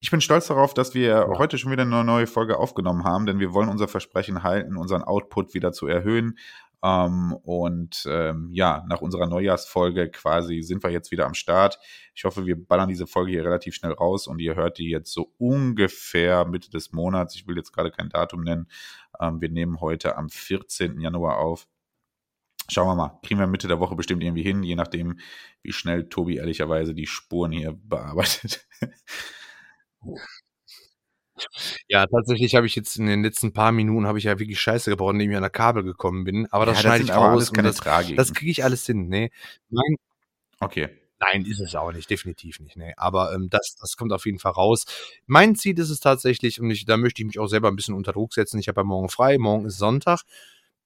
A: ich bin stolz darauf, dass wir heute schon wieder eine neue Folge aufgenommen haben, denn wir wollen unser Versprechen halten, unseren Output wieder zu erhöhen. Ähm, und ähm, ja, nach unserer Neujahrsfolge quasi sind wir jetzt wieder am Start. Ich hoffe, wir ballern diese Folge hier relativ schnell raus und ihr hört die jetzt so ungefähr Mitte des Monats. Ich will jetzt gerade kein Datum nennen. Ähm, wir nehmen heute am 14. Januar auf. Schauen wir mal. Kriegen wir Mitte der Woche bestimmt irgendwie hin, je nachdem, wie schnell Tobi ehrlicherweise die Spuren hier bearbeitet.
B: Ja, tatsächlich habe ich jetzt in den letzten paar Minuten habe ich ja wirklich Scheiße gebaut, indem ich an der Kabel gekommen bin. Aber das ja, schneide ich raus und das, das kriege ich alles hin. Nee. Nein.
A: Okay.
B: Nein, ist es auch nicht, definitiv nicht. Nee. Aber ähm, das, das kommt auf jeden Fall raus. Mein Ziel ist es tatsächlich, und ich, da möchte ich mich auch selber ein bisschen unter Druck setzen. Ich habe ja morgen frei, morgen ist Sonntag.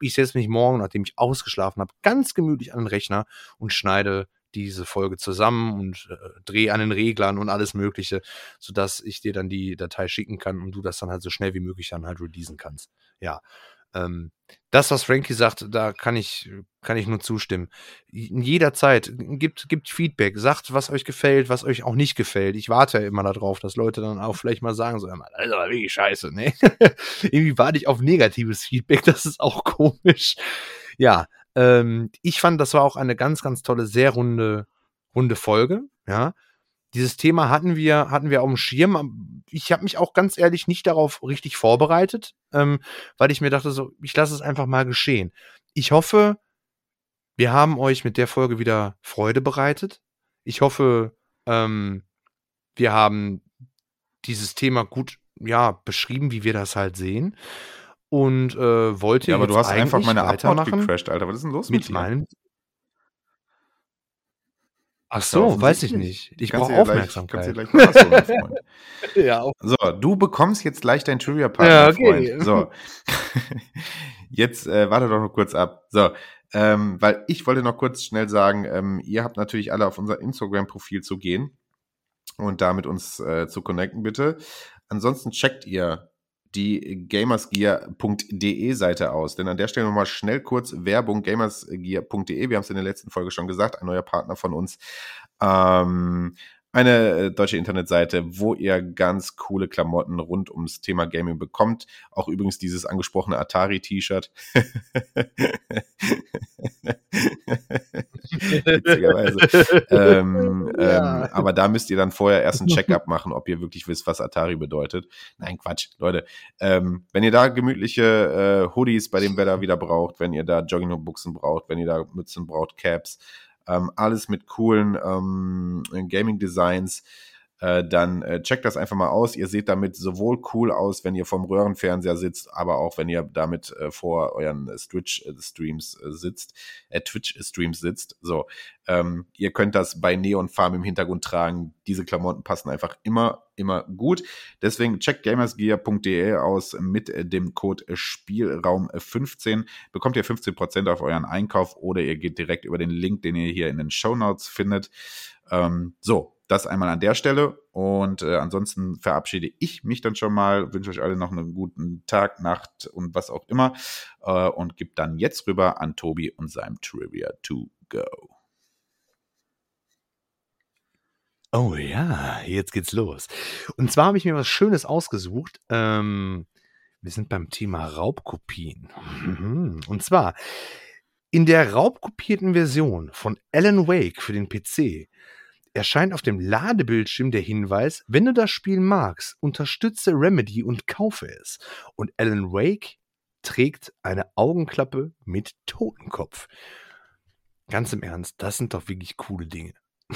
B: Ich setze mich morgen, nachdem ich ausgeschlafen habe, ganz gemütlich an den Rechner und schneide diese Folge zusammen und äh, drehe an den Reglern und alles Mögliche, sodass ich dir dann die Datei schicken kann und du das dann halt so schnell wie möglich dann halt releasen kannst. Ja. Ähm, das, was Frankie sagt, da kann ich, kann ich nur zustimmen. In jeder Zeit gibt, gibt Feedback, sagt, was euch gefällt, was euch auch nicht gefällt. Ich warte ja immer darauf, dass Leute dann auch vielleicht mal sagen, so, das ist aber wirklich scheiße, ne? Irgendwie warte ich auf negatives Feedback, das ist auch komisch. Ja, ähm, ich fand, das war auch eine ganz, ganz tolle, sehr runde, runde Folge. Ja, dieses Thema hatten wir, hatten wir auf dem Schirm. Ich habe mich auch ganz ehrlich nicht darauf richtig vorbereitet, ähm, weil ich mir dachte, so, ich lasse es einfach mal geschehen. Ich hoffe, wir haben euch mit der Folge wieder Freude bereitet. Ich hoffe, ähm, wir haben dieses Thema gut ja beschrieben, wie wir das halt sehen und äh, wollte
A: ja, aber du hast einfach meine Upload gecrashed, Alter. Was ist denn los mit, mit dir? Meinem
B: Ach so, weiß ich nicht. Ich brauche Aufmerksamkeit. Gleich,
A: ja, so, du bekommst jetzt gleich dein Trivia-Partner, ja, okay. Freund. So, jetzt äh, warte doch noch kurz ab. So, ähm, weil ich wollte noch kurz schnell sagen, ähm, ihr habt natürlich alle auf unser Instagram-Profil zu gehen und da mit uns äh, zu connecten, bitte. Ansonsten checkt ihr die gamersgear.de Seite aus. Denn an der Stelle nochmal schnell kurz Werbung, gamersgear.de. Wir haben es in der letzten Folge schon gesagt, ein neuer Partner von uns. Ähm, eine äh, deutsche Internetseite, wo ihr ganz coole Klamotten rund ums Thema Gaming bekommt. Auch übrigens dieses angesprochene Atari-T-Shirt. Witzigerweise. ähm, ja. ähm, aber da müsst ihr dann vorher erst ein Check-up machen, ob ihr wirklich wisst, was Atari bedeutet. Nein, Quatsch, Leute. Ähm, wenn ihr da gemütliche äh, Hoodies bei dem Wetter wieder braucht, wenn ihr da Joggingbuchsen braucht, wenn ihr da Mützen braucht, Caps, ähm, alles mit coolen ähm, Gaming-Designs. Äh, dann äh, checkt das einfach mal aus. Ihr seht damit sowohl cool aus, wenn ihr vom Röhrenfernseher sitzt, aber auch wenn ihr damit äh, vor euren Twitch-Streams äh, sitzt, äh, Twitch-Streams sitzt. So, ähm, ihr könnt das bei Neon Farm im Hintergrund tragen. Diese Klamotten passen einfach immer, immer gut. Deswegen checkt gamersgear.de aus mit dem Code Spielraum15. Bekommt ihr 15% auf euren Einkauf oder ihr geht direkt über den Link, den ihr hier in den Show Notes findet. Ähm, so, das einmal an der Stelle. Und äh, ansonsten verabschiede ich mich dann schon mal, wünsche euch alle noch einen guten Tag, Nacht und was auch immer. Äh, und gebe dann jetzt rüber an Tobi und seinem Trivia to
B: go. Oh ja, jetzt geht's los. Und zwar habe ich mir was Schönes ausgesucht. Ähm, wir sind beim Thema Raubkopien. Mhm. Und zwar in der raubkopierten Version von Alan Wake für den PC erscheint auf dem Ladebildschirm der Hinweis, wenn du das Spiel magst, unterstütze Remedy und kaufe es. Und Alan Wake trägt eine Augenklappe mit Totenkopf. Ganz im Ernst, das sind doch wirklich coole Dinge.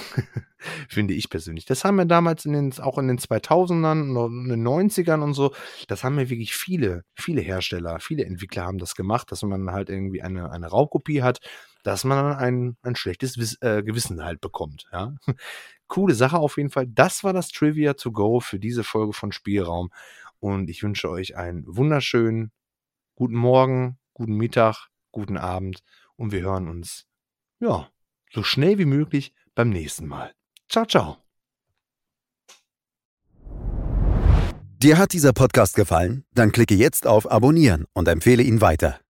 B: Finde ich persönlich. Das haben wir damals in den, auch in den 2000ern und in den 90ern und so, das haben ja wirklich viele, viele Hersteller, viele Entwickler haben das gemacht, dass man halt irgendwie eine, eine Raubkopie hat, dass man ein, ein schlechtes Wiss, äh, Gewissen halt bekommt. Ja? Coole Sache auf jeden Fall. Das war das Trivia to go für diese Folge von Spielraum. Und ich wünsche euch einen wunderschönen guten Morgen, guten Mittag, guten Abend und wir hören uns, ja, so schnell wie möglich beim nächsten Mal. Ciao, ciao.
C: Dir hat dieser Podcast gefallen? Dann klicke jetzt auf Abonnieren und empfehle ihn weiter.